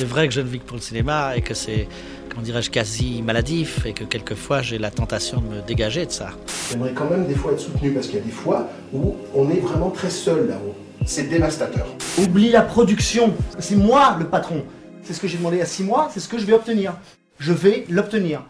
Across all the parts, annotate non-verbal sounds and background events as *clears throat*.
C'est vrai que je ne vis que pour le cinéma et que c'est, comment dirais-je, quasi maladif et que quelquefois j'ai la tentation de me dégager de ça. J'aimerais quand même des fois être soutenu parce qu'il y a des fois où on est vraiment très seul là-haut. C'est dévastateur. Oublie la production. C'est moi le patron. C'est ce que j'ai demandé à six mois, c'est ce que je vais obtenir. Je vais l'obtenir.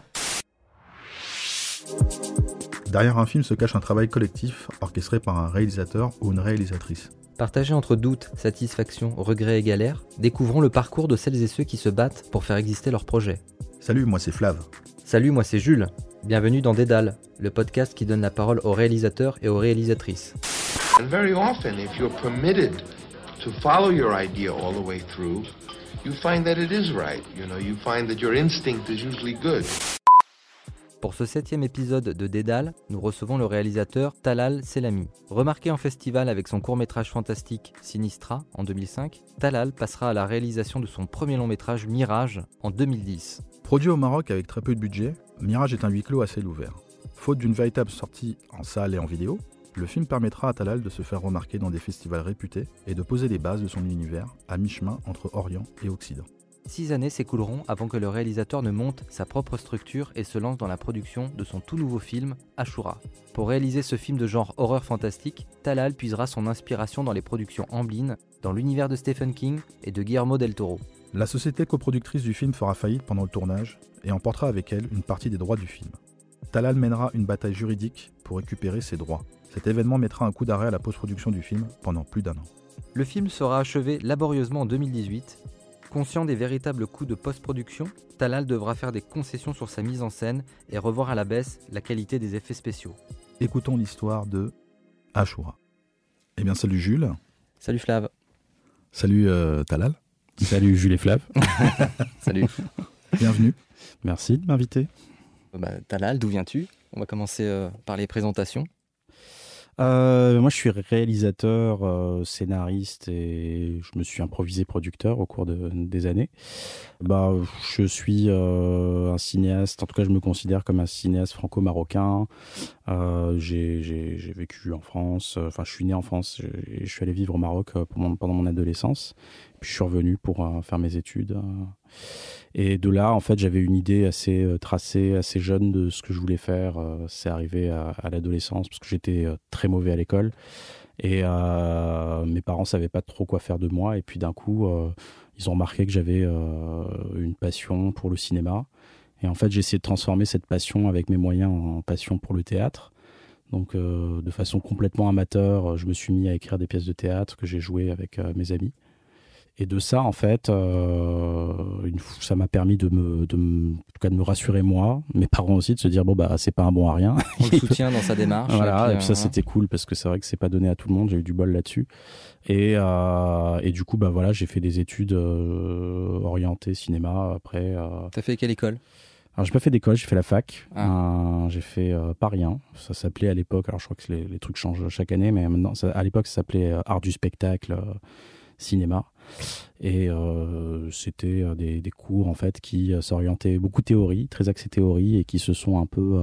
Derrière un film se cache un travail collectif orchestré par un réalisateur ou une réalisatrice. Partagé entre doute, satisfaction, regret et galère, découvrons le parcours de celles et ceux qui se battent pour faire exister leur projet. Salut, moi c'est Flav. Salut, moi c'est Jules. Bienvenue dans Dédale, le podcast qui donne la parole aux réalisateurs et aux réalisatrices. And very often, if you're permitted to follow your idea all the way through, you find that it is right. You know, you find that your instinct is usually good. Pour ce septième épisode de Dédale, nous recevons le réalisateur Talal Selami. Remarqué en festival avec son court-métrage fantastique Sinistra en 2005, Talal passera à la réalisation de son premier long-métrage Mirage en 2010. Produit au Maroc avec très peu de budget, Mirage est un huis clos assez ouvert. Faute d'une véritable sortie en salle et en vidéo, le film permettra à Talal de se faire remarquer dans des festivals réputés et de poser les bases de son univers à mi-chemin entre Orient et Occident. Six années s'écouleront avant que le réalisateur ne monte sa propre structure et se lance dans la production de son tout nouveau film, Ashura. Pour réaliser ce film de genre horreur fantastique, Talal puisera son inspiration dans les productions Amblin, dans l'univers de Stephen King et de Guillermo del Toro. La société coproductrice du film fera faillite pendant le tournage et emportera avec elle une partie des droits du film. Talal mènera une bataille juridique pour récupérer ses droits. Cet événement mettra un coup d'arrêt à la post-production du film pendant plus d'un an. Le film sera achevé laborieusement en 2018 Conscient des véritables coûts de post-production, Talal devra faire des concessions sur sa mise en scène et revoir à la baisse la qualité des effets spéciaux. Écoutons l'histoire de Ashura. Eh bien, salut Jules. Salut Flav. Salut euh, Talal. Salut Jules et Flav. *laughs* salut. Bienvenue. Merci de m'inviter. Bah, Talal, d'où viens-tu? On va commencer euh, par les présentations. Euh, moi, je suis réalisateur, euh, scénariste et je me suis improvisé producteur au cours de, des années. Bah, je suis euh, un cinéaste, en tout cas, je me considère comme un cinéaste franco-marocain. J'ai vécu en France, enfin, je suis né en France et je suis allé vivre au Maroc pendant mon adolescence. Puis je suis revenu pour faire mes études. Et de là, en fait, j'avais une idée assez euh, tracée, assez jeune de ce que je voulais faire. Euh, c'est arrivé à, l'adolescence parce que j'étais euh, très mauvais à l'école. Et mes parents savaient pas trop quoi faire de moi. Et puis d'un coup, ils ont remarqué que j'avais une passion pour le cinéma. Et en fait, j'ai essayé de transformer cette passion avec mes moyens en passion pour le théâtre. Donc, de façon complètement amateur, je me suis mis à écrire des pièces de théâtre que j'ai jouées avec mes amis. Et de ça, en fait, euh, une, ça m'a permis de me, de me, en tout cas de me rassurer moi, mes parents aussi, de se dire bon bah c'est pas un bon à rien. *laughs* On le soutient dans sa démarche. voilà, et puis, ça euh, c'était cool parce que c'est vrai que c'est pas donné à tout le monde. J'ai eu du bol là-dessus. Et, euh, et du coup bah voilà, j'ai fait des études orientées cinéma après. T'as fait quelle école? Alors j'ai pas fait d'école, j'ai fait la fac. Ah. j'ai fait pas rien. Ça s'appelait à l'époque. Alors je crois que les, les, trucs changent chaque année, mais maintenant ça, à l'époque ça s'appelait art du spectacle, cinéma. Et euh, c'était euh, des, cours en fait qui euh, s'orientaient beaucoup théorie, très axés théorie et qui se sont un peu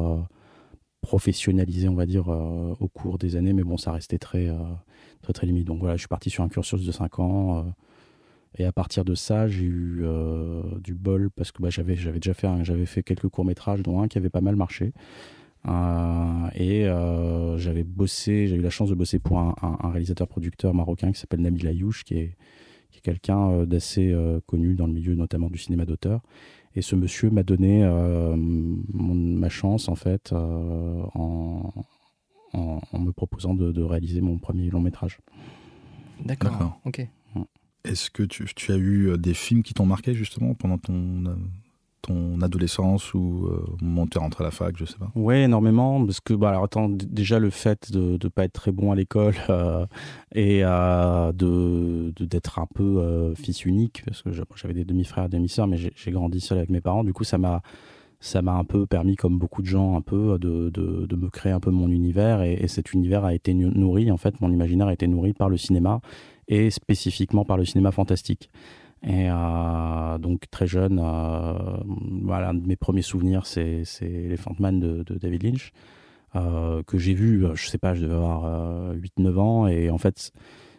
professionnalisés, on va dire, au cours des années. Mais bon, ça restait très, très, très limite. Donc voilà, je suis parti sur un cursus de 5 ans. et à partir de ça, j'ai eu du bol parce que bah, j'avais, j'avais déjà fait, j'avais fait quelques courts métrages, dont un qui avait pas mal marché. et j'avais bossé, j'ai eu la chance de bosser pour un, un réalisateur-producteur marocain qui s'appelle Nabil Ayouch, qui est qui est quelqu'un euh, d'assez euh, connu dans le milieu notamment du cinéma d'auteur. Et ce monsieur m'a donné euh, ma chance en fait en, en, me proposant de, réaliser mon premier long métrage. D'accord. Ok. Est-ce que tu, tu, as eu des films qui t'ont marqué justement pendant ton ton adolescence ou euh, au moment où tu à la fac, je sais pas? Oui, énormément, parce que bah, alors, attends, déjà le fait de ne pas être très bon à l'école *laughs* euh, et euh, de d'être un peu fils unique, parce que j'avais des demi-frères demi-sœurs, mais j'ai grandi seul avec mes parents, du coup ça m'a ça m'a un peu permis, comme beaucoup de gens, un peu de, de, de me créer un peu mon univers, et, et, cet univers a été nourri, en fait, mon imaginaire a été nourri par le cinéma, et spécifiquement par le cinéma fantastique. Et euh, donc très jeune, euh, voilà, un de mes premiers souvenirs, c'est Elephant Man de, de David Lynch, euh, que j'ai vu, je sais pas, je devais avoir 8-9 ans, et en fait,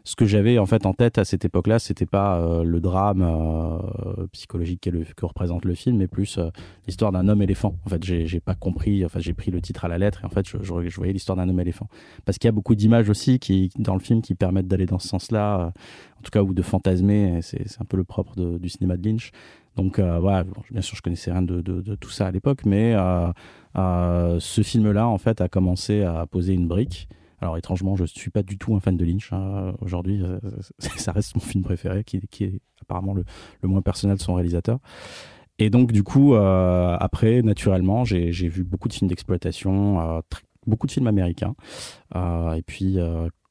ce que j'avais en fait en tête à cette époque-là, c'était pas euh, le drame euh, psychologique que, représente le film, mais plus euh, l'histoire d'un homme éléphant. En fait, j'ai pas compris. Enfin, j'ai pris le titre à la lettre et en fait, je, voyais l'histoire d'un homme éléphant. Parce qu'il y a beaucoup d'images aussi dans le film qui permettent d'aller dans ce sens-là, en tout cas, ou de fantasmer. C'est un peu le propre du cinéma de Lynch. Donc voilà, bien sûr, je connaissais rien de, de, de tout ça à l'époque, mais ce film-là, en fait, a commencé à poser une brique. Alors étrangement, je ne suis pas du tout un fan de Lynch. Hein. Aujourd'hui, euh, *laughs* ça reste mon film préféré, qui, est apparemment le, moins personnel de son réalisateur. Et donc du coup, euh, après, naturellement, j'ai vu beaucoup de films d'exploitation, euh, beaucoup de films américains. et puis,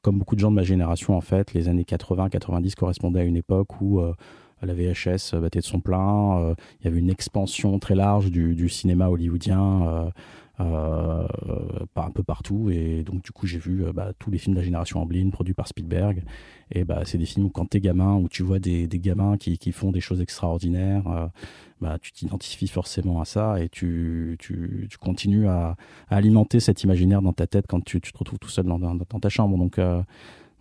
comme beaucoup de gens de ma génération, en fait, les années 80-90 correspondaient à une époque où la VHS battait de son plein. Il y avait une expansion très large du, du cinéma hollywoodien euh, un peu partout. Et donc, du coup, j'ai vu euh, bah, tous les films de la génération Amblin produits par Spielberg. Et bah, c'est des films où, quand t'es gamin, où tu vois des, gamins qui, qui, font des choses extraordinaires, euh, bah, tu t'identifies forcément à ça et tu, tu, continues à, alimenter cet imaginaire dans ta tête quand tu, te retrouves tout seul dans, dans, ta chambre. Donc, euh,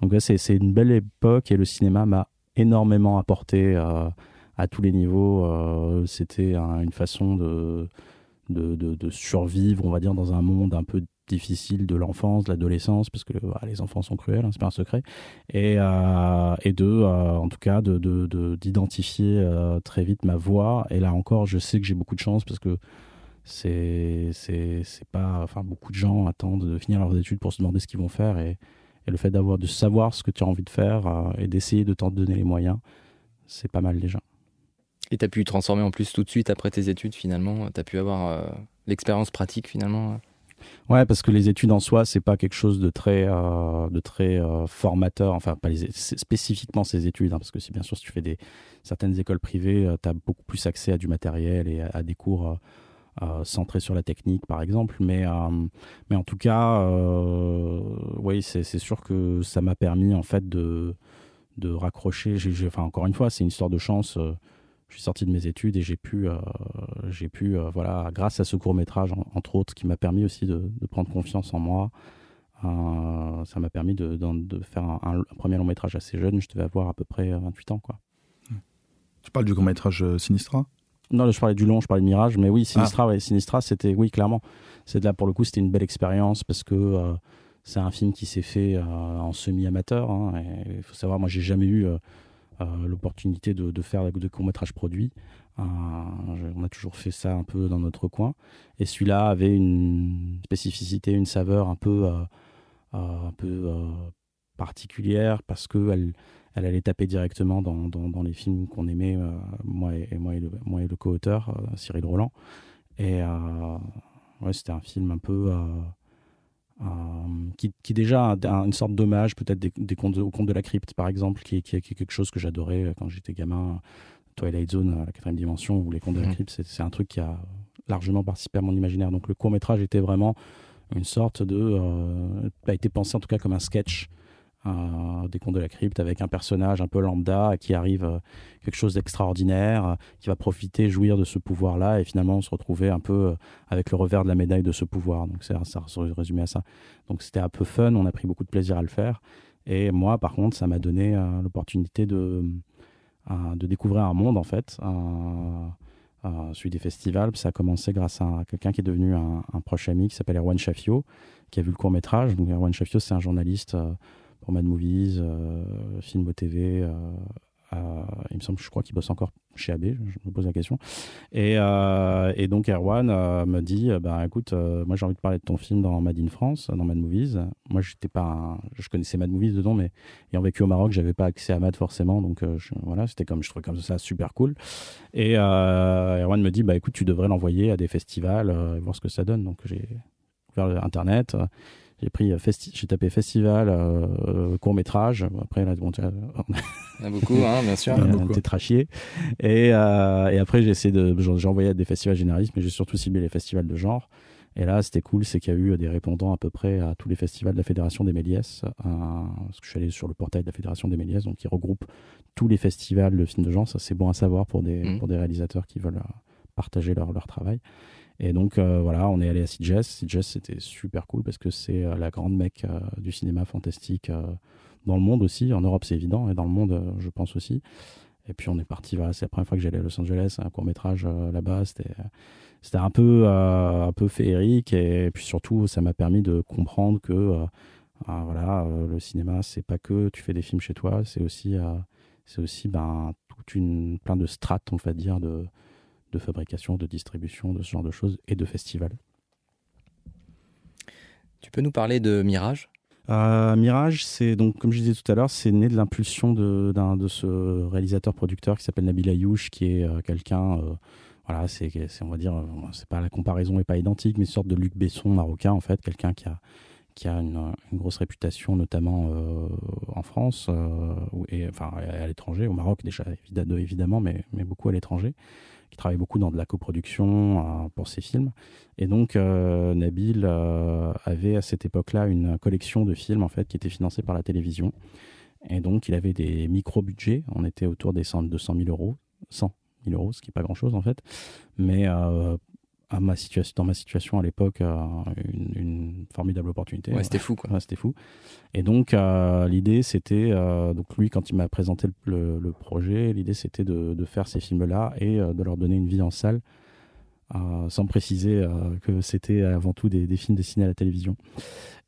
donc c'est une belle époque et le cinéma m'a énormément apporté à tous les niveaux. C'était une façon de de, survivre, on va dire, dans un monde un peu difficile de l'enfance, de l'adolescence, parce que les enfants sont cruels, hein, c'est pas un secret, et, euh, et de, euh, en tout cas, d'identifier de, euh, très vite ma voix. Et là encore, je sais que j'ai beaucoup de chance parce que c'est pas, enfin, beaucoup de gens attendent de finir leurs études pour se demander ce qu'ils vont faire, et, et le fait d'avoir de savoir ce que tu as envie de faire et d'essayer de t'en donner les moyens, c'est pas mal déjà. Et tu as pu transformer en plus tout de suite après tes études finalement Tu as pu avoir euh, l'expérience pratique finalement euh? Ouais, parce que les études en soi, c'est pas quelque chose de très, euh, de très formateur. Enfin, pas spécifiquement ces études, hein, parce que si bien sûr si tu fais des certaines écoles privées, tu as beaucoup plus accès à du matériel et à, des cours centrés sur la technique, par exemple. Mais, mais en tout cas, oui, c'est sûr que ça m'a permis en fait de, de raccrocher. enfin, encore une fois, c'est une histoire de chance je suis sorti de mes études et j'ai pu, euh, j'ai pu euh, voilà, grâce à ce court métrage, entre autres, qui m'a permis aussi de, prendre confiance en moi, euh, ça m'a permis de, de, faire un, premier long métrage assez jeune. Je devais avoir à peu près 28 ans. Quoi. Tu parles du court métrage Sinistra? Non, je parlais du long, je parlais de Mirage, mais oui, Sinistra, ah. Sinistra c'était, oui, clairement. C'est là, pour le coup, c'était une belle expérience parce que c'est un film qui s'est fait en semi-amateur. Hein, il faut savoir, moi, j'ai jamais eu euh, l'opportunité de, faire de courts-métrages produits. Euh, on a toujours fait ça un peu dans notre coin. Et celui-là avait une spécificité, une saveur un peu, euh, un peu particulière parce qu'elle elle allait taper directement dans, dans, les films qu'on aimait, moi, et, moi, et le, moi et le co-auteur, Cyril Roland. Et ouais, c'était un film un peu euh, qui, qui, déjà a une sorte d'hommage peut-être des, des, contes au conte de la crypte par exemple qui, qui, est quelque chose que j'adorais euh, quand j'étais gamin Twilight Zone la quatrième dimension ou les contes de la mhm. crypte c'est un truc qui a largement participé à mon imaginaire donc le court métrage était vraiment une sorte de euh, a été pensé en tout cas comme un sketch des contes de la crypte avec un personnage un peu lambda qui arrive euh, quelque chose d'extraordinaire, euh, qui va profiter, jouir de ce pouvoir-là et finalement se retrouver un peu euh, avec le revers de la médaille de ce pouvoir. Donc ça, ça résumé à ça. Donc c'était un peu fun, on a pris beaucoup de plaisir à le faire. Et moi, par contre, ça m'a donné l'opportunité de, de découvrir un monde en fait. celui des festivals. Ça a commencé grâce à quelqu'un qui est devenu un, proche ami qui s'appelle Erwan Shafio, qui a vu le court métrage. Donc Erwan Shafio, c'est un journaliste Mad Movies, euh, Film TV. Euh, il me semble, je crois qu'il bosse encore chez AB, je me pose la question. Et, euh, et donc Erwan me dit, bah écoute, moi j'ai envie de parler de ton film dans Mad in France, dans Mad Movies. Moi j'étais pas, je connaissais Mad Movies dedans, mais ayant vécu au Maroc, j'avais pas accès à Mad forcément, donc voilà, c'était comme je trouvais comme ça super cool. Et Erwan me dit, bah écoute, tu devrais l'envoyer à des festivals, voir ce que ça donne. Donc j'ai ouvert internet j'ai pris euh, j'ai tapé festival euh, euh, court métrage après là bon, il *laughs* y a beaucoup hein, bien sûr t'es trachier et, et après j'ai essayé de j'ai envoyé à des festivals généralistes mais j'ai surtout ciblé les festivals de genre et là, c'était cool, c'est qu'il y a eu des répondants à peu près à tous les festivals de la Fédération des Méliès. parce que je suis allé sur le portail de la Fédération des Méliès, donc qui regroupe tous les festivals de films de genre. Ça, c'est bon à savoir pour des, mmh. pour des réalisateurs qui veulent partager leur, leur travail. Et donc euh, voilà, on est allé à Sitges. Sitges, c'était super cool parce que c'est euh, la grande mecque euh, du cinéma fantastique dans le monde aussi. En Europe, c'est évident, et dans le monde, je pense aussi. Et puis on est parti, voilà, c'est la première fois que j'allais à Los Angeles, un court métrage là-bas, c'était un peu un peu féerique et puis surtout ça m'a permis de comprendre que ah, voilà, le cinéma, c'est pas que tu fais des films chez toi, c'est aussi, c'est aussi ben, toute une, plein de strates, on va dire, de, de fabrication, de distribution, de ce genre de choses et de festivals. Tu peux nous parler de Mirage? Euh, Mirage, c'est donc, comme je disais tout à l'heure, c'est né de l'impulsion de, de ce réalisateur-producteur qui s'appelle Nabil Ayouch, qui est quelqu'un, voilà, c'est, on va dire, c'est pas la comparaison n'est pas identique, mais une sorte de Luc Besson marocain en fait, quelqu'un qui a, qui a une, grosse réputation, notamment euh, en France, euh, et, enfin à l'étranger, au Maroc déjà évidemment, mais, mais beaucoup à l'étranger, qui travaille beaucoup dans de la coproduction euh, pour ses films. Et donc Nabil avait à cette époque-là une collection de films en fait qui était financée par la télévision. Et donc il avait des micro-budgets, on était autour des 100, 200 000 euros, 100 000 euros, ce qui n'est pas grand-chose en fait, mais à ma situation, dans ma situation à l'époque, euh, une, formidable opportunité. Ouais, c'était fou, quoi. c'était fou. Et donc, euh, l'idée, c'était, euh, donc lui, quand il m'a présenté le, le, projet, l'idée, c'était de, de, faire ces films-là et de leur donner une vie en salle, sans préciser que c'était avant tout des, des, films dessinés à la télévision.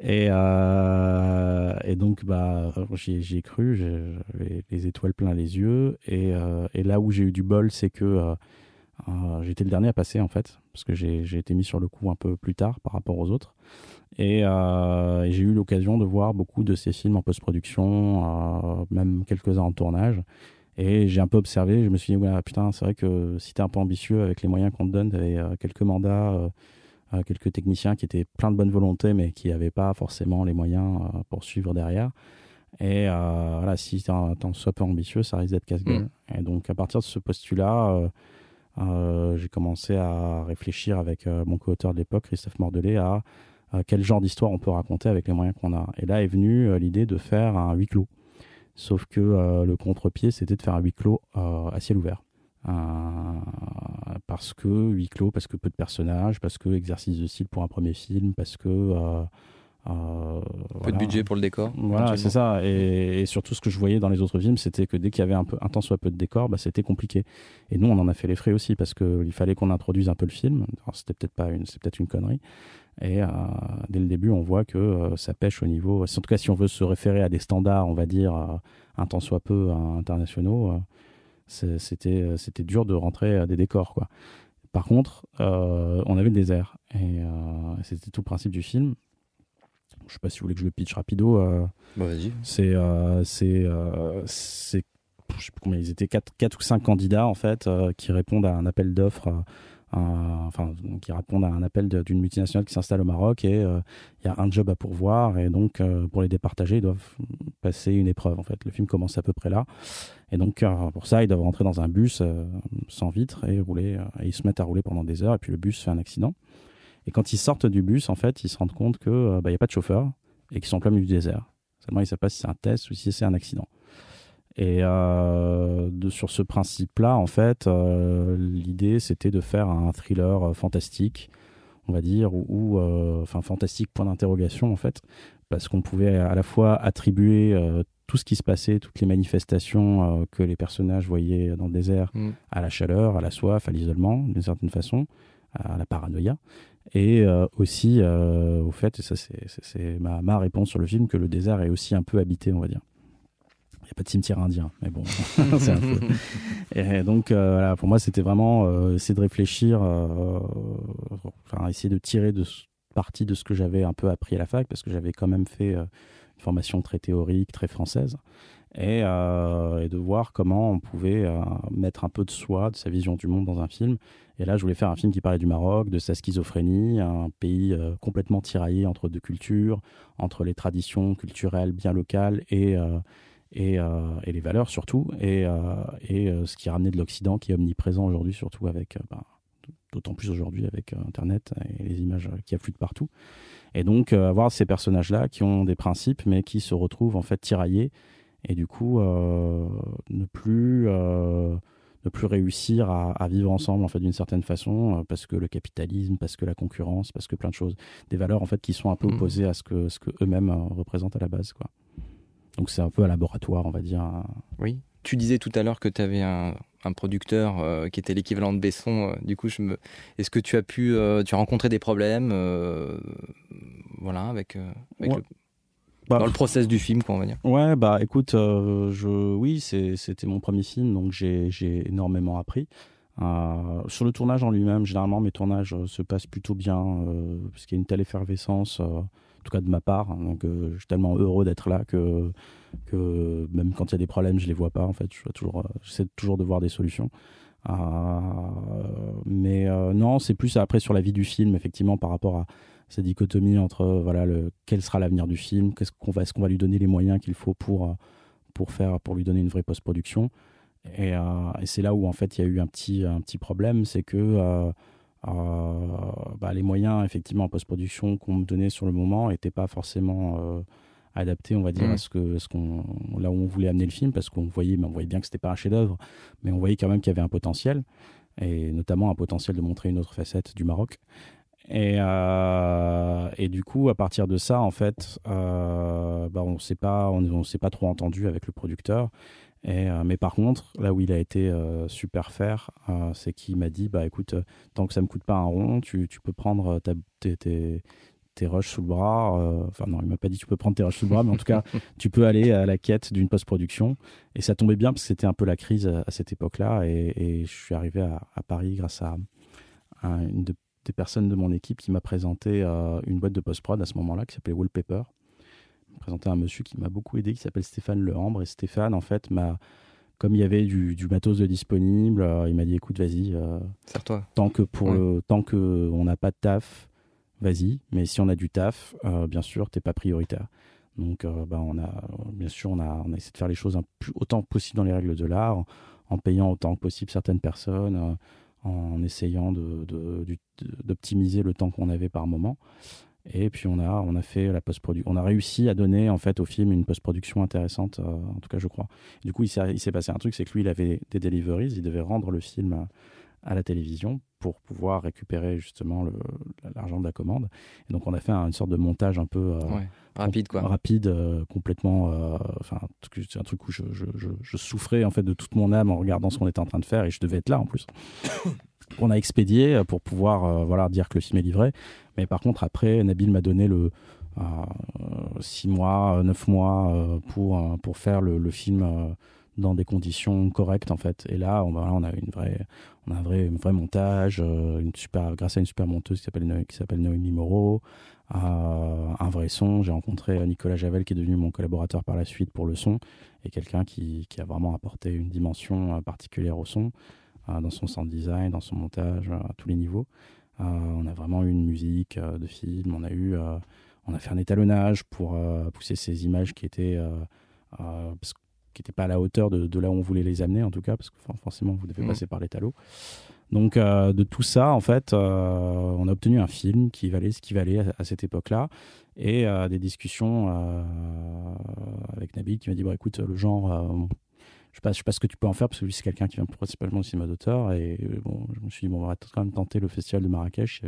Et, et donc, bah, j'y ai cru, j'avais les étoiles plein les yeux. Et, et là où j'ai eu du bol, c'est que euh, j'étais le dernier à passer en fait, parce que j'ai été mis sur le coup un peu plus tard par rapport aux autres. Et, euh, j'ai eu l'occasion de voir beaucoup de ces films en post-production, euh, même quelques-uns en tournage. Et j'ai un peu observé, je me suis dit, ouais, putain, c'est vrai que si t'es un peu ambitieux avec les moyens qu'on te donne, t'avais quelques mandats, quelques techniciens qui étaient plein de bonne volonté, mais qui n'avaient pas forcément les moyens pour suivre derrière. Et voilà, si t'en sois peu ambitieux, ça risque d'être casse-gueule. Mm. Et donc, à partir de ce postulat, j'ai commencé à réfléchir avec euh, mon co-auteur de l'époque, Christophe Mordelet, à, quel genre d'histoire on peut raconter avec les moyens qu'on a. Et là est venue euh, l'idée de faire un huis clos. Sauf que le contre-pied, c'était de faire un huis clos à ciel ouvert. parce que huis clos, parce que peu de personnages, parce que exercice de style pour un premier film, parce que euh, peu de budget pour le décor. Voilà, c'est ça. Et, surtout, ce que je voyais dans les autres films, c'était que dès qu'il y avait un, peu, un temps soit peu de décor, bah, c'était compliqué. Et nous, on en a fait les frais aussi parce qu'il fallait qu'on introduise un peu le film. C'était peut-être pas une, c'est peut-être une connerie. Et euh, dès le début, on voit que euh, ça pêche au niveau. En tout cas, si on veut se référer à des standards, on va dire un temps soit peu internationaux, c'était c'était dur de rentrer à des décors, quoi. Par contre, on avait le désert et c'était tout le principe du film je sais pas si vous voulez que je le pitch rapido. Euh, bah, vas-y. C'est, euh, c'est, euh, c'est, je sais plus combien ils étaient, 4, ou 5 candidats en fait, qui répondent à un appel d'offres. enfin, qui répondent à un appel d'une multinationale qui s'installe au Maroc et il y a un job à pourvoir et donc pour les départager ils doivent passer une épreuve en fait. Le film commence à peu près là et donc pour ça ils doivent rentrer dans un bus sans vitre et rouler et ils se mettent à rouler pendant des heures et puis le bus fait un accident et quand ils sortent du bus, en fait, ils se rendent compte qu'il euh, bah, n'y a pas de chauffeur et qu'ils sont en plein milieu du désert. Seulement, ils ne savent pas si c'est un test ou si c'est un accident. Et euh, de, sur ce principe-là, en fait, euh, l'idée, c'était de faire un thriller fantastique, on va dire, ou, enfin fantastique point d'interrogation, en fait, parce qu'on pouvait à la fois attribuer tout ce qui se passait, toutes les manifestations que les personnages voyaient dans le désert, mm. à la chaleur, à la soif, à l'isolement, d'une certaine façon, à la paranoïa et euh, aussi euh, au fait, et ça c'est ma, ma, réponse sur le film, que le désert est aussi un peu habité, on va dire. Il n'y a pas de cimetière indien, mais bon, *laughs* c'est un peu. Et donc euh, pour moi c'était vraiment essayer de réfléchir, enfin essayer de tirer de partie de ce que j'avais un peu appris à la fac, parce que j'avais quand même fait une formation très théorique, très française. Et, et, de voir comment on pouvait mettre un peu de soi, de sa vision du monde dans un film, et là, je voulais faire un film qui parlait du Maroc, de sa schizophrénie, un pays euh, complètement tiraillé entre deux cultures, entre les traditions culturelles bien locales et, euh, euh, et, les valeurs surtout, et, et ce qui est ramené de l'Occident, qui est omniprésent aujourd'hui, surtout avec, ben, d'autant plus aujourd'hui avec Internet et les images qui affluent de partout. Et donc, avoir ces personnages-là qui ont des principes, mais qui se retrouvent en fait tiraillés, et du coup, ne plus ne plus réussir à, vivre ensemble en fait d'une certaine façon euh, parce que le capitalisme, parce que la concurrence, parce que plein de choses, des valeurs en fait qui sont un peu mmh. opposées à ce que ce que eux-mêmes euh, représentent à la base quoi. Donc c'est un peu un laboratoire, on va dire. Oui. Tu disais tout à l'heure que tu avais un, producteur qui était l'équivalent de Besson. du coup, je me... est-ce que tu as pu, tu as rencontré des problèmes, voilà, avec, avec le bah, dans le process du film, quoi, on va dire. Ouais, bah écoute, euh, je, oui, c'était mon premier film, donc j'ai énormément appris. Euh, sur le tournage en lui-même, généralement mes tournages euh, se passent plutôt bien, parce qu'il y a une telle effervescence, en tout cas de ma part. Hein, donc je suis tellement heureux d'être là que, que même quand il y a des problèmes, je les vois pas. En fait, j'essaie toujours, toujours de voir des solutions. mais non, c'est plus après sur la vie du film, effectivement, par rapport à cette dichotomie entre voilà le quel sera l'avenir du film, qu'est-ce qu'on va, est-ce qu'on va lui donner les moyens qu'il faut pour euh, pour faire pour lui donner une vraie post-production. Et, euh, et c'est là où en fait il y a eu un petit un petit problème, c'est que euh, bah, les moyens effectivement en post-production qu'on me donnait sur le moment n'étaient pas forcément adaptés, on va dire, mmh. à ce que ce qu'on là où on voulait amener le film, parce qu'on voyait, on voyait bien que c'était pas un chef-d'œuvre, mais on voyait quand même qu'il y avait un potentiel, et notamment un potentiel de montrer une autre facette du Maroc. Et, euh, et, du coup, à partir de ça, en fait, euh, bah, on s'est pas, on, s'est pas trop entendu avec le producteur. Et, euh, mais par contre, là où il a été super faire, c'est qu'il m'a dit, bah écoute, tant que ça me coûte pas un rond, tu, tu peux prendre ta, tes, tes, tes rushs sous le bras. Enfin non, il m'a pas dit tu peux prendre tes rushs sous le bras, mais en tout cas, *laughs* tu peux aller à la quête d'une post-production. Et ça tombait bien parce que c'était un peu la crise à, cette époque-là. Et, et, je suis arrivé à, à Paris grâce à, à une de des personnes de mon équipe qui m'a présenté euh, une boîte de post-prod à ce moment-là qui s'appelait Wallpaper. Il m'a présenté un monsieur qui m'a beaucoup aidé qui s'appelle Stéphane Lehambre. Et Stéphane, en fait, m'a comme il y avait du, matos de disponible, euh, il m'a dit écoute, vas-y. Euh, toi Tant que pour le, tant que on n'a pas de taf, vas-y. Mais si on a du taf, bien sûr, t'es pas prioritaire. Donc, bah, on a, bien sûr, on a, on a essayé de faire les choses un plus, autant possible dans les règles de l'art, en, en, payant autant que possible certaines personnes en essayant d'optimiser de, le temps qu'on avait par moment. Et puis on a, on a fait la post-production. On a réussi à donner en fait au film une post-production intéressante, euh, en tout cas je crois. Du coup, il s'est passé un truc, c'est que lui, il avait des deliveries, il devait rendre le film à la télévision pour pouvoir récupérer justement l'argent de la commande. Et donc on a fait une sorte de montage un peu euh, rapide, quoi. rapide, euh, complètement. Euh, enfin, c'est un truc où je, je, je, souffrais en fait de toute mon âme en regardant ce qu'on était en train de faire et je devais être là en plus. *coughs* on a expédié pour pouvoir voilà dire que le film est livré. Mais par contre après, Nabil m'a donné le six mois, neuf mois pour pour faire le, le film dans des conditions correctes en fait. Et là, on, on a une vraie, on a un vrai, vrai montage, euh, grâce à une super monteuse qui s'appelle qui s'appelle Noémie Moreau, euh, un vrai son. J'ai rencontré Nicolas Javel qui est devenu mon collaborateur par la suite pour le son et quelqu'un qui, qui, a vraiment apporté une dimension euh, particulière au son dans son sound design, dans son montage à tous les niveaux. on a vraiment eu une musique de film, on a eu, on a fait un étalonnage pour pousser ces images qui étaient qui n'étaient pas à la hauteur de, là où on voulait les amener, en tout cas, parce que forcément, vous devez mm. passer par les talots. Donc, euh, de tout ça, en fait, euh, on a obtenu un film qui valait ce qui valait à, cette époque-là, et euh, des discussions avec Nabil qui m'a dit bon, écoute, le genre, je ne sais, sais, pas ce que tu peux en faire, parce que lui, c'est quelqu'un qui vient principalement du cinéma d'auteur, et bon, je me suis dit bon, on va quand même tenter le festival de Marrakech,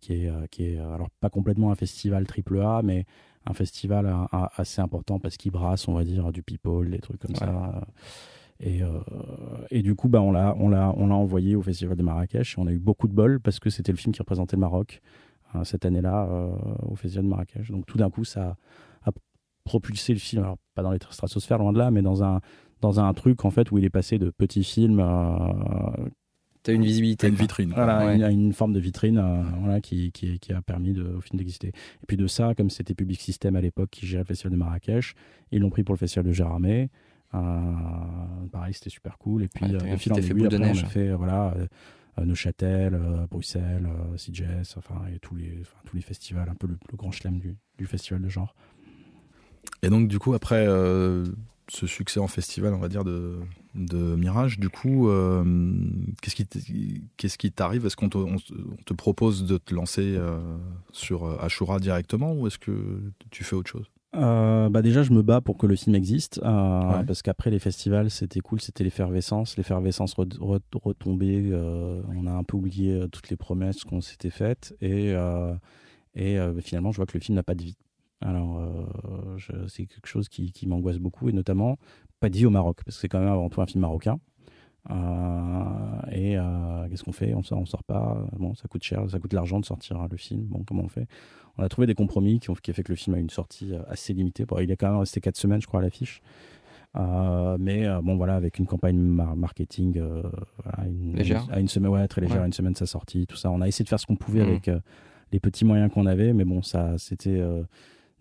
qui est, qui est alors pas complètement un festival triple A, mais un festival assez important parce qu'il brasse, on va dire, du people, des trucs comme ça. Et, euh, et, du coup, bah, on l'a, on l'a, on l'a envoyé au festival de Marrakech. On a eu beaucoup de bol parce que c'était le film qui représentait le Maroc euh, cette année-là euh, au festival de Marrakech. Donc tout d'un coup, ça a propulsé le film, alors pas dans les stratosphères loin de là, mais dans un dans un truc en fait où il est passé de petits films as une visibilité. une vitrine. Voilà, une, une, forme de vitrine euh, voilà, qui, qui, qui, a permis de, au film d'exister. Et puis de ça, comme c'était Public System à l'époque qui gérait le festival de Marrakech, ils l'ont pris pour le festival de Gérardmer. Euh, pareil, c'était super cool. Et puis, ouais, euh, fil en aiguille, après, on a fait voilà, euh, Neuchâtel, Bruxelles, CJS, enfin, et tous les, enfin, tous les festivals, un peu le, le grand chelem du, du, festival de genre. Et donc, du coup, après ce succès en festival, on va dire, de, de Mirage. Du coup, euh, qu'est-ce qui t'arrive? Est-ce qu'on te, propose de te lancer euh, sur euh, Ashura directement ou est-ce que tu fais autre chose? Bah déjà, je me bats pour que le film existe parce qu'après les festivals, c'était cool, c'était l'effervescence, l'effervescence retombée. on a un peu oublié toutes les promesses qu'on s'était faites et, et finalement, je vois que le film n'a pas de vie. Alors, c'est quelque chose qui, qui m'angoisse beaucoup, et notamment pas dit au Maroc, parce que c'est quand même avant tout un film marocain. et qu'est-ce qu'on fait? On sort, on sort pas. Bon, ça coûte cher, ça coûte l'argent de sortir le film. Bon, comment on fait? On a trouvé des compromis qui ont qui a fait que le film a une sortie assez limitée. Bon, il est quand même resté 4 semaines, je crois, à l'affiche. Euh, mais euh, bon, voilà, avec une campagne marketing euh, une, légère. À une semaine, ouais, très légère, une semaine sa sortie, tout ça. On a essayé de faire ce qu'on pouvait mmh. avec les petits moyens qu'on avait, mais bon, ça, c'était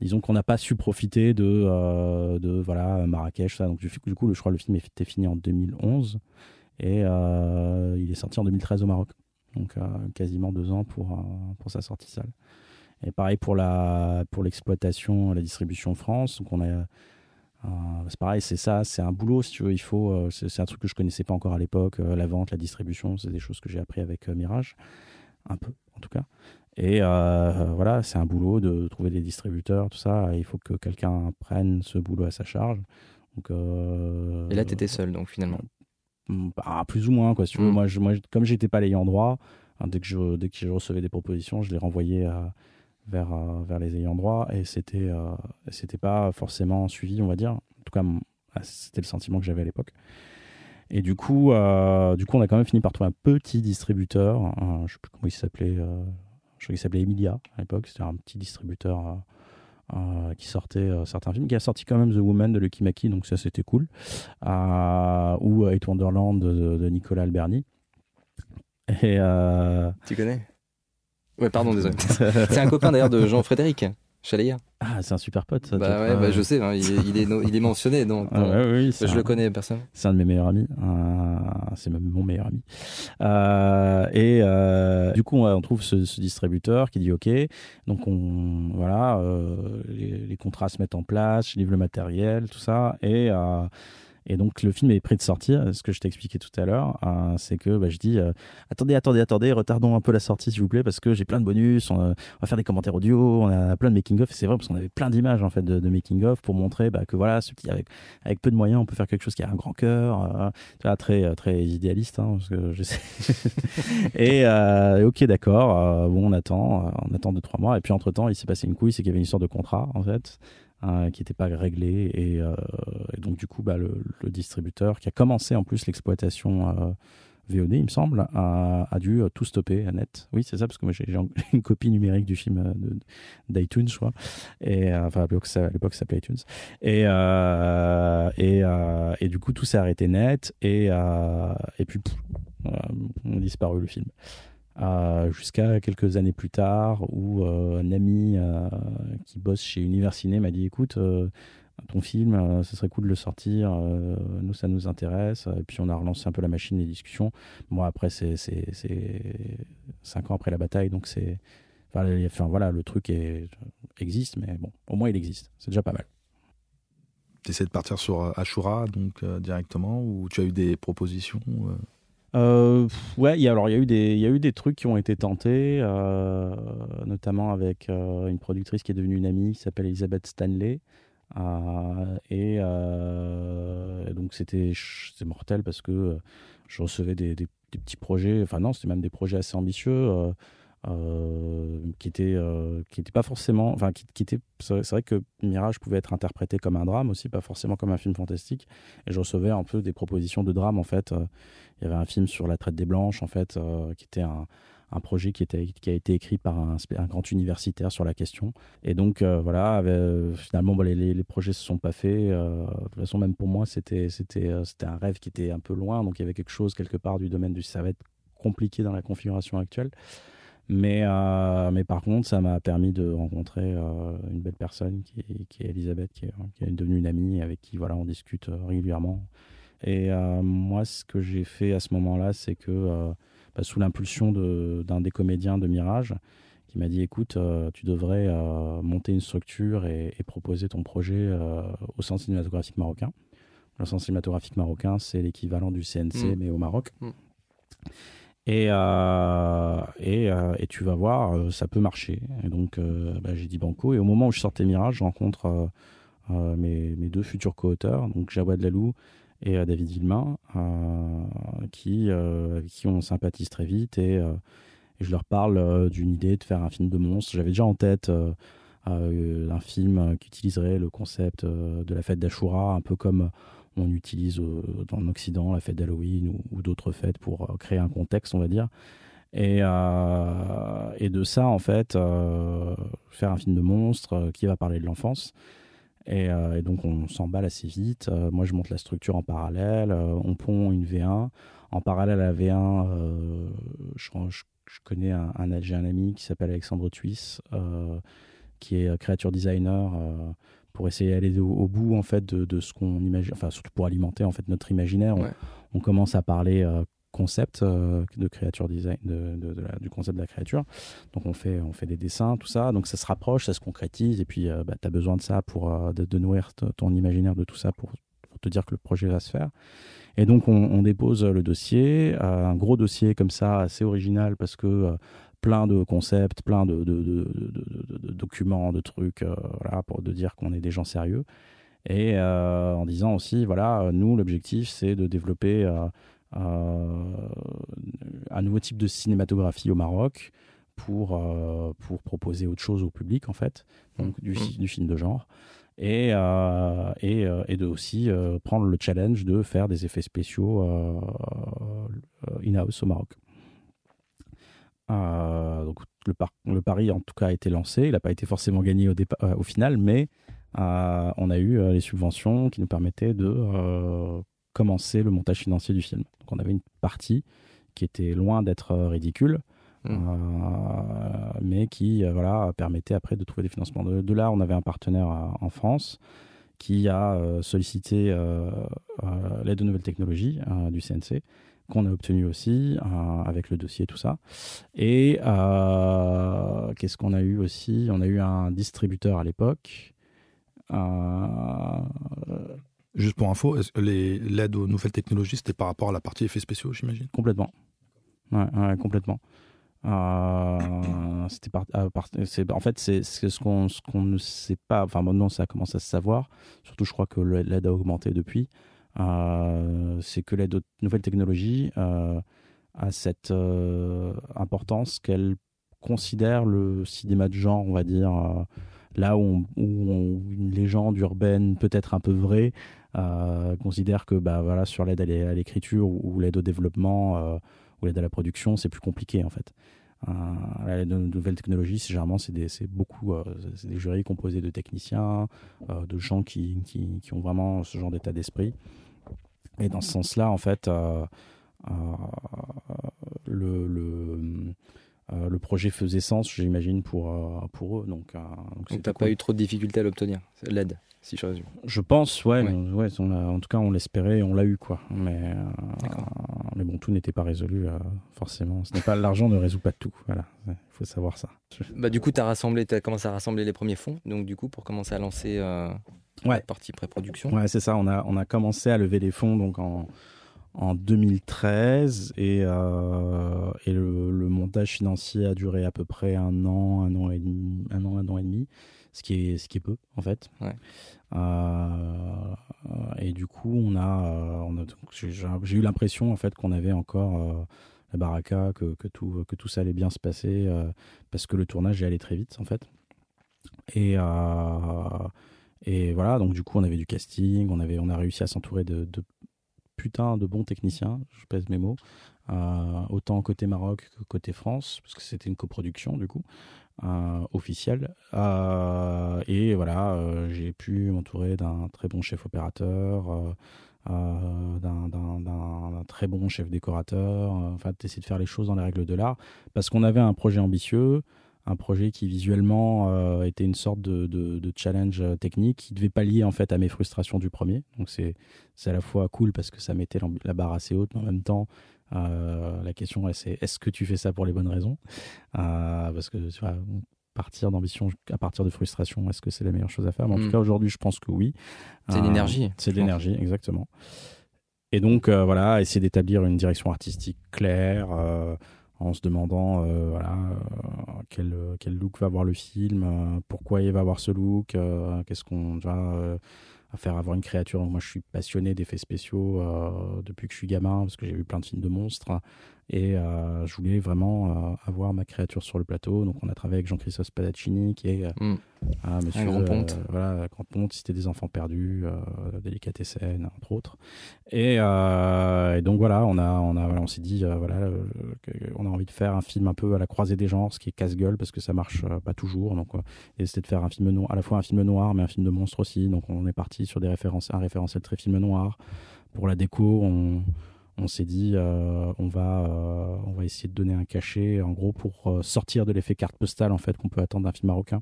disons qu'on n'a pas su profiter de, de voilà Marrakech ça donc du, coup je crois le film était fini en 2011 et il est sorti en 2013 au Maroc donc quasiment deux ans pour pour sa sortie salle et pareil pour la pour l'exploitation la distribution France donc on a euh, c'est pareil, c'est ça, c'est un boulot si tu veux. Il faut, euh, c'est un truc que je connaissais pas encore à l'époque. Euh, la vente, la distribution, c'est des choses que j'ai appris avec Mirage, un peu en tout cas. Et voilà, c'est un boulot de trouver des distributeurs, tout ça. Il faut que quelqu'un prenne ce boulot à sa charge. Donc, et là, tu étais seul, donc finalement bah, Plus ou moins, quoi. Si veux. Mm. Moi, je, moi, comme j'étais pas l'ayant droit, hein, dès, que je, dès que je recevais des propositions, je les renvoyais à, vers, euh, vers les ayants droit et c'était euh, c'était pas forcément suivi, on va dire. En tout cas, ah, c'était le sentiment que j'avais à l'époque. Et du coup, euh, du coup, on a quand même fini par trouver un petit distributeur. je sais plus comment il s'appelait. Je crois qu'il s'appelait Emilia à l'époque. C'était un petit distributeur qui sortait certains films, qui a sorti quand même The Woman de Lucky Mackie, donc ça c'était cool. ou Eight Wonderland de, de, Nicolas Alberni. Et tu connais? Ouais, pardon, désolé. *laughs* c'est un copain d'ailleurs de Jean-Frédéric Chaléa. Ah, c'est un super pote. Ça, bah ouais, bah, je sais, hein, il, est, il, est il, est, mentionné. Donc, ah, oui, je le connais, personne. C'est un de mes meilleurs amis. Euh, c'est même mon meilleur ami. Euh, et euh, du coup, on, trouve ce, ce, distributeur qui dit OK. Donc, on, voilà, euh, les, les, contrats se mettent en place, je livre le matériel, tout ça. Et et donc le film est prêt de sortir. Ce que je t'ai expliqué tout à l'heure, euh, c'est que bah, je dis euh, attendez, attendez, attendez, retardons un peu la sortie s'il vous plaît parce que j'ai plein de bonus. On, va faire des commentaires audio, on a plein de making of. C'est vrai parce qu'on avait plein d'images en fait de, making of pour montrer bah, que voilà, ce qui avec peu de moyens, on peut faire quelque chose qui a un grand cœur, euh, très très idéaliste. Hein, parce que je sais. *laughs* et ok, d'accord. bon, on attend, on attend deux trois mois. Et puis entre temps, il s'est passé une couille, c'est qu'il y avait une histoire de contrat en fait. Hein, qui n'était pas réglé. Euh, et, donc, du coup, bah, le, distributeur qui a commencé en plus l'exploitation euh, VOD, il me semble, a, dû euh, tout stopper à net. Oui, c'est ça, parce que moi j'ai *laughs* une copie numérique du film d'iTunes, je crois. Et, enfin, à l'époque, ça, s'appelait iTunes. Et, et, du coup, tout s'est arrêté net. Et, et puis, on a disparu le film. Jusqu'à quelques années plus tard, où euh, un ami euh, qui bosse chez Universiné m'a dit écoute, euh, ton film, ce serait cool de le sortir, nous ça nous intéresse. Et puis on a relancé un peu la machine, les discussions. Moi, après, c'est cinq ans après la bataille, donc c'est. Enfin, voilà, le truc existe, mais bon, au moins il existe. C'est déjà pas mal. Tu essaies de partir sur Ashura donc directement ou tu as eu des propositions euh, ouais, alors il y a eu des, y a eu des trucs qui ont été tentés, euh, notamment avec euh, une productrice qui est devenue une amie, qui s'appelle Elisabeth Stanley. Euh, et, donc c'était, mortel parce que je recevais des, des petits projets, enfin non, c'était même des projets assez ambitieux. Euh, qui était euh, qui était pas forcément enfin qui, était c'est vrai que Mirage pouvait être interprété comme un drame aussi pas forcément comme un film fantastique et je recevais un peu des propositions de drame en fait euh, il y avait un film sur la traite des blanches en fait qui était un, un projet qui, était, qui a été écrit par un, grand universitaire sur la question. Et donc, voilà, finalement, les, les, les, projets se sont pas faits. de toute façon, même pour moi, c'était c'était un rêve qui était un peu loin. Donc, il y avait quelque chose quelque part du domaine du. Ça va être compliqué dans la configuration actuelle. Mais, euh, mais par contre, ça m'a permis de rencontrer euh, une belle personne qui est, qui est Elisabeth, qui est, qui est, devenue une amie avec qui voilà, on discute euh, régulièrement. Et moi, ce que j'ai fait à ce moment-là, c'est que bah, sous l'impulsion d'un des comédiens de Mirage, qui m'a dit écoute, tu devrais monter une structure et, proposer ton projet au Centre cinématographique marocain. Le Centre cinématographique marocain, c'est l'équivalent du CNC, mm. mais au Maroc. Mm. Et, euh, et, euh, et, tu vas voir, euh, ça peut marcher. Et donc, bah, j'ai dit banco. Et au moment où je sortais Mirage, je rencontre mes, mes, deux futurs co-auteurs, donc Jawad Lalou et David Villemain, qui, avec qui on sympathise très vite. Et, et je leur parle d'une idée de faire un film de monstre. J'avais déjà en tête un film qui utiliserait le concept de la fête d'Ashura, un peu comme on utilise dans l'Occident la fête d'Halloween ou, d'autres fêtes pour créer un contexte, on va dire. Et, et de ça, en fait, faire un film de monstre qui va parler de l'enfance. Et, donc on s'emballe assez vite. moi, je monte la structure en parallèle. on pond une V1. En parallèle à la V1, je, connais un, un un ami qui s'appelle Alexandre Tuis, qui est créature designer pour essayer d'aller au, bout en fait de, ce qu'on imagine, enfin surtout pour alimenter en fait notre imaginaire. On, commence à parler euh, concept euh, de créature design, de, du concept de la créature. Donc on fait, on fait des dessins, tout ça. Donc ça se rapproche, ça se concrétise. Et puis euh, bah, tu as besoin de ça pour de, nourrir ton imaginaire de tout ça pour, te dire que le projet va se faire. Et donc on, on dépose le dossier, un gros dossier comme ça, assez original parce que plein de concepts, plein de, documents, de trucs, euh, pour de dire qu'on est des gens sérieux. Et euh, en disant aussi, voilà, nous, l'objectif, c'est de développer euh, un nouveau type de cinématographie au Maroc pour, pour proposer autre chose au public, en fait, donc du, du film de genre. Et, et, et, de aussi prendre le challenge de faire des effets spéciaux in-house au Maroc. Euh, donc le, le, pari en tout cas a été lancé. Il n'a pas été forcément gagné au, euh, au final, mais euh, on a eu les subventions qui nous permettaient de commencer le montage financier du film. Donc on avait une partie qui était loin d'être ridicule, mmh. mais qui voilà permettait après de trouver des financements. De, là, on avait un partenaire en France qui a sollicité l'aide de nouvelles technologies du CNC qu'on a obtenu aussi euh, avec le dossier et tout ça. Et euh, qu'est-ce qu'on a eu aussi? On a eu un distributeur à l'époque. Euh, Juste pour info, l'aide aux nouvelles technologies, c'était par rapport à la partie effets spéciaux, j'imagine? Complètement. Ouais, complètement. c'était en fait c'est ce qu'on qu'on ne sait pas enfin maintenant ça commence à se savoir surtout je crois que l'aide a augmenté depuis c'est que aux nouvelles technologies euh, a cette euh, importance qu'elle considère le cinéma de genre, on va dire, là où, une légende urbaine peut-être un peu vraie considère que bah, voilà, sur l'aide à l'écriture ou, l'aide au développement ou l'aide à la production, c'est plus compliqué en fait. L'aide de nouvelles technologies, généralement, c'est beaucoup des jurys composés de techniciens, de gens qui, qui, qui, ont vraiment ce genre d'état d'esprit. Et dans ce sens-là, en fait, euh, euh, le, le, euh, le, projet faisait sens, j'imagine, pour, pour eux. Donc, donc, donc t'as pas eu trop de difficultés à l'obtenir, l'aide si je résume. Je pense, ouais. ouais. en tout cas, on l'espérait, on l'a eu, quoi. Mais, mais bon, tout n'était pas résolu, forcément. Ce n'est pas l'argent ne résout pas tout. Voilà, il faut savoir ça. Bah, du coup, tu as rassemblé, as commencé à rassembler les premiers fonds. Donc, du coup, pour commencer à lancer ouais. partie pré-production. Ouais, c'est ça. On a, on a commencé à lever des fonds donc en, en 2013 et, euh, et le, le, montage financier a duré à peu près un an, un an et demi, un an, un an et demi, ce qui est, ce qui est peu en fait. Ouais. Euh, et du coup, on a, on a j'ai eu l'impression en fait qu'on avait encore euh, la baraka, que, que, tout, que tout ça allait bien se passer euh, parce que le tournage est allé très vite en fait. Et et voilà, donc du coup, on avait du casting, on, avait, on a réussi à s'entourer de, de putain de bons techniciens, je pèse mes mots, euh, autant côté Maroc que côté France, parce que c'était une coproduction du coup, euh, officielle. Euh, et voilà, j'ai pu m'entourer d'un très bon chef opérateur, d'un très bon chef décorateur, enfin d'essayer de faire les choses dans les règles de l'art, parce qu'on avait un projet ambitieux, un projet qui visuellement euh, était une sorte de, de, challenge euh, technique qui devait pallier en fait à mes frustrations du premier. Donc c'est à la fois cool parce que ça mettait la barre assez haute, mais en même temps euh, la question c'est est-ce que tu fais ça pour les bonnes raisons? Parce que tu vois, partir d'ambition à partir de frustration, est-ce que c'est la meilleure chose à faire? Mais en tout mm. cas aujourd'hui je pense que oui. C'est l'énergie. C'est de l'énergie, exactement. Et donc voilà, essayer d'établir une direction artistique claire en se demandant euh, euh, quel, quel, look va avoir le film, euh, pourquoi il va avoir ce look, qu'est-ce qu'on va faire avoir une créature. moi, je suis passionné d'effets spéciaux depuis que je suis gamin, parce que j'ai vu plein de films de monstres. Et euh, je voulais vraiment euh, avoir ma créature sur le plateau. Donc on a travaillé avec Jean-Christophe Spadaccini, qui est Mm. un monsieur. grand ponte. voilà, Grand Ponte, Cité des Enfants Perdus, Délicatessen, entre autres. Et, et donc voilà, on, a, on, a, voilà, on s'est dit, voilà, on a envie de faire un film un peu à la croisée des genres, ce qui est casse-gueule, parce que ça marche pas toujours. Donc, et c'était de faire un film noir, à la fois un film noir, mais un film de monstre aussi. Donc on est parti sur des références, un référentiel très film noir. Pour la déco, on, on s'est dit, euh, on, va, euh, on va essayer de donner un cachet, en gros, pour euh, sortir de l'effet carte postale en fait qu'on peut attendre d'un film marocain.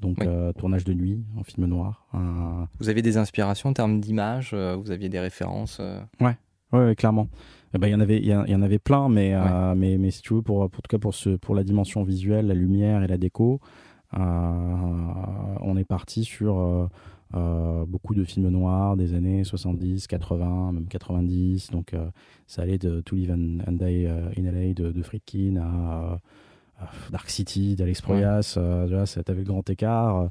Donc Oui. euh, tournage de nuit en film noir. Un- Vous aviez des inspirations en termes d'image euh, Vous aviez des références Ouais, ouais, clairement. Eh ben, il y en avait, il y, en- il y en avait plein, mais, mais, mais si tu veux, pour, pour, tout cas pour, ce, pour la dimension visuelle, la lumière et la déco, on est parti sur beaucoup de films noirs des années 70, 80, même 90. Donc, euh, ça allait de To Live and, and Die euh, in LA de, de Friedkin à, euh, Dark City d'Alex Proyas. Euh, tu vois, ça t'avait le grand écart. euh,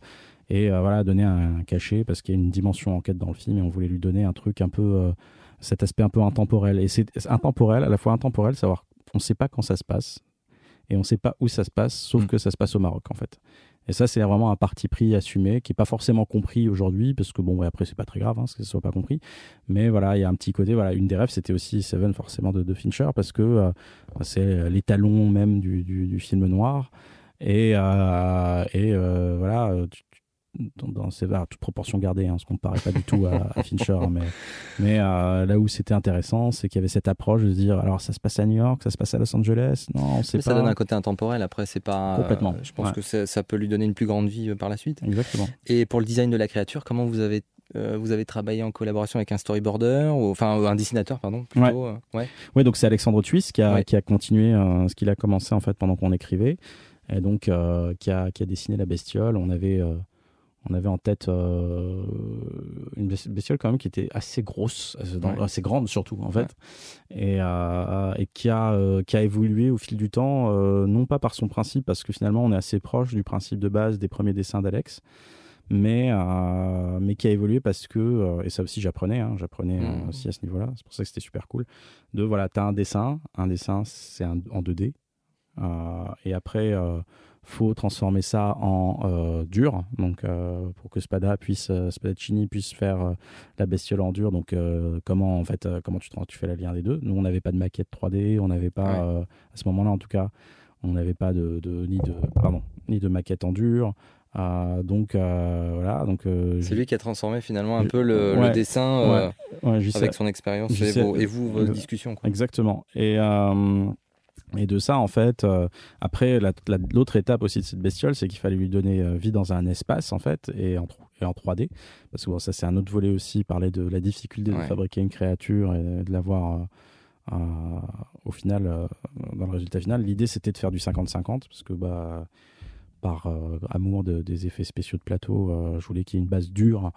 et euh, voilà, donner un, un cachet parce qu'il y a une dimension enquête dans le film et on voulait lui donner un truc un peu. euh, cet aspect un peu intemporel. Et c'est c'est intemporel, à la fois intemporel, savoir on ne sait pas quand ça se passe et on ne sait pas où ça se passe, sauf Mm. que ça se passe au Maroc en fait. Et ça, c'est vraiment un parti pris assumé qui n'est pas forcément compris aujourd'hui, parce que bon, ouais, après, c'est pas très grave hein, que soit pas compris. Mais voilà, il y a un petit côté, voilà, une des rêves, c'était aussi Seven, forcément, de, Fincher, parce que euh, c'est l'étalon même du, du, film noir. Et, euh, et euh, voilà, dans, ces, alors, toute proportion gardée, hein, ce qu'on ne paraît pas du tout à, à Fincher, hein, mais, mais euh, là où c'était intéressant, c'est qu'il y avait cette approche de se dire, alors ça se passe à New York, ça se passe à Los Angeles, non, on sait mais pas. Ça donne un côté intemporel. Après, c'est pas. euh, Complètement, je pense ouais. que ça, ça peut lui donner une plus grande vie euh, par la suite. Exactement. Et pour le design de la créature, comment vous avez euh, vous avez travaillé en collaboration avec un storyboarder ou enfin un dessinateur pardon plutôt ouais. Oui, donc c'est Alexandre Tuis qui a, Ouais. qui a continué ce qu'il a commencé en fait pendant qu'on écrivait, et donc qui, a, qui a dessiné la bestiole. On avait, on avait en tête euh, une bes- bestiole quand même qui était assez grosse, assez, dans- Ouais. assez grande surtout en fait, et, euh, et qui, a, euh, qui a évolué au fil du temps, non pas par son principe, parce que finalement on est assez proche du principe de base des premiers dessins d'Alex. Mais, mais qui a évolué parce que, et ça aussi j'apprenais, hein, j'apprenais Mhm. aussi à ce niveau-là, c'est pour ça que c'était super cool, de voilà, tu as un dessin, un dessin c'est en 2D, euh, et après faut transformer ça en euh, dur, donc euh, pour que Spada puisse, euh, Spadaccini puisse faire la bestiole en dur, donc comment en fait, comment tu, tu fais la lien des deux Nous on n'avait pas de maquette 3D, on n'avait pas, Ouais. à ce moment-là en tout cas, on n'avait pas de, de- ni de pardon ni de maquette en dur, Euh, donc euh, voilà, donc euh, C'est lui qui a transformé finalement un Je- peu le, ouais. le dessin ouais, j'y sais- avec son expérience et, sais- vos- et vous vos le- discussions. quoi. Exactement. Et, et de ça, en fait, euh, après, la- la- l'autre étape aussi de cette bestiole, c'est qu'il fallait lui donner euh, vie dans un espace, en fait, et en, tro- et en 3D. Parce que bon, ça, c'est un autre volet aussi, parler de la difficulté de fabriquer une créature et de l'avoir. euh, au final, dans le résultat final, l'idée c'était de faire du 50-50 parce que bah, par amour de- des effets spéciaux de plateau, je voulais qu'il y ait une base dure,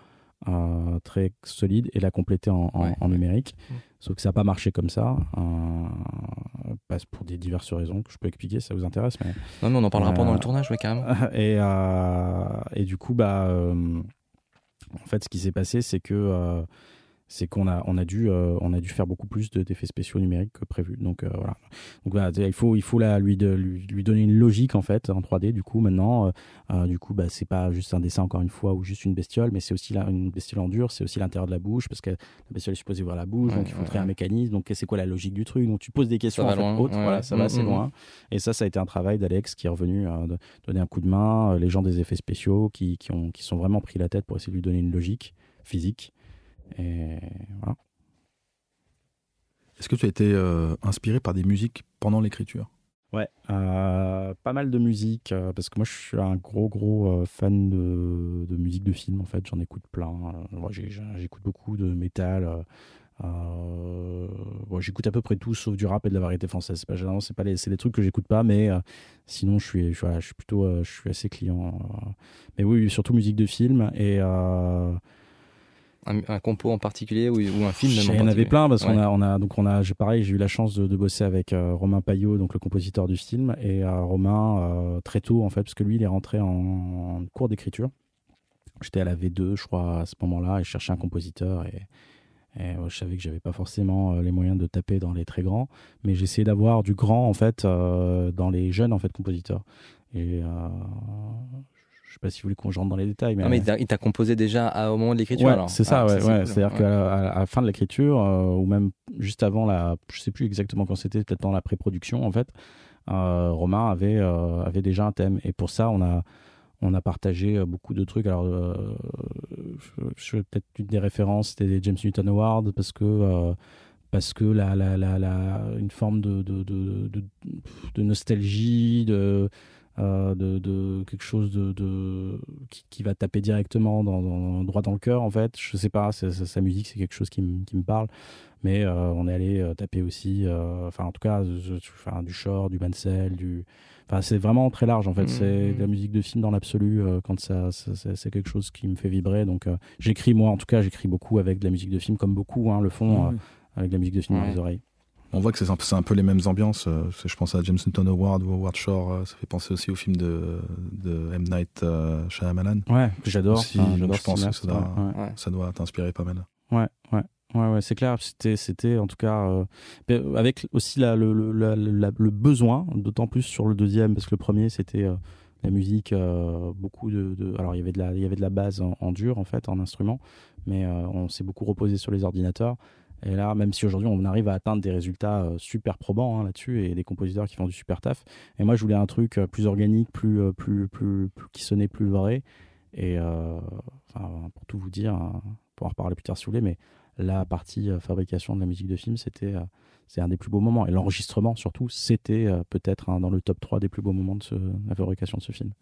euh, très solide et la compléter en, en- Ouais. en numérique. Sauf que ça n'a pas marché comme ça, euh, parce pour des diverses raisons que je peux expliquer, si ça vous intéresse. Mais... Non mais on en parlera Euh, pendant le tournage, ouais, carrément. *laughs* et, euh, et du coup, bah, en fait, ce qui s'est passé, c'est que c'est qu'on a, on a, dû, euh, on a dû faire beaucoup plus de- d'effets spéciaux numériques que prévu. Donc euh, voilà. Donc voilà, il faut, il faut la, lui, de, lui, lui donner une logique en fait en 3D. Du coup, maintenant, euh, euh, du coup, bah, c'est pas juste un dessin encore une fois ou juste une bestiole, mais c'est aussi la- une bestiole en dur, c'est aussi l'intérieur de la bouche parce que la bestiole est supposée ouvrir la bouche, Ouais, donc il faut ouais, créer un mécanisme. Donc c'est quoi la logique du truc? Donc tu poses des questions en fait, loin, voilà, ça va Mm, assez mm, loin. Et ça, ça a été un travail d'Alex qui est revenu euh, de- donner un coup de main, euh, les gens des effets spéciaux qui, qui, ont, qui sont vraiment pris la tête pour essayer de lui donner une logique physique. Et voilà. Est-ce que tu as été euh, inspiré par des musiques pendant l'écriture? Ouais, euh, pas mal de musique, euh, parce que moi je suis un gros gros fan de, de musique de film en fait, j'en écoute plein. Moi, J'écoute beaucoup de métal. euh, bon, j'écoute à peu près tout sauf du rap et de la variété française. C'est pas généralement, c'est pas les, c'est des trucs que j'écoute pas, mais euh, sinon je suis, je, voilà, je suis plutôt, euh, je suis assez client. mais oui, surtout musique de film et Un, un compo en particulier ou, ou un film il y en avait plein parce qu'on Ouais. a, on a, donc on a, j'ai pareil, j'ai eu la chance de, de bosser avec euh, Romain Payot, donc le compositeur du film, et euh, Romain euh, très tôt en fait, parce que lui il est rentré en, en cours d'écriture. J'étais à la V2, je crois, à ce moment-là, et je cherchais un compositeur et, Et je savais que j'avais pas forcément les moyens de taper dans les très grands, mais j'essayais d'avoir du grand en fait dans les jeunes en fait compositeurs. Et sais pas si vous voulez qu'on rentre dans les détails. Mais, mais il t'a composé déjà au moment de l'écriture ouais, C'est ça, ah, ouais. C'est-à-dire qu'à la fin de l'écriture, ou même juste avant la. Je sais plus exactement quand c'était, peut-être dans la pré-production en fait, Romain avait, avait déjà un thème. Et pour ça, on a on a partagé euh, beaucoup de trucs. Alors, euh, je, peut-être une des références, c'était les James Newton Awards, parce que euh, parce que la, la, la, une forme de, de, de, de nostalgie, de, de, quelque chose de, qui, va taper directement dans, droit dans le cœur, en fait. Je sais pas, sa musique, c'est quelque chose qui, qui me parle. Mais on est allé taper aussi, enfin, en tout cas, du Shore, du Mansell, du c'est vraiment très large en fait. C'est de la mmh. musique de film dans l'absolu euh, quand ça, c'est quelque chose qui me fait vibrer. Donc euh, j'écris moi en tout cas, j'écris beaucoup avec de la musique de film comme beaucoup hein, le font mmh. euh, avec de la musique de film dans les oreilles. On voit que c'est un, un, peu les mêmes ambiances. je pense à James Newton Award ou Howard Shore. ça fait penser aussi au film de, de M. Night Shyamalan. Ouais, j'adore. je pense que ça doit, ça doit t'inspirer pas mal. Ouais, ouais. Ouais, ouais c'est clair. C'était, c'était en tout cas euh, avec aussi la, le, besoin, d'autant plus sur le deuxième, parce que le premier c'était euh, la musique, euh, beaucoup de, alors il y avait de la, il y avait de la base en, dur en fait, en instrument, mais on s'est beaucoup reposé sur les ordinateurs. Et là, même si aujourd'hui on arrive à atteindre des résultats super probants hein, là-dessus et des compositeurs qui font du super taf, et moi je voulais un truc plus organique, plus, plus, plus, qui sonnait plus vrai. Et enfin, pour tout vous dire, hein, pour en reparler plus tard si vous voulez, mais la partie euh, fabrication de la musique de film, c'était euh, c'est un des plus beaux moments. Et l'enregistrement, surtout, c'était euh, peut-être dans le top 3 des plus beaux moments de la fabrication de ce film.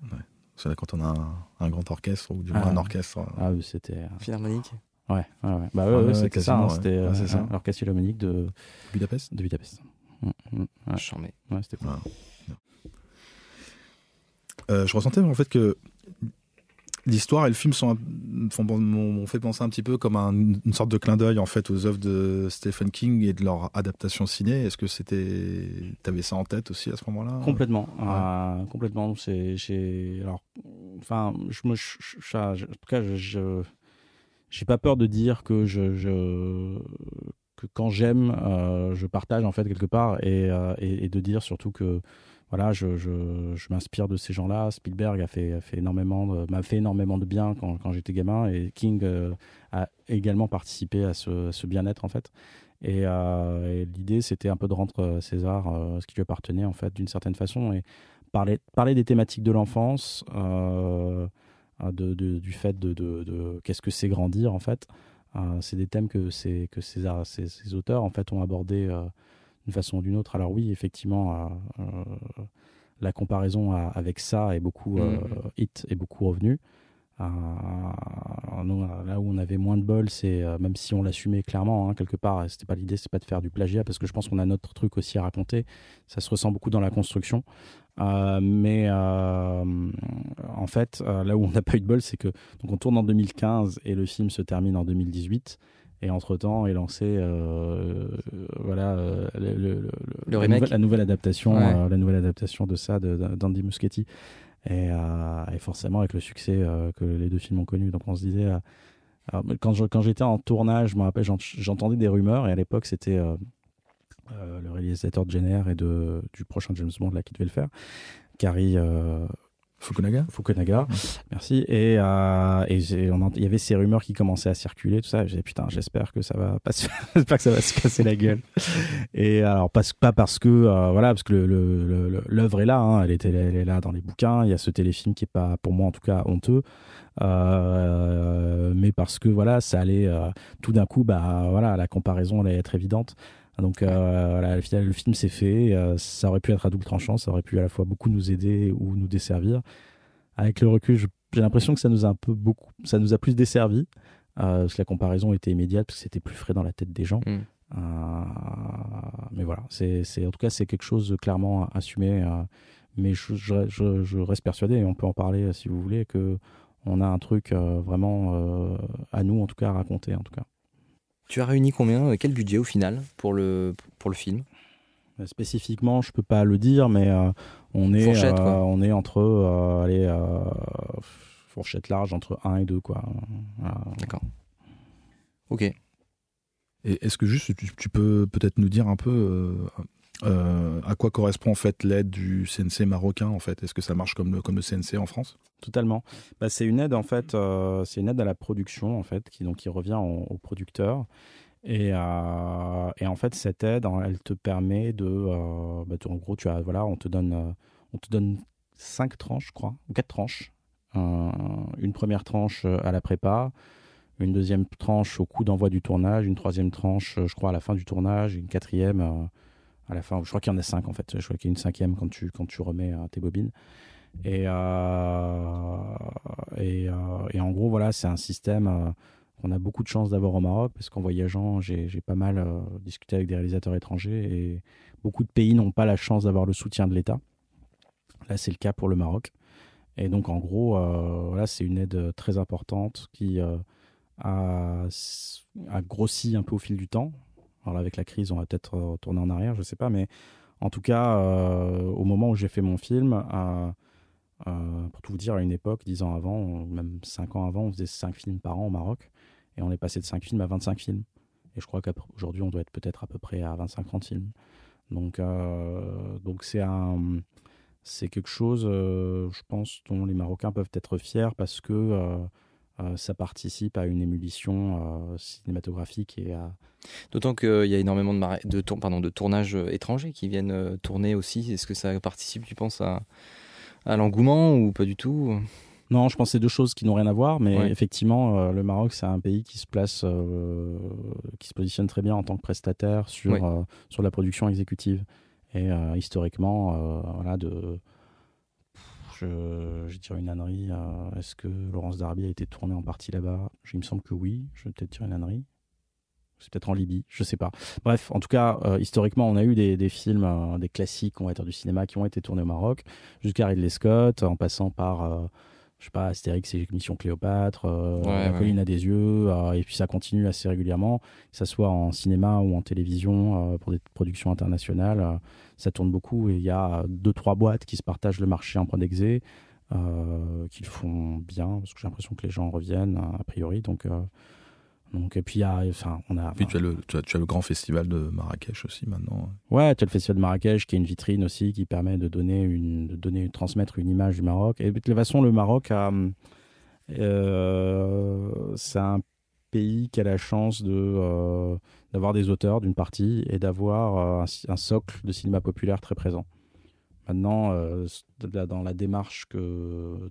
C'est là quand on a un, grand orchestre, ou du moins un ah. orchestre. Ah oui, c'était. Philharmonique Ouais, ouais, ouais. Bah ouais, c'est ça. Hein, c'était l'orchestre philharmonique de Budapest. De Budapest. Mmh, mmh, ouais. Ouais, c'était cool. je ressentais en fait que l'histoire et le film sont m'ont fait penser un petit peu comme une sorte de clin d'œil en fait aux œuvres de Stephen King et de leur adaptation ciné. Est-ce que c'était, t'avais ça en tête aussi à ce moment-là? Complètement, euh, complètement. C'est, j'ai, alors, enfin, je me, en tout cas, je, j'ai pas peur de dire que quand j'aime, euh, je partage en fait quelque part et, euh, de dire surtout que voilà, je, m'inspire de ces gens-là. Spielberg a fait, fait énormément, m'a fait énormément de bien quand, j'étais gamin, et King euh, a également participé à ce, bien-être en fait. Et, l'idée, c'était un peu de rendre César ce qui lui appartenait en fait, d'une certaine façon, et parler, parler des thématiques de l'enfance, de, du fait de, de, qu'est-ce que c'est grandir en fait. c'est des thèmes que, que César, ces, ces, auteurs en fait ont abordés d'une façon ou d'une autre. Alors oui, effectivement, euh, euh, la comparaison avec ça est beaucoup euh, mm. hit et beaucoup revenu. là où on avait moins de bol, c'est même si on l'assumait clairement hein, quelque part, c'était pas l'idée, c'est pas de faire du plagiat parce que je pense qu'on a notre truc aussi à raconter. Ça se ressent beaucoup dans la construction, mais en fait, là où on n'a pas eu de bol, c'est que donc on tourne en 2015 et le film se termine en 2018. Et entre-temps est lancé euh, voilà, euh, le, la, nouvelle, adaptation, euh, la nouvelle adaptation de ça d'Andy Muschietti. Et, et, forcément avec le succès que les deux films ont connu. Donc on se disait, quand, quand j'étais en tournage, je me rappelle, j'entendais des rumeurs et à l'époque c'était le réalisateur de Jenner et du prochain James Bond là, qui devait le faire, Carrie Fukunaga Fukunaga, merci. Et euh, il y avait ces rumeurs qui commençaient à circuler, tout ça. J'ai putain, j'espère que ça va pas, *laughs* que ça va se casser la gueule. Et alors pas, pas parce que euh, voilà, parce que l'œuvre est là, hein, elle, était, elle est là dans les bouquins. Il y a ce téléfilm qui est pas, pour moi en tout cas, honteux. Euh, mais parce que voilà, ça allait tout d'un coup, bah voilà, la comparaison allait être évidente. Donc euh, voilà, le film s'est fait. Euh, ça aurait pu être à double tranchant, ça aurait pu à la fois beaucoup nous aider ou nous desservir. Avec le recul, j'ai l'impression que ça nous a un peu beaucoup, ça nous a plus desservi euh, parce que la comparaison était immédiate parce que c'était plus frais dans la tête des gens. Mm. mais voilà, c'est en tout cas c'est quelque chose clairement assumé. mais je, je, je, reste persuadé et on peut en parler si vous voulez que on a un truc vraiment à nous en tout cas à raconter en tout cas. Tu as réuni combien euh, Quel budget au final pour le, pour le film? Euh, Spécifiquement, je peux pas le dire, mais euh, on, est, on est entre allez, fourchette large entre 1 et 2. quoi. D'accord. Ok. Et est-ce que juste tu, peux peut-être nous dire un peu à quoi correspond en fait l'aide du CNC marocain en fait? Est-ce que ça marche comme le, comme le CNC en France? Totalement. Bah, c'est une aide en fait, c'est une aide à la production en fait qui donc qui revient aux producteurs. Et, et, en fait, cette aide, elle te permet de, bah, en gros, tu as, voilà, on te donne, on te donne cinq tranches, je crois, quatre tranches. une première tranche euh, à la prépa, une deuxième tranche au coup d'envoi du tournage, une troisième tranche, euh, je crois, à la fin du tournage, une quatrième euh, à la fin. Je crois qu'il y en a cinq en fait. Je crois qu'il y a une cinquième quand tu, quand tu remets tes bobines. Et, et, et, en gros, voilà, c'est un système qu'on a beaucoup de chance d'avoir au Maroc parce qu'en voyageant, j'ai pas mal discuté avec des réalisateurs étrangers et beaucoup de pays n'ont pas la chance d'avoir le soutien de l'État. Là, c'est le cas pour le Maroc. Et donc, en gros, euh, c'est une aide très importante qui euh, a, grossi un peu au fil du temps. Alors, avec la crise, on va peut-être retourner en arrière, je ne sais pas. Mais en tout cas, euh, au moment où j'ai fait mon film, pour tout vous dire, à une époque, dix ans avant, même cinq ans avant, on faisait cinq films par an au Maroc. Et on est passé de cinq films à 25 films. Et je crois qu'aujourd'hui, on doit être peut-être à peu près à 25-30 films. Donc, donc c'est un c'est quelque chose, euh, je pense, dont les Marocains peuvent être fiers parce que euh, euh, ça participe à une émulsion cinématographique et D'autant qu'il y a énormément de, de, pardon, de tournages étrangers qui viennent tourner aussi. Est-ce que ça participe, tu penses, à, à l'engouement ou pas du tout non, je pense que c'est deux choses qui n'ont rien à voir, mais effectivement, le Maroc, c'est un pays qui se place, qui se positionne très bien en tant que prestataire sur, sur la production exécutive. Et euh, historiquement, euh, voilà, de. Je, je dirais une ânerie. Euh, est-ce que Laurence Darby a été tournée en partie là-bas? Il me semble que oui. Je vais peut-être dire une ânerie c'est peut-être en Libye, je sais pas. Bref, en tout cas, historiquement, on a eu des, des films, des classiques, on va dire, du cinéma qui ont été tournés au Maroc, jusqu'à Ridley Scott, en passant par je sais pas, Astérix et Mission Cléopâtre, euh, La colline à des yeux, euh, et puis ça continue assez régulièrement, que ce soit en cinéma ou en télévision, euh, pour des productions internationales, ça tourne beaucoup, et il y a deux, trois boîtes qui se partagent le marché en point d'exé, qui font bien, parce que j'ai l'impression que les gens reviennent, a priori, donc donc, et puis, y a, enfin, on a. Puis tu as, le, tu, as, le grand festival de Marrakech aussi maintenant. Ouais, tu as le festival de Marrakech qui est une vitrine aussi qui permet de donner une, de donner, transmettre une image du Maroc. Et de toute façon, le Maroc a, euh, c'est un pays qui a la chance de euh, d'avoir des auteurs d'une partie et d'avoir euh, un, socle de cinéma populaire très présent. Maintenant, dans la démarche que,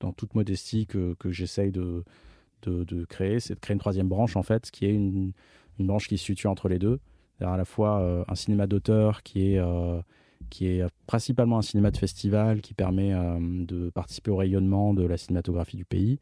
dans toute modestie que, que j'essaye de de, créer, c'est de créer une troisième branche, en fait, qui est une, branche qui se situe entre les deux. à la fois euh, un cinéma d'auteur qui est, euh, qui est principalement un cinéma de festival qui permet euh, de participer au rayonnement de la cinématographie du pays,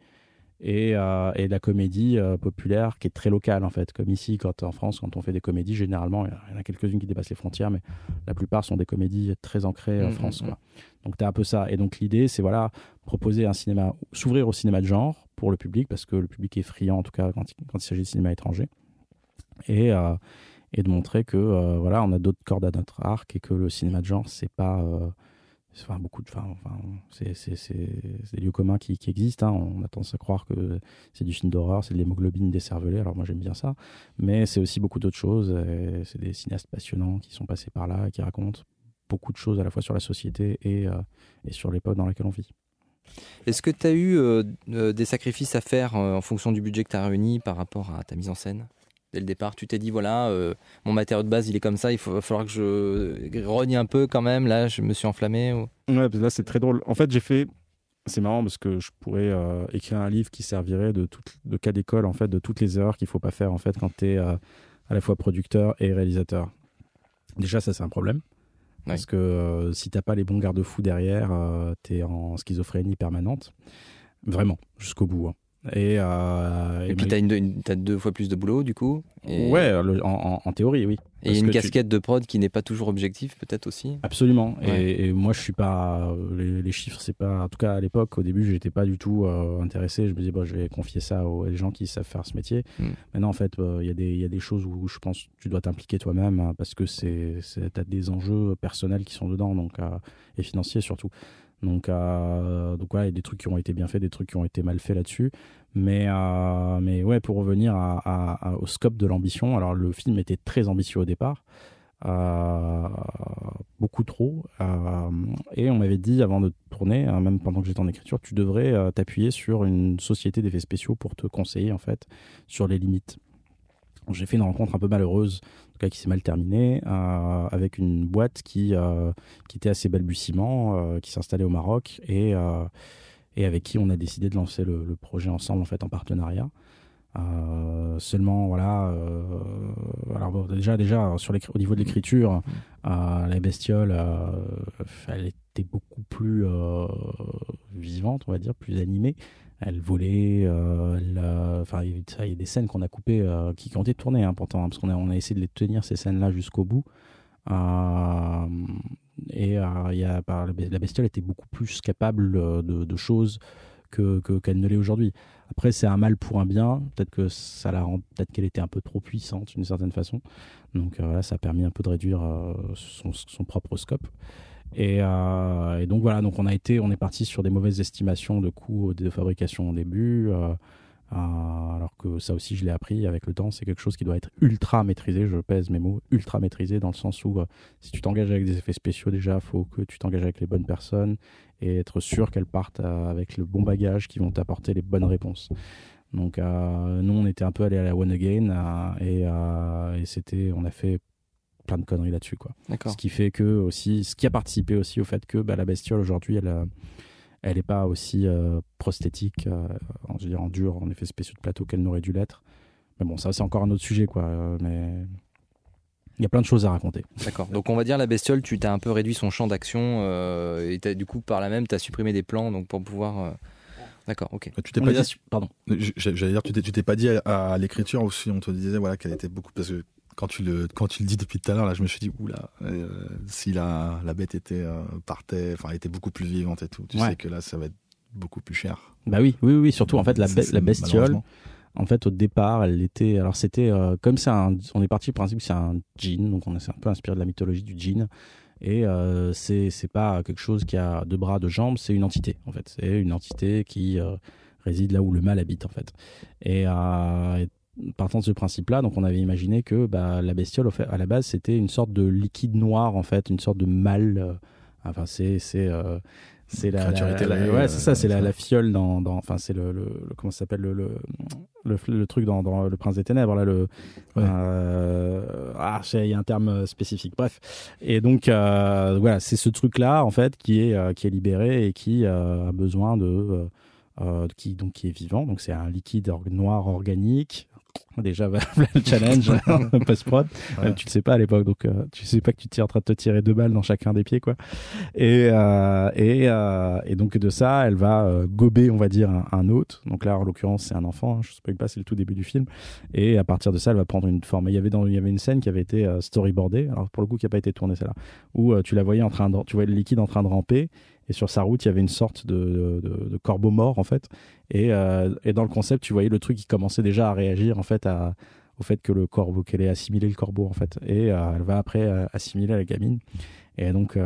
et, et la comédie populaire qui est très locale, en fait. Comme ici, quand en France, quand on fait des comédies, généralement, il y en a quelques-unes qui dépassent les frontières, mais la plupart sont des comédies très ancrées en mmh, France. Mmh, quoi. Mmh. Donc, tu as un peu ça. Et donc, l'idée, c'est voilà, proposer un cinéma, s'ouvrir au cinéma de genre, pour le public, parce que le public est friand, en tout cas, quand il, s'agit de cinéma étranger. Et, euh, et de montrer que, euh, voilà, on a d'autres cordes à notre arc et que le cinéma de genre, c'est pas. Euh, enfin, beaucoup de. Enfin, c'est des lieux communs qui, qui existent. Hein. On a tendance à croire que c'est du film d'horreur, c'est de l'hémoglobine décervelée. Alors, moi, j'aime bien ça. Mais c'est aussi beaucoup d'autres choses. C'est des cinéastes passionnants qui sont passés par là et qui racontent beaucoup de choses à la fois sur la société et, et sur l'époque dans laquelle on vit. Est-ce que tu as eu euh, euh, des sacrifices à faire euh, en fonction du budget que tu as réuni par rapport à ta mise en scène Dès le départ, tu t'es dit voilà, mon matériau de base il est comme ça, il va falloir que je rogne un peu quand même. Là, je me suis enflammé. Ouais, là c'est très drôle. En fait, j'ai fait. C'est marrant parce que je pourrais écrire un livre qui servirait de, tout, de cas d'école en fait de toutes les erreurs qu'il faut pas faire en fait quand tu es à la fois producteur et réalisateur. Déjà, ça c'est un problème. Parce que euh, si t'as pas les bons garde-fous derrière, euh, tu es en schizophrénie permanente. Vraiment, jusqu'au bout. Hein. Et, euh, et, puis, tu as, deux fois plus de boulot, du coup Ouais, en, théorie, oui. Et une casquette de prod qui n'est pas toujours objective, peut-être aussi Absolument. Et, moi, je suis pas. Les, chiffres, c'est pas. En tout cas, à l'époque, au début, j'étais pas du tout euh, intéressé. Je me disais, bon, je vais confier ça aux gens qui savent faire ce métier. Hmm. Maintenant, en fait, il y, y, a des choses où je pense que tu dois t'impliquer toi-même hein, parce que tu as des enjeux personnels qui sont dedans donc, euh, et financiers surtout. Donc, euh, donc il y a des trucs qui ont été bien faits, des trucs qui ont été mal faits là-dessus. Mais, euh, mais ouais, pour revenir au scope de l'ambition, alors le film était très ambitieux au départ, euh, beaucoup trop. euh, et on m'avait dit avant de tourner, euh, même pendant que j'étais en écriture, tu devrais euh, t'appuyer sur une société d'effets spéciaux pour te conseiller en fait sur les limites. J'ai fait une rencontre un peu malheureuse, en tout cas qui s'est mal terminée, euh, avec une boîte qui, euh, qui était assez balbutiement, euh, qui s'installait au Maroc et, euh, et avec qui on a décidé de lancer le, le projet ensemble en fait en partenariat. Seulement voilà alors bon, déjà déjà sur l'écri- au niveau de l'écriture euh, la bestiole elle était beaucoup plus vivante on va dire plus animée elle volait euh, euh, enfin il y a- des scènes qu'on a coupées euh, qui, ont été tournées hein, pourtant hein, parce qu'on a, essayé de les tenir ces scènes là jusqu'au bout et a, la be- la bestiole était beaucoup plus capable de, choses que que- qu'elle ne l'est aujourd'hui. Après, c'est un mal pour un bien. Peut-être que ça la rend, peut-être qu'elle était un peu trop puissante d'une certaine façon. Donc voilà, ça a permis un peu de réduire son propre scope. Et, euh, et donc voilà, donc on a été, on est parti sur des mauvaises estimations de coûts de fabrication au début. euh, euh, alors que ça aussi, je l'ai appris avec le temps. C'est quelque chose qui doit être ultra maîtrisé. Je pèse mes mots, ultra maîtrisé dans le sens où si tu t'engages avec des effets spéciaux, déjà, faut que tu t'engages avec les bonnes personnes et être sûr qu'elles partent avec le bon bagage qui vont t'apporter les bonnes réponses. Donc nous, on était un peu allé à la one again et, et c'était, on a fait plein de conneries là-dessus, quoi. D'accord. Ce qui fait que aussi, ce qui a participé aussi au fait que bah, la bestiole aujourd'hui, elle, euh, elle n'est pas aussi euh, prosthétique, euh, en, je veux dire, en dur, en effet spéciaux de plateau qu'elle n'aurait dû l'être. Mais bon, ça c'est encore un autre sujet, quoi. euh, mais il y a plein de choses à raconter. D'accord. Donc on va dire la bestiole, tu t'as un peu réduit son champ d'action euh, et t'as- du coup par là même tu as supprimé des plans donc pour pouvoir. euh, D'accord, ok. Tu t'es pas dit, Pardon. J'allais dire, tu t'es, tu t'es pas dit à, à l'écriture aussi, on te disait voilà qu'elle était beaucoup parce que quand tu le quand tu le dis depuis tout à l'heure là, je me suis dit oula, euh, si la la bête était euh, partait, enfin était beaucoup plus vivante et tout, tu Ouais. sais que là ça va être beaucoup plus cher. Bah oui, oui, oui, surtout en fait la, be- bestiole. En fait, au départ, elle était. Alors, c'était euh, comme un. On est parti du principe que c'est un djinn, donc on s'est un peu inspiré de la mythologie du djinn. Et euh, c'est c'est pas quelque chose qui a deux bras, deux jambes, c'est une entité, en fait. C'est une entité qui réside là où le mal habite, en fait. Et, et partant de ce principe-là, donc on avait imaginé que bah, la bestiole, à la base, c'était une sorte de liquide noir, en fait, une sorte de mal. euh, enfin, c'est. c'est euh, c'est la, la- éthérée, la- ouais, c'est ça, euh, c'est la, la fiole dans, dans enfin c'est le, le, le- comment ça s'appelle le, le, le, truc dans, dans le Prince des Ténèbres là le Ouais. euh, ah il y a un terme euh, spécifique bref et donc voilà c'est ce truc là en fait qui est qui est libéré et qui a besoin de euh, qui donc qui est vivant donc c'est un liquide or- noir organique déjà *laughs* voilà le challenge post *laughs* prod Ouais. tu le sais pas à l'époque donc euh, tu sais pas que tu es en train de te tirer deux balles dans chacun des pieds quoi. Et euh, et, euh, et donc de ça elle va euh, gober on va dire un, un hôte. Donc là en l'occurrence c'est un enfant hein, je spoil pas c'est le tout début du film. Et à partir de ça elle va prendre une forme. Il y avait dans il y avait une scène qui avait été euh, storyboardée. Alors pour le coup qui a pas été tournée celle-là. Où euh, tu la voyais en train de tu voyais le liquide en train de ramper et sur sa route il y avait une sorte de, corbeau mort en fait. Et, euh, et dans le concept tu voyais le truc qui commençait déjà à réagir en fait au fait que le corbeau qu'elle ait assimilé le corbeau en fait. Et euh, elle va après euh, assimiler la gamine. Et donc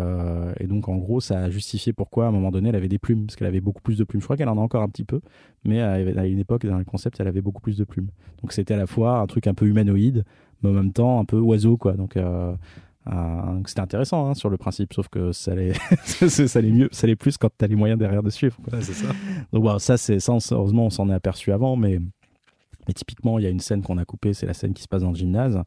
et donc en gros ça a justifié pourquoi à un moment donné elle avait des plumes. Parce qu'elle avait beaucoup plus de plumes. Je crois qu'elle en a encore un petit peu. Mais à une époque dans le concept elle avait beaucoup plus de plumes. Donc c'était à la fois un truc un peu humanoïde mais en même temps un peu oiseau quoi. Donc euh, c'était intéressant hein, sur le principe sauf que ça allait *laughs* ça allait mieux ça allait plus quand t'as les moyens derrière de suivre quoi. Ouais, c'est ça. Donc ça, c'est ça, heureusement, on s'en est aperçu avant, mais, mais typiquement, il y a une scène qu'on a coupée, c'est la scène qui se passe dans le gymnase,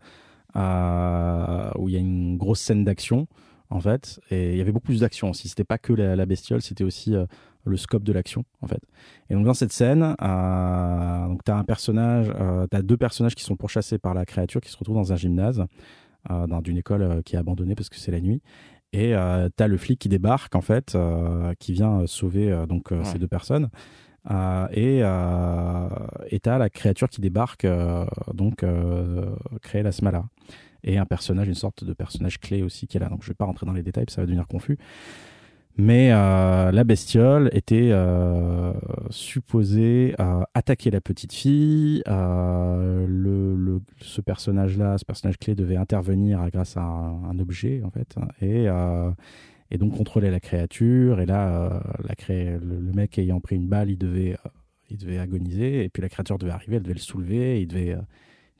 euh, où il y a une grosse scène d'action, en fait, et il y avait beaucoup plus d'action aussi. C'était pas que la, la bestiole, c'était aussi euh, le scope de l'action, en fait. Et donc dans cette scène, euh, donc t'as un personnage, t'as deux personnages qui sont pourchassés par la créature, qui se retrouvent dans un gymnase, d'une école euh, qui est abandonnée parce que c'est la nuit. Et euh, t'as le flic qui débarque en fait, euh, qui vient euh, sauver euh, donc euh, Ouais. ces deux personnes. Euh, et euh, et t'as la créature qui débarque, euh, donc euh, créer la Smala. Et un personnage, une sorte de personnage clé aussi qui est là. Donc je vais pas rentrer dans les détails, ça va devenir confus. Mais euh, la bestiole était euh, supposée euh, attaquer la petite fille. Euh, le, le- ce personnage-là, ce personnage clé, devait intervenir grâce à un, objet en fait. Et, euh, et donc contrôler la créature. Et là, la cré... le, mec ayant pris une balle, il devait, il devait agoniser, et puis la créature devait arriver, elle devait le soulever, il devait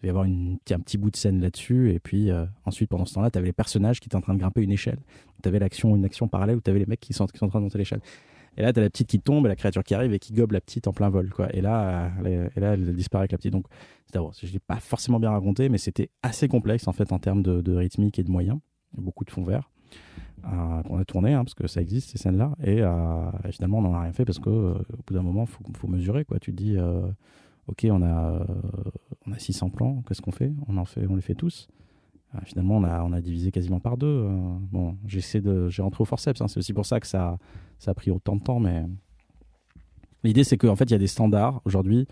il y avoir une, un petit bout de scène là-dessus. Et puis ensuite, pendant ce temps-là, tu avais les personnages qui étaient en train de grimper une échelle. Tu avais l'action, une action parallèle où tu avais les mecs qui sont, en train de monter l'échelle. Et là, tu as la petite qui tombe et la créature qui arrive et qui gobe la petite en plein vol. Quoi. Et, là, elle, et là, elle disparaît avec la petite. Donc, je ne l'ai pas forcément bien raconté, mais c'était assez complexe en fait en termes de, rythmique et de moyens. Il y a beaucoup de fonds verts euh, qu'on a tourné, hein, parce que ça existe ces scènes-là. Et, euh, finalement, on n'en a rien fait parce qu'au euh, bout d'un moment, faut, faut, mesurer. Quoi. Tu te dis, OK, on a, on a 600 plans, qu'est-ce qu'on fait? On, en fait on les fait tous. finalement, on a, on a divisé quasiment par deux. bon, j'essaie de, j'ai rentré au forceps. Hein. c'est aussi pour ça que ça ça a pris autant de temps, mais l'idée c'est qu'en fait il y a des standards aujourd'hui.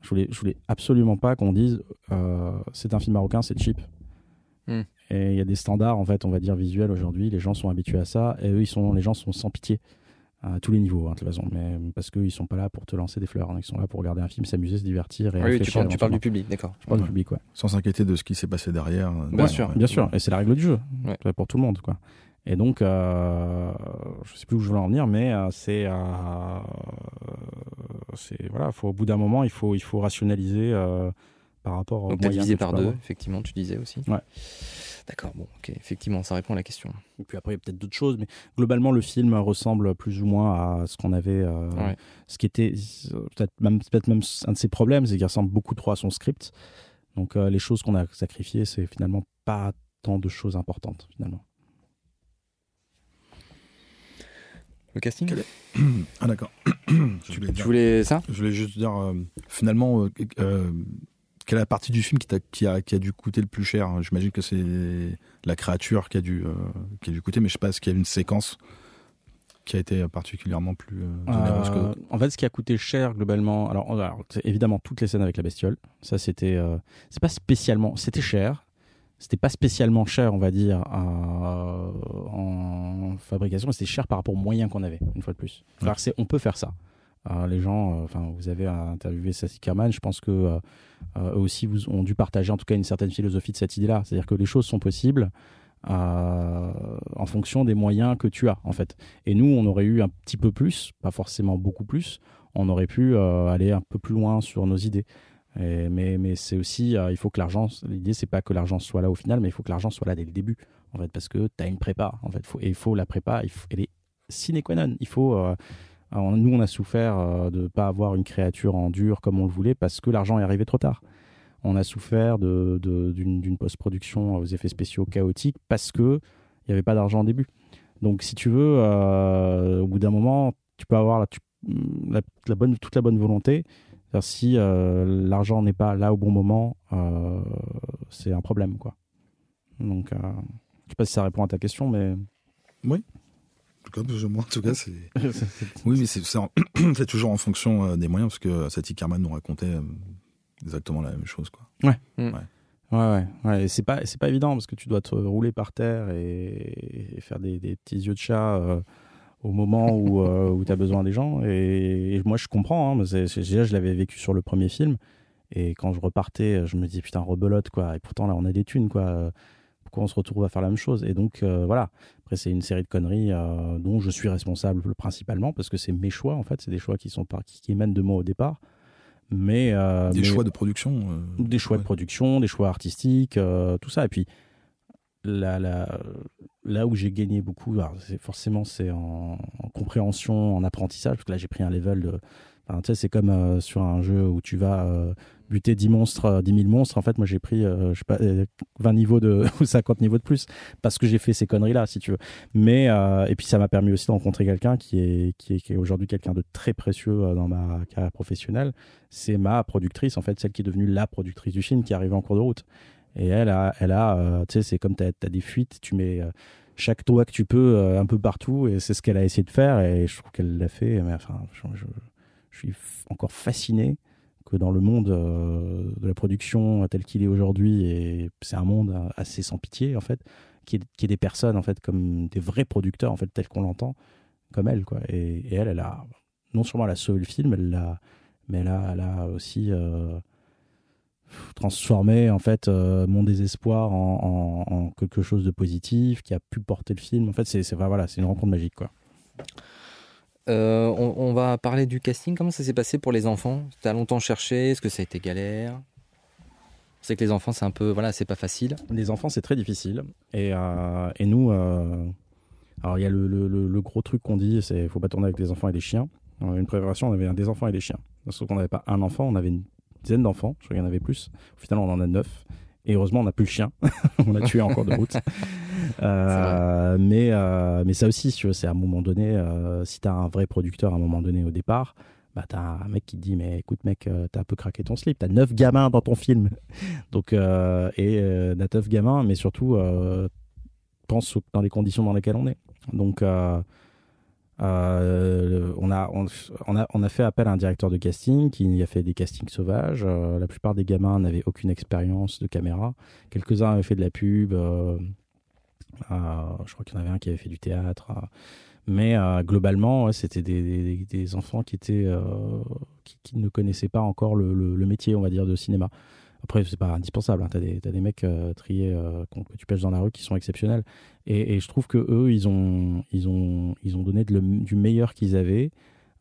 Je voulais, je voulais absolument pas qu'on dise euh, c'est un film marocain, c'est cheap. Hmm. Et il y a des standards en fait, on va dire visuels aujourd'hui. Les gens sont habitués à ça et eux ils sont, les gens sont sans pitié à tous les niveaux hein, de toute façon, mais parce qu'ils sont pas là pour te lancer des fleurs, hein. ils sont là pour regarder un film, s'amuser, se divertir. Et oui, tu parles, tu parles, du public, d'accord. Je parle du public, ouais. Sans s'inquiéter de ce qui s'est passé derrière. Bien sûr, bien sûr, et c'est la règle du jeu, pour tout le monde, quoi. Et donc, euh, je sais plus où je voulais en venir, mais euh, c'est, euh, c'est voilà, faut, au bout d'un moment, il faut, il faut rationaliser euh, par rapport donc, divisé par deux, effectivement, tu disais aussi. Ouais. D'accord, bon, ok, effectivement, ça répond à la question. Et puis après, il y a peut-être d'autres choses, mais globalement, le film ressemble plus ou moins à ce qu'on avait, ce qui était peut-être même, peut même un de ses problèmes, c'est qu'il ressemble beaucoup trop à son script. Donc, les choses qu'on a sacrifiées, c'est finalement pas tant de choses importantes, finalement. Le casting *coughs* Ah d'accord. *coughs* tu voulais ça? Je voulais juste dire, euh, finalement, euh, euh, quelle est la partie du film qui, a, qui, a, qui a dû coûter le plus cher. J'imagine que c'est la créature qui a dû, qui a dû coûter, mais je sais pas, est-ce qu'il y a une séquence qui a été particulièrement plus généreuse En fait, ce qui a coûté cher globalement, alors, alors évidemment toutes les scènes avec la bestiole, ça c'était, c'est pas spécialement, c'était cher, c'était pas spécialement cher, on va dire, en fabrication, mais c'était cher par rapport aux moyens qu'on avait, une fois de plus. on peut faire ça. Euh, les gens, euh, enfin, vous avez interviewé Sassy Kerman, je pense que euh, eux aussi vous ont dû partager en tout cas une certaine philosophie de cette idée-là. C'est-à-dire que les choses sont possibles en fonction des moyens que tu as, en fait. Et nous, on aurait eu un petit peu plus, pas forcément beaucoup plus, on aurait pu aller un peu plus loin sur nos idées mais, mais c'est aussi, euh, il faut que l'argent, l'idée c'est pas que l'argent soit là au final, mais il faut que l'argent soit là dès le début, en fait, parce que tu as une prépa, en fait, et il faut la prépa, elle est sine qua non. Il faut, euh, nous on a souffert euh, de ne pas avoir une créature en dur comme on le voulait parce que l'argent est arrivé trop tard. On a souffert d'une de, post-production aux effets spéciaux chaotiques parce que il n'y avait pas d'argent au début. Donc si tu veux, au bout d'un moment, tu peux avoir la, bonne, toute la bonne volonté, si euh, l'argent n'est pas là au bon moment, euh, c'est un problème, quoi. Donc, euh, je sais pas si ça répond à ta question, mais oui. En tout cas, plus ou moins. En tout cas, c'est. *laughs* oui, mais *clears throat* c'est toujours en fonction des moyens, parce que Sati Kerman nous racontait exactement la même chose, quoi. Ouais. Ouais. Ouais, ouais, c'est pas, c'est pas évident parce que tu dois te rouler par terre et, faire des, des, petits yeux de chat au moment où, euh, *laughs* où tu as besoin des gens. Et, moi, je comprends. Hein, déjà, je l'avais vécu sur le premier film. Et quand je repartais, je me dis putain, rebelote, quoi. Et pourtant, là, on a des thunes, quoi. Pourquoi on se retrouve à faire la même chose? Et donc, euh, voilà. Après, c'est une série de conneries euh, dont je suis responsable principalement parce que c'est mes choix, en fait. C'est des choix qui, sont par... qui, émanent de moi au départ. Mais, des choix de production Des choix de production, des choix artistiques, tout ça. Et puis, la, la, là où j'ai gagné beaucoup, c'est forcément c'est en, compréhension, en apprentissage, parce que là j'ai pris un level de. Enfin, tu sais, c'est comme euh, sur un jeu où tu vas euh, buter 10 monstres, 10 euh, 000 monstres. En fait, moi j'ai pris, je sais pas, 20 niveaux de, *laughs* ou 50 niveaux de plus, parce que j'ai fait ces conneries-là, si tu veux. Mais, et puis ça m'a permis aussi de rencontrer quelqu'un qui est, qui est, qui est aujourd'hui quelqu'un de très précieux dans ma carrière professionnelle. C'est ma productrice, en fait, celle qui est devenue la productrice du film, qui arrive en cours de route. Et elle a, elle a euh, tu sais, c'est comme tu as, des fuites, tu mets euh, chaque doigt que tu peux euh, un peu partout, et c'est ce qu'elle a essayé de faire, et je trouve qu'elle l'a fait. Mais enfin, je, suis encore fasciné que dans le monde de la production tel qu'il est aujourd'hui, et c'est un monde assez sans pitié, en fait, qui est, qui est des personnes, en fait, comme des vrais producteurs, en fait, tels qu'on l'entend, comme elle, quoi. Et, elle, elle a, non seulement elle a sauvé le film, elle l'a, mais elle a, elle a aussi transformer en fait mon désespoir en, en, quelque chose de positif qui a pu porter le film. En fait, c'est voilà, c'est une rencontre magique quoi. On, on, va parler du casting. Comment ça s'est passé pour les enfants? T'as longtemps cherché Est-ce que ça a été galère? C'est que les enfants, c'est un peu, voilà, c'est pas facile. Les enfants, c'est très difficile. Et, euh, et nous, euh, alors il y a le, le, gros truc qu'on dit, c'est faut pas tourner avec des enfants et des chiens. une préparation, on avait des enfants et des chiens. Sauf qu'on n'avait pas un enfant, on avait une dizaine d'enfants. Je crois qu'il y en avait plus. Au final, on en a neuf. Et heureusement, on n'a plus le chien. *laughs* on l'a tué en cours de route. *laughs* Euh, mais, mais ça aussi, c'est à un moment donné, si tu as un vrai producteur à un moment donné au départ, bah, t'as un mec qui te dit mais écoute mec euh, t'as un peu craqué ton slip. T'as neuf gamins dans ton film. *laughs* Donc euh, et euh, neuf gamins mais surtout euh, pense dans les conditions dans lesquelles on est. Donc on a on, a on a fait appel à un directeur de casting qui a fait des castings sauvages. La plupart des gamins n'avaient aucune expérience de caméra. Quelques uns avaient fait de la pub je crois qu'il y en avait un qui avait fait du théâtre mais euh, globalement, c'était des, enfants qui, étaient, euh, qui, ne connaissaient pas encore le, métier, on va dire, de cinéma. Après, c'est pas indispensable. Hein. Tu as, des mecs euh, triés que tu pêches dans la rue qui sont exceptionnels. Et, je trouve que eux, ils ont, ils ont, ils ont donné du meilleur qu'ils avaient.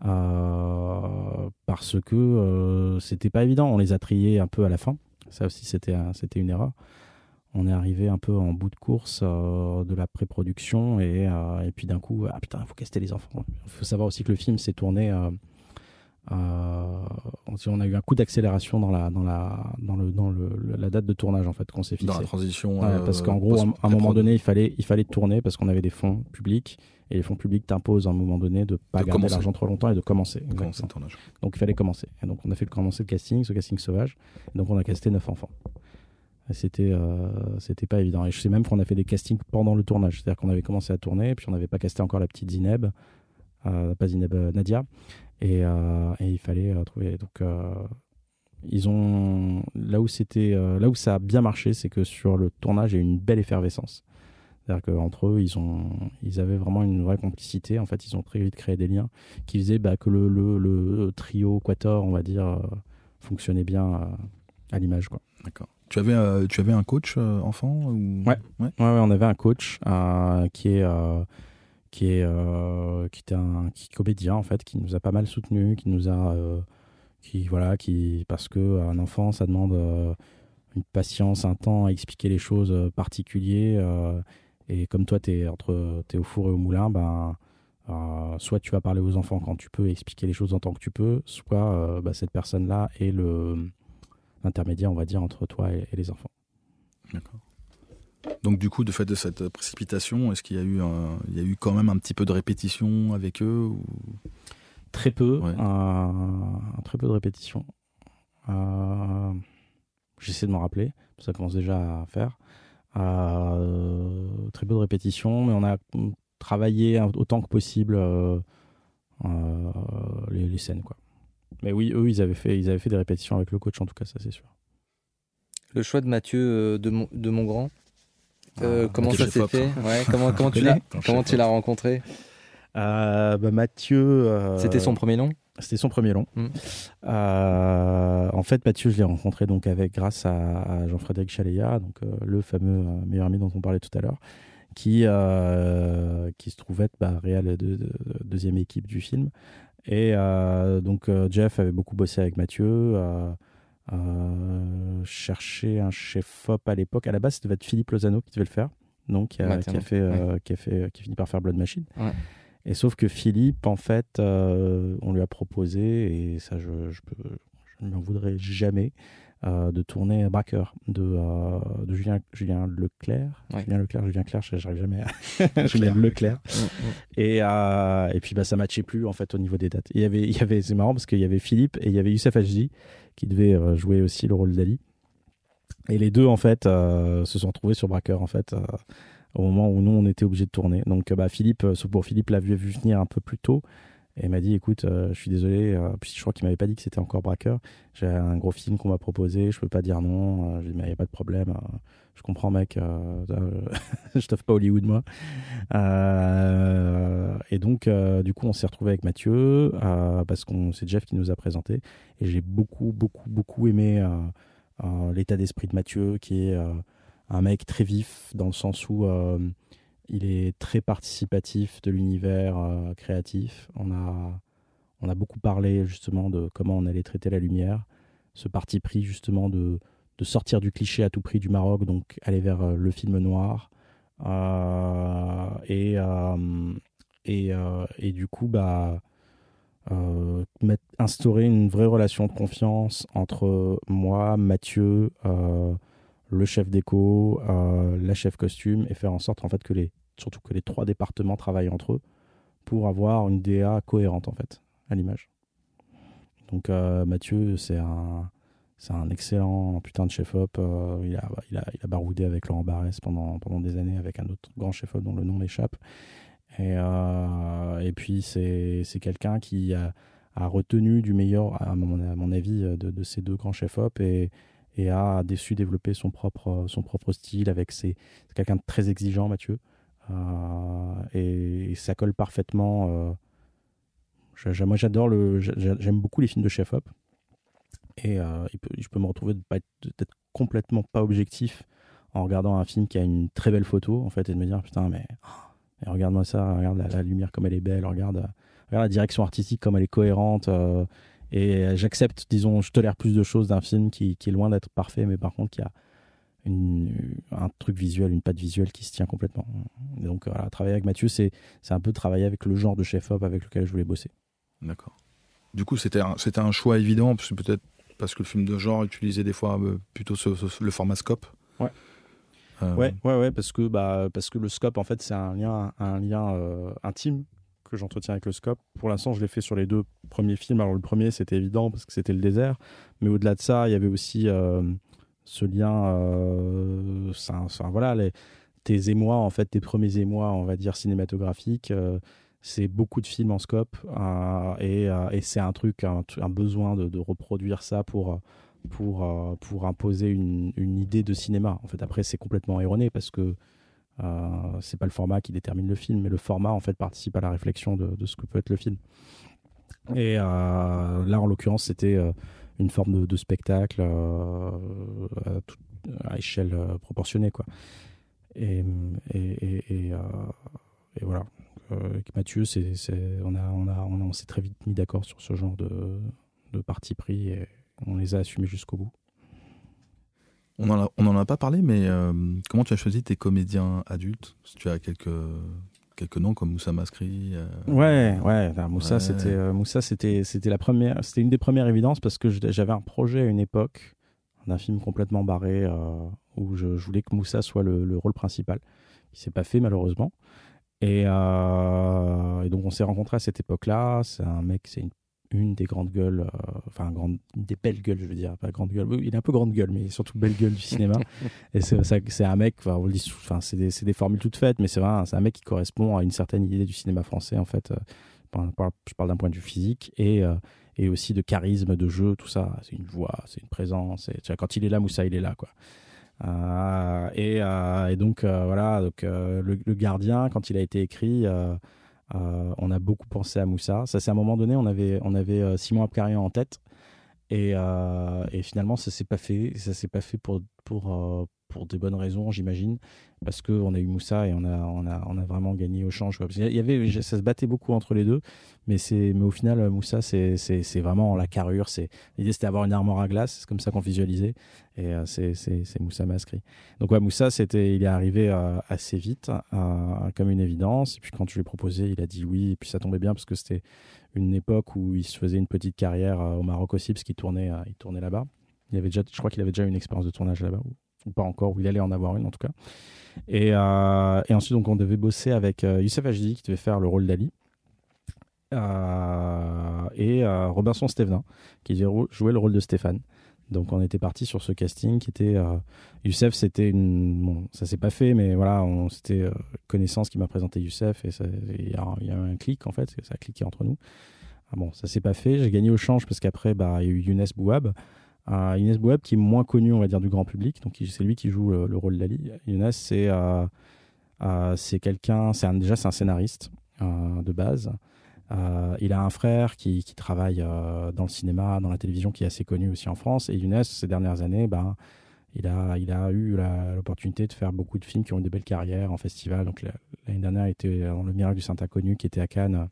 parce que c'était pas évident. On les a triés un peu à la fin. Ça aussi, c'était une erreur on est arrivé un peu en bout de course euh, de la pré-production et, euh, et, puis d'un coup, ah putain, il faut caster les enfants. Il faut savoir aussi que le film s'est tourné. Euh, on a eu un coup d'accélération dans la dans la dans le dans le, la date de tournage en fait qu'on s'est fixé. Dans la transition. parce qu'en gros, à un moment donné, il fallait il fallait tourner parce qu'on avait des fonds publics et les fonds publics t'imposent à un moment donné de pas garder l'argent trop longtemps et de commencer. le tournage. Donc il fallait commencer. Et donc on a fait commencer le casting, ce casting sauvage. Et donc on a casté neuf enfants. C'était euh, c'était pas évident. Et je sais même qu'on a fait des castings pendant le tournage. C'est-à-dire qu'on avait commencé à tourner, puis on n'avait pas casté encore la petite Zineb, euh, pas Zineb, euh, Nadia. Et, il fallait trouver. Donc, ils ont. Là où, c'était, là où ça a bien marché, c'est que sur le tournage, il y a eu une belle effervescence. C'est-à-dire qu'entre eux, ils, ont, ils avaient vraiment une vraie complicité. En fait, ils ont très vite créé des liens qui faisaient bah, que le, le, trio Quator, on va dire, fonctionnait bien à l'image. D'accord. Tu avais, euh, tu avais un coach euh, enfant ou... ouais. Ouais. on avait un coach euh, qui est qui est qui était un qui comédien en fait, qui nous a pas mal soutenu, qui nous a qui voilà, qui parce que un enfant ça demande une patience, un temps à expliquer les choses particuliers et comme toi tu es entre au four et au moulin, ben soit tu vas parler aux enfants quand tu peux et expliquer les choses en tant que tu peux, soit bah, cette personne là est le intermédiaire, on va dire, entre toi et, les enfants. D'accord. Donc du coup, de fait de cette précipitation, est-ce qu'il y a eu, il y a eu quand même un petit peu de répétition avec eux ou... Très peu, très peu de répétition. Euh, j'essaie de m'en rappeler, ça commence déjà à faire. Euh, très peu de répétition, mais on a travaillé autant que possible euh, les, les, scènes, quoi. Mais oui, eux, ils avaient, fait, ils avaient fait des répétitions avec le coach, en tout cas, ça c'est sûr. Le choix de Mathieu euh, de, mon, de Montgrand, euh, ah, comment ça s'est fait? Ouais, Comment, comment *laughs* tu l'as comment tu l'as rencontré? Euh, bah, Mathieu. C'était son premier long C'était son premier long. Hmm. en fait, Mathieu, je l'ai rencontré donc avec grâce à, Jean-Frédéric Chaléa, donc le fameux meilleur ami dont on parlait tout à l'heure, qui qui se trouvait être bah, réel de, deuxième équipe du film. Et euh, donc euh, Jeff avait beaucoup bossé avec Mathieu, euh, cherché un chef-op à l'époque. À la base, c'était Philippe Lozano qui devait le faire, donc qui a, fait, qui a fait, qui finit par faire Blood Machine. Et sauf que Philippe, en fait, on lui a proposé, et ça, je, je, je ne m'en voudrais jamais, euh, de tourner Braqueur de, euh, de Julien, Julien Leclerc. Julien Leclerc, Julien Clerc, j'arrive jamais à. *laughs* Julien Leclerc. Mm, mm. Et, euh, et puis bah, ça matchait plus en fait au niveau des dates. il y avait, il y avait c'est marrant parce qu'il y avait Philippe et il y avait Youssef Hajdi qui devait jouer aussi le rôle d'Ali. Et les deux en fait se sont retrouvés sur Braqueur en fait au moment où nous on était obligés de tourner. Donc bah, Philippe, pour Philippe l'a vu venir un peu plus tôt. Et il m'a dit écoute, euh, je suis désolé, euh, puis je crois qu'il m'avait pas dit que c'était encore braqueur. J'ai un gros film qu'on m'a proposé, je peux pas dire non. Euh, je lui mais il n'y a pas de problème. je comprends, mec. *laughs* je t'offre pas Hollywood, moi. et donc, du coup, on s'est retrouvé avec Mathieu parce qu'on c'est Jeff qui nous a présenté. Et j'ai beaucoup, beaucoup, beaucoup aimé l'état d'esprit de Mathieu, qui est un mec très vif dans le sens où il est très participatif de l'univers créatif. On a, on a beaucoup parlé justement de comment on allait traiter la lumière, ce parti pris justement de, de sortir du cliché à tout prix du Maroc, donc aller vers le film noir. et, et, et, du coup, bah, euh, instaurer une vraie relation de confiance entre moi, Mathieu, euh, le chef déco, euh, la chef costume, et faire en sorte en fait que les, surtout que les trois départements travaillent entre eux pour avoir une DA cohérente en fait à l'image. Donc Mathieu, c'est un, excellent putain de chef-op. il, a, il, a, il, a, baroudé avec Laurent Barès pendant, pendant des années avec un autre grand chef-op dont le nom m'échappe. Et, euh, et puis, c'est quelqu'un qui a, retenu du meilleur, à mon, à mon avis, de, ces deux grands chefs-op et, a su développer son propre, son propre style avec. C'est quelqu'un de très exigeant, Mathieu. Euh, et, ça colle parfaitement. Euh, moi, j'adore le. J'aime beaucoup les films de chef-op. Et euh, je peux me retrouver d'être complètement pas objectif en regardant un film qui a une très belle photo, en fait, et de me dire, putain, mais. Regarde-moi ça, regarde la, lumière comme elle est belle, regarde, la direction artistique comme elle est cohérente. Et j'accepte, disons, je tolère plus de choses d'un film qui, est loin d'être parfait, mais par contre qui a une, un truc visuel, une patte visuelle qui se tient complètement. donc voilà, travailler avec Mathieu, c'est un peu travailler avec le genre de chef-op avec lequel je voulais bosser. D'accord. Du coup, c'était un, un choix évident, peut-être parce que le film de genre utilisait des fois euh, plutôt le format scope. Ouais. Euh, ouais, ouais, ouais, parce que, bah, parce que le scope, en fait, c'est un lien, un lien euh, intime que j'entretiens avec le scope. Pour l'instant, je l'ai fait sur les deux premiers films. Alors, le premier, c'était évident parce que c'était le désert. Mais au-delà de ça, il y avait aussi euh, ce lien. ça, voilà, les, tes émois, en fait, tes premiers émois, on va dire, cinématographiques. c'est beaucoup de films en scope. et, et c'est un truc, un, besoin de, reproduire ça pour pour, euh, pour imposer une, idée de cinéma. En fait, après, c'est complètement erroné parce que euh, c'est pas le format qui détermine le film, mais le format en fait participe à la réflexion de, ce que peut être le film. Et euh, là, en l'occurrence, c'était euh, une forme de, spectacle à, à, échelle proportionnée, quoi. Et, et, et voilà. avec Mathieu, c'est, on, a, on, a, on, on s'est très vite mis d'accord sur ce genre de, de parti pris. Et, on les a assumés jusqu'au bout. On n'en a, pas parlé, mais euh, comment tu as choisi tes comédiens adultes? Tu as quelques, quelques noms comme Moussa Maskri euh, Ouais, ouais. Moussa, c'était euh, Moussa, c'était c'était la première, c'était une des premières évidences parce que j'avais un projet à une époque d'un film complètement barré où je, voulais que Moussa soit le, rôle principal. Il s'est pas fait malheureusement. Et, et donc on s'est rencontrés à cette époque-là. C'est un mec, c'est une une des grandes gueules, euh, enfin grande, des belles gueules, je veux dire, pas grande gueule. Il est un peu grande gueule, mais surtout belle gueule du cinéma. *laughs* et c'est un mec, enfin, on dit, enfin, c'est des, des, formules toutes faites, mais c'est vrai, c'est un mec qui correspond à une certaine idée du cinéma français en fait. Euh, je parle d'un point de vue physique et euh, et aussi de charisme, de jeu, tout ça. C'est une voix, c'est une présence. Et, quand il est là, Moussa, il est là, quoi. et, et, donc voilà, donc le, le, gardien, quand il a été écrit. Euh, on a beaucoup pensé à Moussa. Ça, c'est à un moment donné, on avait, euh, Simon Abkarian en tête. Et, euh, et, finalement, ça s'est pas fait. Ça s'est pas fait pour, pour des bonnes raisons, j'imagine, parce qu'on a eu Moussa et on a, on a, on a vraiment gagné au change. Il y avait, ça se battait beaucoup entre les deux, mais, c'est, mais au final, Moussa, c'est, c'est, c'est vraiment la carrure. C'est, l'idée, c'était d'avoir une armoire à glace, c'est comme ça qu'on visualisait, et euh, c'est, c'est, c'est Moussa Mascri. Donc, ouais, Moussa, c'était, il est arrivé euh, assez vite, euh, comme une évidence, et puis quand je lui ai proposé, il a dit oui, et puis ça tombait bien parce que c'était une époque où il se faisait une petite carrière au Maroc aussi, parce qu'il tournait, il tournait là-bas. Il avait déjà, je crois qu'il avait déjà une expérience de tournage là-bas, pas encore, où il allait en avoir une en tout cas. Et, euh, et ensuite, donc, on devait bosser avec euh, Youssef Hajdi qui devait faire le rôle d'Ali. Euh, et Robinson Stevenin qui jouer le rôle de Stéphane. Donc on était parti sur ce casting qui était Youssef, c'était une ça s'est pas fait, mais voilà, c'était connaissance qui m'a présenté Youssef et il y, a un clic en fait, ça a cliqué entre nous. Ah bon, ça s'est pas fait. J'ai gagné au change parce qu'après, bah, il y a eu Younes Bouab euh, Bouab, qui est moins connu, on va dire, du grand public. Donc, c'est lui qui joue le, rôle d'Ali. Younes, c'est quelqu'un, c'est déjà c'est un scénariste de base. il a un frère qui, travaille dans le cinéma, dans la télévision, qui est assez connu aussi en France. Et Younes, ces dernières années, ben, il, a, il a eu l'opportunité de faire beaucoup de films qui ont eu de belles carrières en festival. Donc l'année dernière, il était dans Le Miracle du Saint-Inconnu, qui était à Cannes.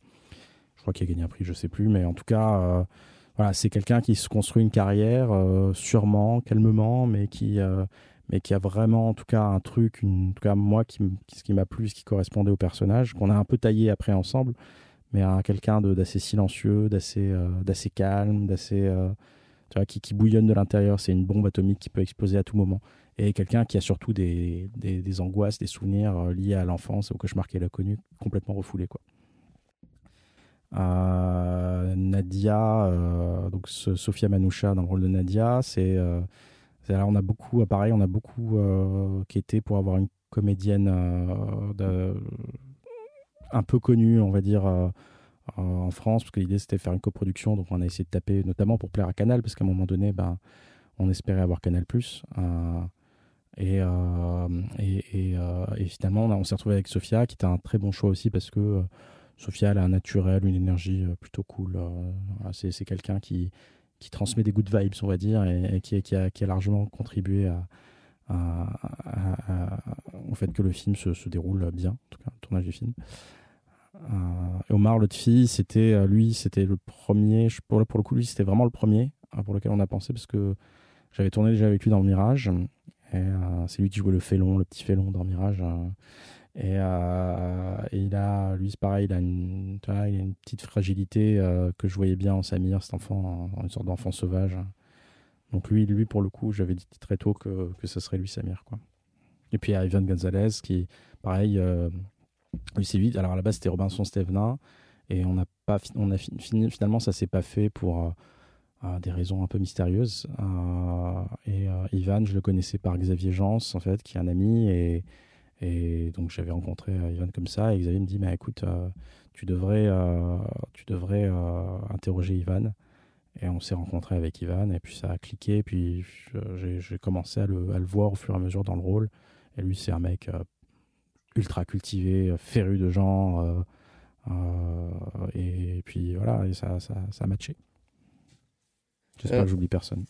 Je crois qu'il a gagné un prix, je sais plus. Mais en tout cas, voilà, c'est quelqu'un qui se construit une carrière sûrement, calmement, mais qui mais qui a vraiment en tout cas un truc, en tout cas moi qui, ce qui m'a plu, ce qui correspondait au personnage, qu'on a un peu taillé après ensemble, mais à quelqu'un d'assez silencieux, d'assez euh, d'assez calme, d'assez euh, qui, qui bouillonne de l'intérieur. C'est une bombe atomique qui peut exploser à tout moment. Et quelqu'un qui a surtout des, des, des angoisses, des souvenirs euh, liés à l'enfance, au cauchemar qu'elle a connu, complètement refoulé quoi. Nadia, donc Sophia Manoucha dans le rôle de Nadia, c'est on a beaucoup, pareil, on a beaucoup euh, quitté pour avoir une comédienne euh, un peu connue, on va dire, euh, en France, parce que l'idée c'était de faire une coproduction, donc on a essayé de taper, notamment pour plaire à Canal, parce qu'à un moment donné, ben, on espérait avoir Canal+. Et, et, et, finalement, on, s'est retrouvé avec Sophia, qui était un très bon choix aussi, parce que Sophia, elle a un naturel, une énergie plutôt cool. c'est quelqu'un qui, qui transmet des good vibes, on va dire, et, qui, a, largement contribué à, au fait que le film se, déroule bien, en tout cas, le tournage du film. Euh, Omar, l'autre fille, c'était euh, lui, c'était le premier. pour, le coup, lui, c'était vraiment le premier euh, pour lequel on a pensé parce que j'avais tourné déjà avec lui dans Mirage. C'est lui qui jouait le félon, le petit félon dans Mirage. Euh, et, il a, lui, c'est pareil, il a une, il a une petite fragilité euh, que je voyais bien en Samir, cet enfant, une sorte d'enfant sauvage. Donc lui, lui, pour le coup, j'avais dit très tôt que, que ce serait lui, Samir. Quoi. Et puis il y a Ivan Gonzalez, qui, pareil, euh, lui, c'est lui. Alors à la base, c'était Robinson Stevenin. Et on n'a pas, on a fini, finalement, ça s'est pas fait pour des raisons un peu mystérieuses. et Ivan, je le connaissais par Xavier Jans, en fait, qui est un ami. Et et donc j'avais rencontré euh, Ivan comme ça et Xavier me dit mais écoute euh, tu devrais euh, tu devrais interroger Ivan et on s'est rencontré avec Ivan et puis ça a cliqué puis j'ai commencé à le, à le, voir au fur et à mesure dans le rôle. Et lui c'est un mec ultra cultivé féru de gens et puis voilà et ça, ça a matché J'espère que j'oublie personne.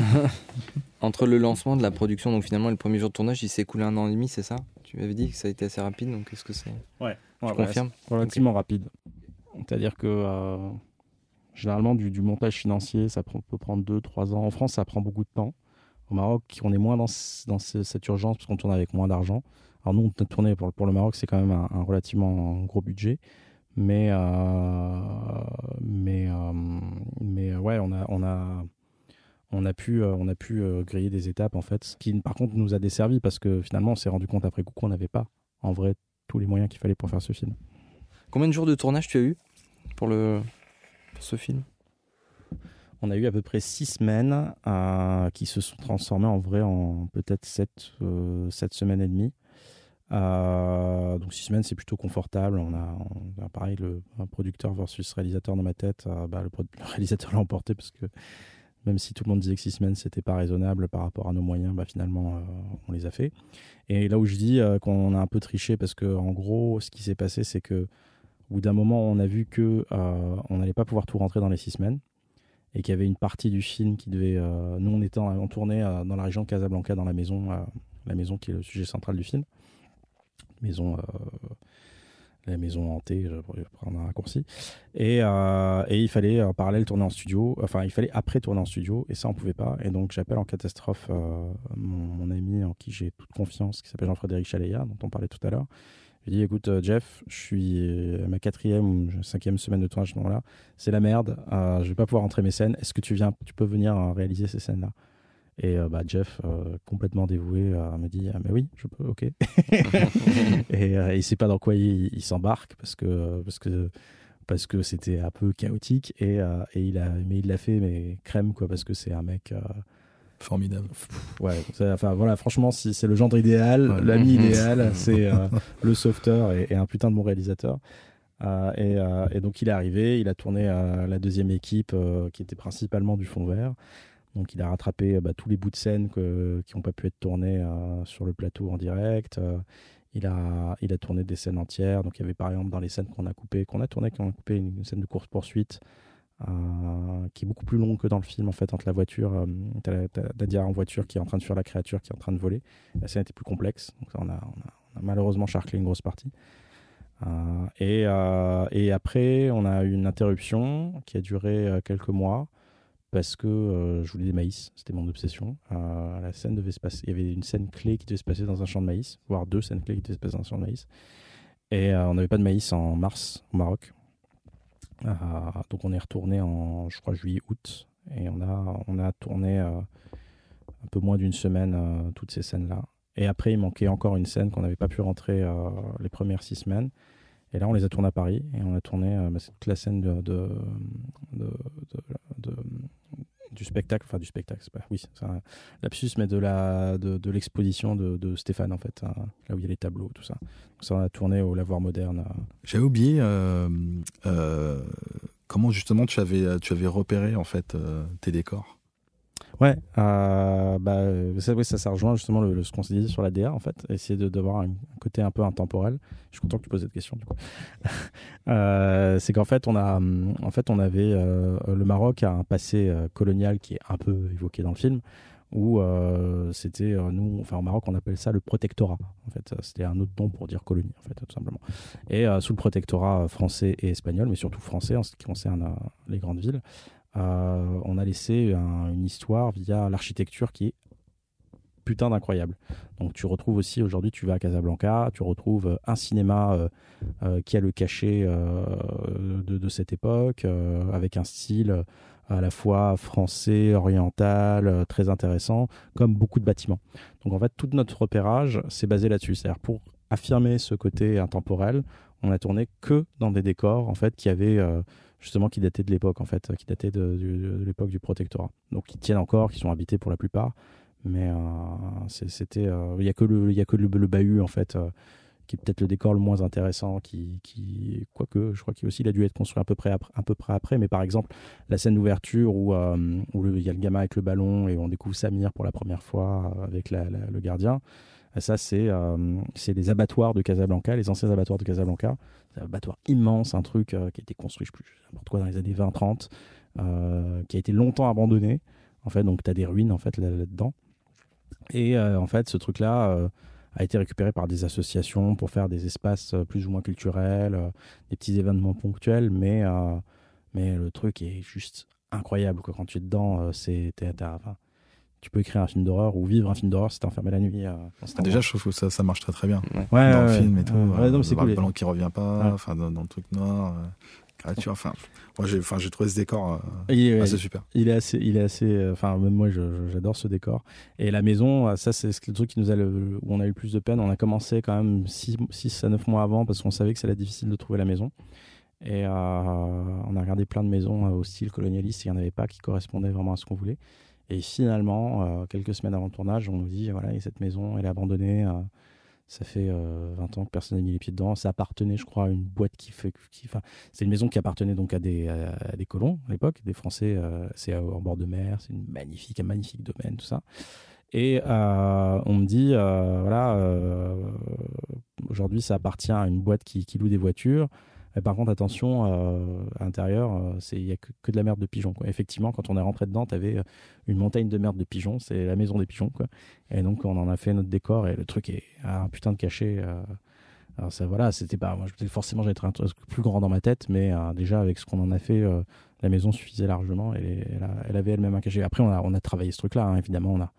*laughs* *laughs* Entre le lancement de la production, donc finalement le premier jour de tournage, il s'est écoulé un an et demi, c'est ça? Tu m'avais dit que ça a été assez rapide, donc est-ce que c'est. Ouais, je confirme? Relativement rapide. C'est-à-dire que euh, généralement, du, du, montage financier, ça peut prendre 2-3 ans. En France, ça prend beaucoup de temps. Au Maroc, on est moins dans, dans cette urgence parce qu'on tourne avec moins d'argent. Alors, nous, on pour, pour le Maroc, c'est quand même un, relativement gros budget. Mais, euh, mais, euh, mais ouais, on a, on a, on a pu, euh, on a pu euh, griller des étapes en fait, ce qui par contre nous a desservi parce que finalement on s'est rendu compte après coup qu'on n'avait pas en vrai tous les moyens qu'il fallait pour faire ce film. Combien de jours de tournage tu as eu pour, le, ce film? On a eu à peu près six semaines euh, qui se sont transformées en vrai en peut-être sept, semaines et demie. Donc six semaines, c'est plutôt confortable. On a, pareil le producteur versus réalisateur dans ma tête. Bah, *laughs* le, réalisateur l'a emporté parce que même si tout le monde disait que six semaines c'était pas raisonnable par rapport à nos moyens, bah finalement euh, on les a fait. Et là où je dis euh, qu'on a un peu triché parce que en gros ce qui s'est passé c'est que au bout d'un moment on a vu que euh, on n'allait pas pouvoir tout rentrer dans les six semaines et qu'il y avait une partie du film qui devait nous on était en, tournée dans la région de Casablanca dans la maison la maison qui est le sujet central du film maison la maison hantée, je vais prendre un raccourci. Et, euh, et, il fallait en parallèle tourner en studio, enfin il fallait après tourner en studio, et ça on pouvait pas. Et donc j'appelle en catastrophe euh, mon, ami en qui j'ai toute confiance, qui s'appelle Jean-Frédéric Chaléa, dont on parlait tout à l'heure. Je lui dis écoute euh, Jeff, je suis à ma quatrième ou cinquième semaine de tournage à ce moment-là, c'est la merde, je vais pas pouvoir entrer mes scènes, est-ce que tu viens, tu peux venir réaliser ces scènes-là? Et euh, bah, Jeff, euh, complètement dévoué, euh, me dit ah, Mais oui, je peux, ok. *laughs* *laughs* et il ne sait pas dans quoi il, s'embarque parce que, parce que, parce que c'était un peu chaotique. Et, et il a, mais il l'a fait, mais crème, quoi, parce que c'est un mec. Formidable. Ouais, enfin voilà, franchement, si c'est le gendre idéal, l'ami *laughs* idéal, c'est le sauveteur et, un putain de bon réalisateur. et, et, donc il est arrivé, il a tourné la deuxième équipe qui était principalement du fond vert. Donc il a rattrapé euh, bah, tous les bouts de scène qui n'ont pas pu être tournés euh, sur le plateau en direct. Euh, Il a, tourné des scènes entières. Donc, il y avait par exemple dans les scènes qu'on a coupées, qu'on a tourné, qu'on a coupé une scène de course-poursuite qui est beaucoup plus longue que dans le film, en fait, entre la voiture. T'as, Dadia en voiture qui est en train de fuir la créature qui est en train de voler. La scène était plus complexe. Donc, on a, malheureusement charclé une grosse partie. Et, après, on a eu une interruption qui a duré quelques mois parce que je voulais des maïs, c'était mon obsession. la scène devait se passer, il y avait une scène clé qui devait se passer dans un champ de maïs, voire deux scènes clés qui devaient se passer dans un champ de maïs. Et on n'avait pas de maïs en mars au Maroc. donc on est retourné en, je crois, juillet-août. Et on a, on a tourné un peu moins d'une semaine toutes ces scènes-là. Et après, il manquait encore une scène qu'on n'avait pas pu rentrer les premières six semaines. Et là, on les a tournés à Paris et on a tourné euh, bah, toute la scène du spectacle, enfin du spectacle, c'est pas, oui, c'est un lapsus, mais de de, l'exposition de, Stéphane en fait, hein, là où il y a les tableaux, tout ça. Donc ça, on a tourné au Lavoir Moderne. Euh. J'avais oublié euh, comment justement tu avais tu avais repéré en fait tes décors? Ouais, euh, bah, ça, ça, ça rejoint justement le, ce qu'on s'est dit sur la DA en fait, essayer de d'avoir un, côté un peu intemporel. Je suis content que tu poses cette question du coup. *laughs* euh, c'est qu'en fait on a, en fait on avait euh, le Maroc a un passé euh, colonial qui est un peu évoqué dans le film, où euh, c'était nous, enfin au Maroc on appelle ça le protectorat. En fait, c'était un autre nom pour dire colonie en fait tout simplement. Et sous le protectorat français et espagnol, mais surtout français en ce qui concerne les grandes villes. Euh, on a laissé une histoire via l'architecture qui est putain d'incroyable. Donc tu retrouves aussi aujourd'hui, tu vas à Casablanca, tu retrouves un cinéma euh, euh, qui a le cachet de, cette époque, avec un style à la fois français, oriental, très intéressant, comme beaucoup de bâtiments. Donc en fait, tout notre repérage s'est basé là-dessus. C'est-à-dire pour affirmer ce côté intemporel, on a tourné que dans des décors en fait qui avaient justement qui dataient de l'époque en fait, qui dataient de, l'époque du protectorat. Donc qui tiennent encore, qui sont habités pour la plupart, mais euh, c'était, euh, il n'y a que le, il a que le, bahut en fait, euh, qui est peut-être le décor le moins intéressant, qui, qui quoique je crois qu'il aussi il a dû être construit à peu près après, peu près après, mais par exemple la scène d'ouverture où où il y a le gamin avec le ballon et on découvre Samir pour la première fois avec le gardien. Ça, c'est euh, c'est les abattoirs de Casablanca, les anciens abattoirs de Casablanca. C'est un abattoir immense, un truc euh, qui a été construit, je sais plus, n'importe quoi, dans les années 20-30, euh, qui a été longtemps abandonné. En fait, donc tu as des ruines en fait là-dedans. et en fait, ce truc-là a été récupéré par des associations pour faire des espaces plus ou moins culturels, des petits événements ponctuels, mais, mais le truc est juste incroyable. Quand tu es dedans, c'est tu peux écrire un film d'horreur ou vivre un film d'horreur si t'es enfermé la nuit. Euh, déjà, je trouve que ça, ça marche très très bien. Ouais. dans le film et tout. Euh, c'est cool. Le ballon qui revient pas, enfin dans, le truc noir. Euh, créature, enfin, moi j'ai, enfin, j'ai trouvé ce décor assez super. Il est assez, il est assez, enfin, même moi j'adore ce décor. Et la maison, ça c'est le truc qui nous a le, où on a eu le plus de peine. On a commencé quand même 6 à 9 mois avant parce qu'on savait que c'était difficile de trouver la maison. Et on a regardé plein de maisons au style colonialiste, il n'y en avait pas qui correspondaient vraiment à ce qu'on voulait. Et finalement, euh, quelques semaines avant le tournage, on nous dit voilà, cette maison, elle est abandonnée. Euh, ça fait 20 euh, ans que personne n'a mis les pieds dedans. Ça appartenait, je crois, à une boîte qui fait. Qui, c'est une maison qui appartenait donc à des, colons à l'époque, des Français. c'est en bord de mer, c'est une magnifique, un magnifique domaine, tout ça. Et on me dit voilà, aujourd'hui, ça appartient à une boîte qui loue des voitures par contre, attention, euh, à l'intérieur, euh, il n'y a que, de la merde de pigeons. Quoi. Effectivement, quand on est rentré dedans, tu avais euh, une montagne de merde de pigeons. C'est la maison des pigeons. Quoi. Et donc, on en a fait notre décor et le truc est un putain de cachet. alors, ça, voilà, c'était pas. Moi, forcément, j'allais être un truc plus grand dans ma tête, mais déjà, avec ce qu'on en a fait, la maison suffisait largement. Et elle, avait elle-même un cachet. Après, on a, on a travaillé ce truc-là, hein, évidemment. On a,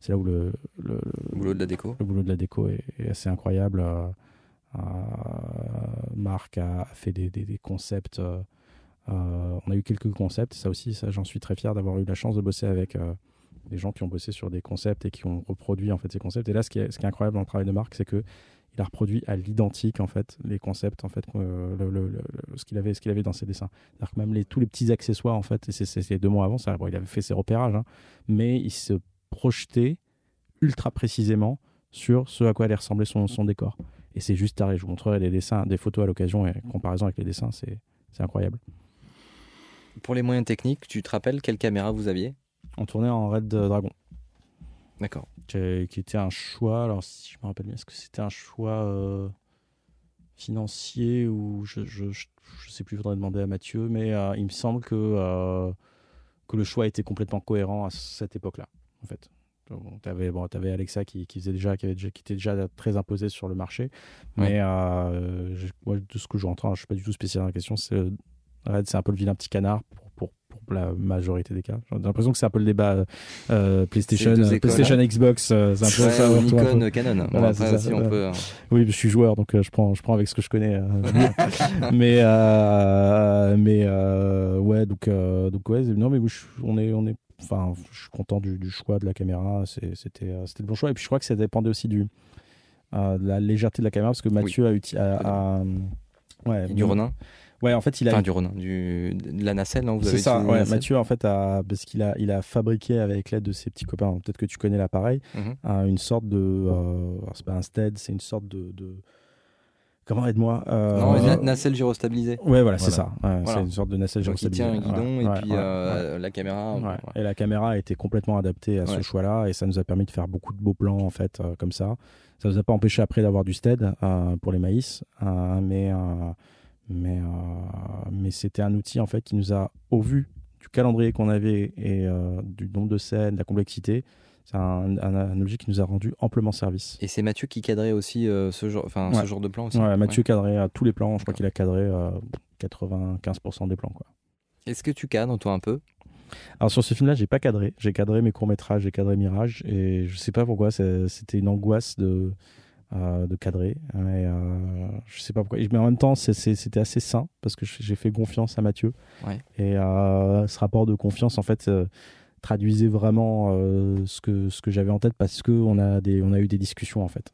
c'est là où le, le, boulot de la déco. Le boulot de la déco est, est assez incroyable. Euh, Marc a fait des, concepts. Euh, euh, on a eu quelques concepts, ça aussi, ça, j'en suis très fier d'avoir eu la chance de bosser avec des gens qui ont bossé sur des concepts et qui ont reproduit en fait ces concepts. Et là, ce qui est, ce qui est incroyable dans le travail de Marc, c'est que il a reproduit à l'identique en fait les concepts en fait ce qu'il avait ce qu'il avait dans ses dessins. Que même les, tous les petits accessoires en fait, et c'est deux mois avant, ça, il avait fait ses repérages, hein, mais il se projetait ultra précisément sur ce à quoi allait ressembler son décor. Et c'est juste taré. Je vous montrerai les dessins, des photos à l'occasion et comparaison avec les dessins, c'est incroyable. Pour les moyens techniques, tu te rappelles quelle caméra vous aviez? On tournait en Red Dragon. D'accord. qui, qui était un choix. Alors, si je me rappelle bien, est-ce que c'était un choix euh, financier ou je, je, je, je sais plus, il faudrait demander à Mathieu, mais euh, il me semble que, euh, que le choix était complètement cohérent à cette époque-là, en fait. Tu avais, bon, avais Alexa qui, qui, faisait déjà, qui, avait déjà, qui était déjà très imposé sur le marché, Ouais. mais euh, je- moi, de ce que je entends, je suis pas du tout spécial dans la question, c'est euh, Red, c'est un peu le vilain petit canard pour, pour, pour la majorité des cas. J'ai l'impression que c'est un peu le débat euh, PlayStation, euh, écoles, PlayStation hein. Xbox, euh, c'est un peu Ouais, ça. ou retour un peu. Nikon, Canon. Bon, Voilà, après c'est ça, aussi, on ouais. peut. Oui, je suis joueur, donc euh, je prends, je prends avec ce que je connais. euh, *laughs* mais euh, mais euh, ouais, donc euh, donc ouais, non mais je- on est on est, enfin, je suis content du, du choix de la caméra. C'était euh, c'était le bon choix. Et puis je crois que ça dépendait aussi du euh, de la légèreté de la caméra parce que Mathieu a ouais et du bon, Ronin. Ouais, en fait, il a Enfin, du Ronin. Du... De la nacelle, c'est ça, ouais, Mathieu en fait a parce qu'il a il a fabriqué avec l'aide de ses petits copains, peut-être que tu connais l'appareil, Mhm. une sorte de euh, c'est pas un stead, c'est une sorte de, de... comment aide-moi euh, Non, une na- nacelle gyrostabilisée. Ouais, voilà, c'est Voilà. ça. Ouais, Voilà. C'est une sorte de nacelle Donc, il gyrostabilisée. tient un guidon Ouais, et ouais, puis ouais, euh, la caméra. Et la caméra a été complètement adaptée à ce Ouais. choix-là et ça nous a permis de faire beaucoup de beaux plans en fait euh, comme ça. Ça nous a pas empêché après d'avoir du stead euh, pour les maïs, euh, mais euh, mais euh, mais c'était un outil en fait qui nous a au vu du calendrier qu'on avait et euh, du nombre de scènes, de la complexité, c'est un, un- un objet qui nous a rendu amplement service. Et c'est Mathieu qui cadrait aussi euh, ce, genre, enfin, ce Ouais. genre de plan aussi. Ouais, Mathieu Ouais. cadrait à tous les plans. Je crois qu'il a cadré euh, 95% des plans. Quoi. Est-ce que tu cadres, toi, un peu? Alors sur ce film-là, j'ai pas cadré. J'ai cadré mes courts-métrages, j'ai cadré Mirage. Et je sais pas pourquoi, c'était une angoisse de, euh, de cadrer. Mais, euh, je sais pas pourquoi. Mais en même temps, c'était assez sain parce que j'ai fait confiance à Mathieu. Ouais. Et euh, ce rapport de confiance, en fait, traduisait vraiment euh, ce que, ce que j'avais en tête parce qu'on a, des- on a eu des discussions, en fait.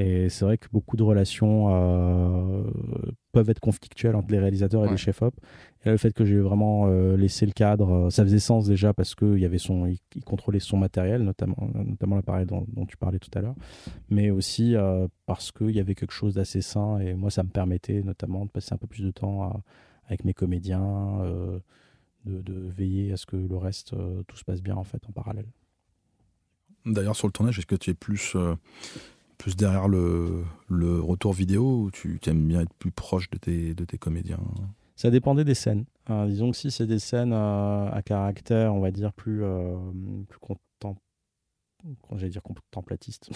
Et c'est vrai que beaucoup de relations euh, peuvent être conflictuelles entre les réalisateurs et Ouais. les chefs-op. Et là, le fait que j'ai vraiment euh, laissé le cadre, ça faisait sens déjà parce qu'il y avait son, il, il contrôlait son matériel, notamment, notamment l'appareil dont, dont tu parlais tout à l'heure, mais aussi parce qu'il y avait quelque chose d'assez sain et moi, ça me permettait notamment de passer un peu plus de temps à- avec mes comédiens, de, de veiller à ce que le reste, euh, tout se passe bien en fait en parallèle. D'ailleurs, sur le tournage, est-ce que tu es plus, euh, plus derrière le, le retour vidéo ou tu aimes bien être plus proche de tes, de tes comédiens? Ça dépendait des scènes. Euh, disons que si c'est des scènes euh, à caractère, on va dire, plus, plus j'allais dire contemplatiste.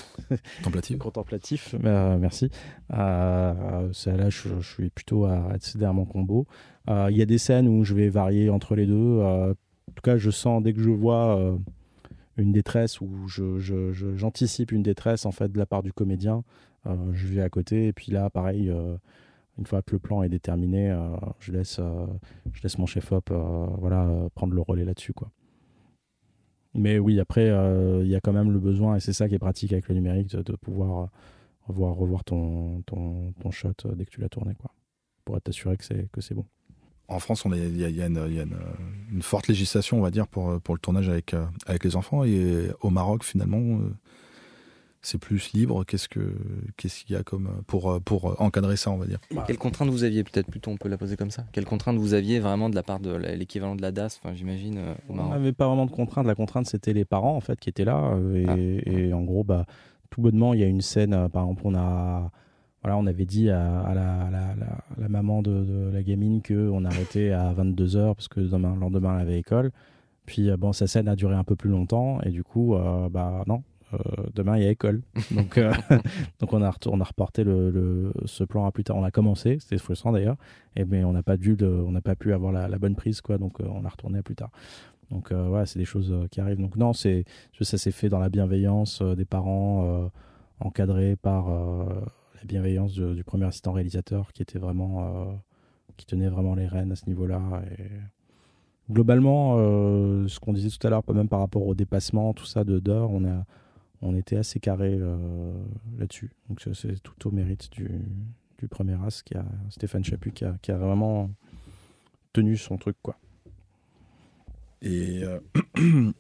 Contemplative *laughs* contemplatif, euh, merci. Euh, là, je, je suis plutôt à accéder à mon combo. Euh, Il y a des scènes où je vais varier entre les deux. Euh, en tout cas, je sens dès que je vois euh, une détresse ou je, j'anticipe une détresse en fait de la part du comédien, je vais à côté et puis là, pareil. une fois que le plan est déterminé, je laisse, je laisse mon chef-op voilà, prendre le relais là-dessus. quoi. Mais oui, après, euh, il y a quand même le besoin, et c'est ça qui est pratique avec le numérique, de, pouvoir euh, revoir, revoir ton, ton, shot euh, dès que tu l'as tourné, quoi, pour t'assurer que c'est, que c'est bon. En France, il y a, y a une, forte législation, on va dire, pour, le tournage avec, les enfants. Et au Maroc, finalement, c'est plus libre. Qu'est-ce que qu'est-ce qu'il y a comme euh, pour, euh, pour encadrer ça, on va dire Quelles contraintes vous aviez Peut-être plutôt on peut la poser comme ça. Quelles contraintes vous aviez vraiment de la part de la- l'équivalent de la DAS, enfin, j'imagine, euh, On n'avait pas vraiment de contrainte. La contrainte, c'était les parents, en fait, qui étaient là. euh, Et, Ah. et en gros, bah, tout bonnement, il y a une scène, euh, par exemple, on a. Voilà, on avait dit à, à la, à la- à la- à la maman de, de la gamine qu'on arrêtait à 22h parce que demain, le lendemain, elle avait école. Puis, euh, bon, sa scène a duré un peu plus longtemps. Et du coup, euh, bah non, euh, demain, il y a école. *laughs* Donc, euh, *laughs* donc on, a on a reporté le, le- ce plan à plus tard. On a commencé, c'était frustrant d'ailleurs. Et, mais on n'a pas, dû le- on n'a pas pu avoir la, la bonne prise, quoi. Donc, euh, on a retourné à plus tard. Donc, euh, ouais, c'est des choses euh, qui arrivent. Donc, non, c'est, ça s'est fait dans la bienveillance euh, des parents, euh, encadré par euh, la bienveillance de- du premier assistant réalisateur qui était vraiment, euh, qui tenait vraiment les rênes à ce niveau-là. Et globalement, euh, ce qu'on disait tout à l'heure, même par rapport au dépassement, tout ça de d'heures, on a, on était assez carré euh, là-dessus. Donc, c'est- tout au mérite du, du premier as, qui a Stéphane Chaput, qui a, qui a vraiment tenu son truc, quoi. Et, euh,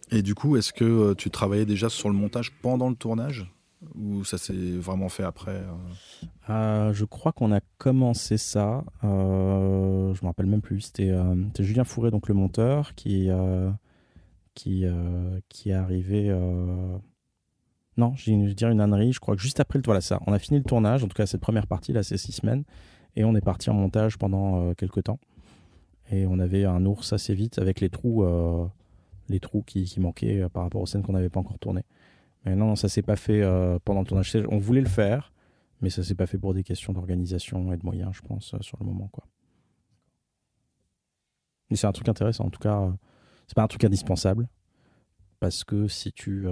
*clears throat* et du coup, est-ce que euh, tu travaillais déjà sur le montage pendant le tournage? Ou ça s'est vraiment fait après euh? Euh, je crois qu'on a commencé ça. Euh, je me rappelle même plus. C'était Julien Fourré, donc le monteur, qui qui qui est arrivé. Non, je dirais une ânerie. Je crois que juste après le voilà ça, on a fini le tournage. En tout cas, cette première partie là, c'est six semaines, et on est parti en montage pendant euh, quelques temps. Et on avait un ours assez vite avec les trous, euh, les trous qui, qui manquaient euh, par rapport aux scènes qu'on n'avait pas encore tournées. Mais non, ça s'est pas fait pendant le tournage. On voulait le faire, mais ça s'est pas fait pour des questions d'organisation et de moyens, je pense, sur le moment, quoi. Mais c'est un truc intéressant. En tout cas, c'est pas un truc indispensable parce que si tu,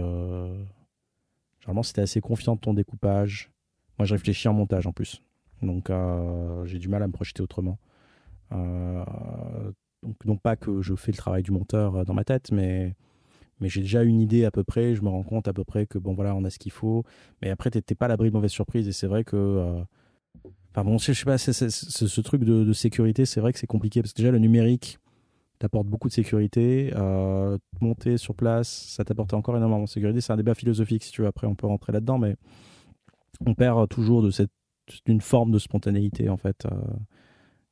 généralement, si t'es assez confiant de ton découpage, moi, je réfléchis en montage en plus, donc euh, j'ai du mal à me projeter autrement. Euh, donc, non pas que je fais le travail du monteur euh, dans ma tête, mais j'ai déjà une idée à peu près, je me rends compte à peu près que bon voilà, on a ce qu'il faut. Mais après, t'es pas à l'abri de mauvaises surprises et c'est vrai que. Enfin bon, je sais pas, ce truc de, de sécurité, c'est vrai que c'est compliqué parce que déjà le numérique t'apporte beaucoup de sécurité. Euh, monter sur place, ça t'apporte encore énormément de sécurité. C'est un débat philosophique si tu veux. Après, on peut rentrer là-dedans, mais on perd toujours de cette d'une forme de spontanéité en fait, euh,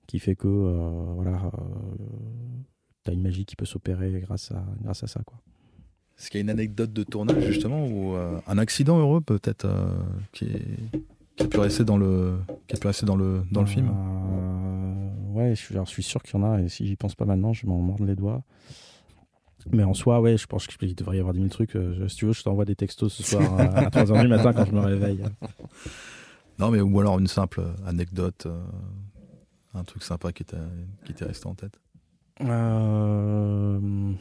qui fait que euh, voilà, euh, t'as une magie qui peut s'opérer grâce à grâce à ça quoi. Est-ce qu'il y a une anecdote de tournage justement ou euh, un accident heureux peut-être euh, qui, est- qui a pu rester dans le qui a pu rester dans le dans le film Euh, Ouais, je je suis sûr qu'il y en a, et si j'y pense pas maintenant, je m'en mordre les doigts. Mais en soi, ouais, je pense qu'il devrait y avoir 10 000 trucs. Euh, si tu veux, je t'envoie des textos ce soir à 3h du matin quand je me réveille. *laughs* Non, mais ou alors une simple anecdote, euh, un truc sympa qui t'est resté en tête. Euh,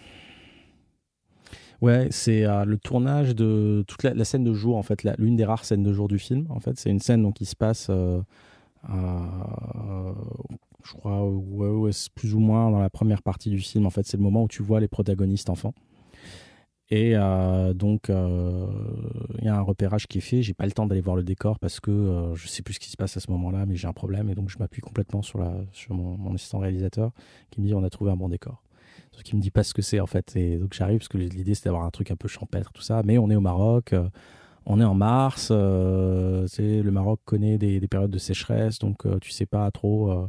Ouais, c'est euh, le tournage de toute la, scène de jour, en fait, l'une des rares scènes de jour du film. En fait, c'est une scène donc, qui se passe, euh, à- je crois, plus ou moins dans la première partie du film. En fait, c'est le moment où tu vois les protagonistes enfants. Et euh, donc, euh, il y a un repérage qui est fait. J'ai pas le temps d'aller voir le décor parce que euh, je sais plus ce qui se passe à ce moment-là, mais j'ai un problème et donc je m'appuie complètement sur, mon assistant réalisateur qui me dit on a trouvé un bon décor. Sauf qu'il me dit pas ce que c'est en fait. Et donc j'arrive parce que l'idée c'est d'avoir un truc un peu champêtre, tout ça. Mais on est au Maroc, euh, on est en mars. euh, tu sais, le Maroc connaît des, des périodes de sécheresse, donc euh, tu sais pas trop. euh,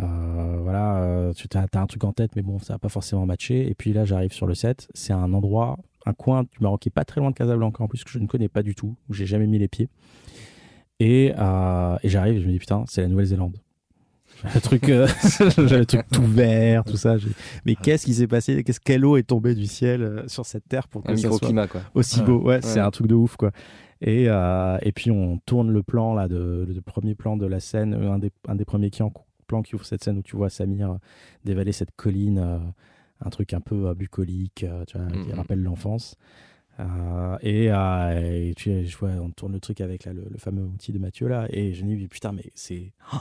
euh, voilà, euh, tu as, un truc en tête, mais bon, ça va pas forcément matcher. Et puis là, j'arrive sur le set. C'est un endroit, un coin du Maroc qui est pas très loin de Casablanca en plus que je ne connais pas du tout, où j'ai jamais mis les pieds. Et, euh, et j'arrive je me dis putain, c'est la Nouvelle-Zélande. *laughs* Le truc, euh, *laughs* le truc tout vert, tout ça. Mais qu'est-ce qui s'est passé? Qu'est-ce quelle eau est tombée du ciel euh, sur cette terre pour que ça soit quoi. aussi Ouais. beau? Ouais, c'est un truc de ouf quoi. Et euh, et puis on tourne le plan là, de, le premier plan de la scène, euh, un des un des premiers qui en- plans qui ouvre cette scène où tu vois Samir dévaler cette colline, un truc un peu bucolique, tu vois, qui Mhm. rappelle l'enfance. Euh, et, euh, et tu je vois, on tourne le truc avec là, le, le fameux outil de Mathieu là, et je me dis putain mais c'est oh,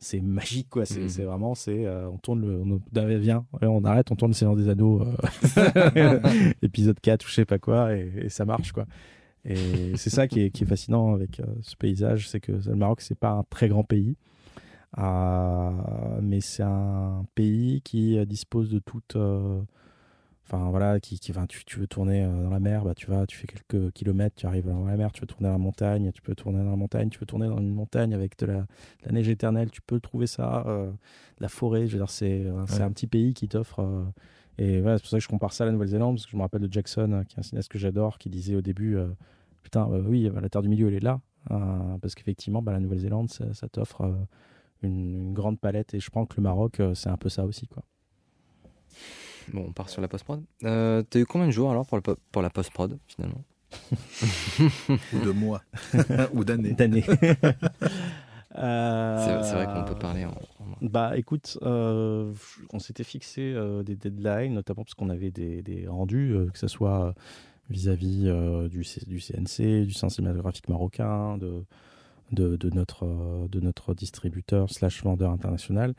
c'est magique quoi, c'est Mhm. vraiment c'est euh, on tourne le on, vient, on arrête, on tourne le Seigneur des Anneaux, euh, *laughs* épisode 4 ou je sais pas quoi, et, et ça marche quoi. Et c'est ça qui est, qui est fascinant avec euh, ce paysage, c'est que le Maroc c'est pas un très grand pays, mais c'est un pays qui dispose de toute Enfin voilà, qui, qui, tu, tu veux tourner euh, dans la mer, bah, tu vas, tu fais quelques kilomètres, tu arrives dans la mer, tu veux tourner dans la montagne, tu peux tourner dans la montagne, tu veux tourner dans une montagne avec de la, de la neige éternelle, tu peux trouver ça, euh, la forêt, je veux dire, c'est euh, Ouais. un petit pays qui t'offre. euh, et voilà, c'est pour ça que je compare ça à la Nouvelle-Zélande, parce que je me rappelle de Jackson, qui est un cinéaste que j'adore, qui disait au début, euh, putain, oui, bah, la Terre du Milieu, elle est là, euh, parce qu'effectivement, bah, la Nouvelle-Zélande, ça, ça t'offre une, une grande palette, et je pense que le Maroc, c'est un peu ça aussi, quoi. Bon, on part sur la post-prod. Euh, T'as eu combien de jours alors pour, le po- pour la post-prod finalement *laughs* Ou de mois. *laughs* Ou d'années. D'années. *laughs* C'est c'est vrai qu'on peut parler en. en- Bah écoute, euh, on s'était fixé euh, des deadlines, notamment parce qu'on avait des, des rendus, euh, que ce soit euh, vis-à-vis euh, du, du CNC, du cinématographique marocain, de, de, notre, euh, de notre distributeur slash vendeur international.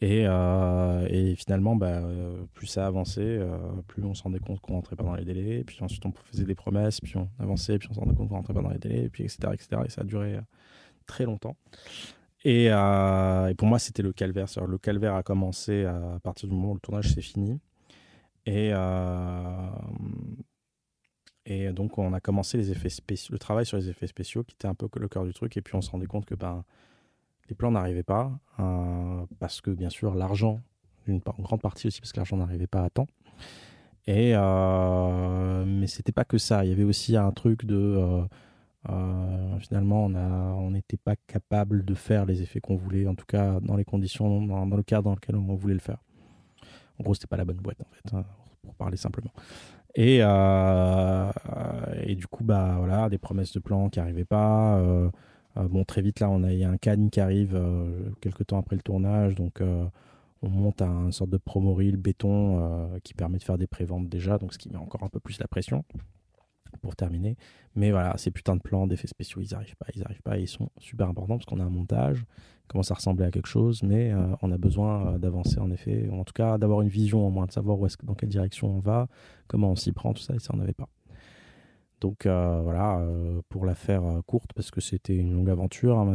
Et, euh, et finalement, bah, euh, plus ça avançait, plus on se rendait compte qu'on rentrait pas dans les délais. Puis ensuite, on faisait des promesses, puis on avançait, puis on se rendait compte qu'on rentrait pas dans les délais, et puis etc. etc. et ça a duré très longtemps. Et, et pour moi, c'était le calvaire. Le calvaire a commencé à partir du moment où le tournage s'est fini. Et, et donc, on a commencé les effets spéciaux, le travail sur les effets spéciaux, qui était un peu le cœur du truc. Et puis, on se rendait compte que ben, les plans n'arrivaient pas, euh, parce que, bien sûr, l'argent, une, grande partie aussi, parce que l'argent n'arrivait pas à temps. Et mais c'était pas que ça. Il y avait aussi un truc de finalement on n'était pas capable de faire les effets qu'on voulait, en tout cas dans les conditions, dans, le cadre dans lequel on voulait le faire. En gros, c'était pas la bonne boîte en fait, hein, pour parler simplement. Et, et du coup, bah voilà, des promesses de plans qui n'arrivaient pas. bon, très vite là, on a, y a un canne qui arrive quelques temps après le tournage, donc on monte à une sorte de promo reel béton euh, qui permet de faire des préventes déjà, donc ce qui met encore un peu plus la pression pour terminer. Mais voilà, ces putains de plans d'effets spéciaux, ils n'arrivent pas, ils arrivent pas, ils sont super importants parce qu'on a un montage, commence à ressembler à quelque chose, mais euh, on a besoin euh, d'avancer en effet, en tout cas d'avoir une vision au moins, de savoir où est dans quelle direction on va, comment on s'y prend, tout ça, et ça on n'avait pas. Donc voilà, pour la faire courte, parce que c'était une longue aventure, hein,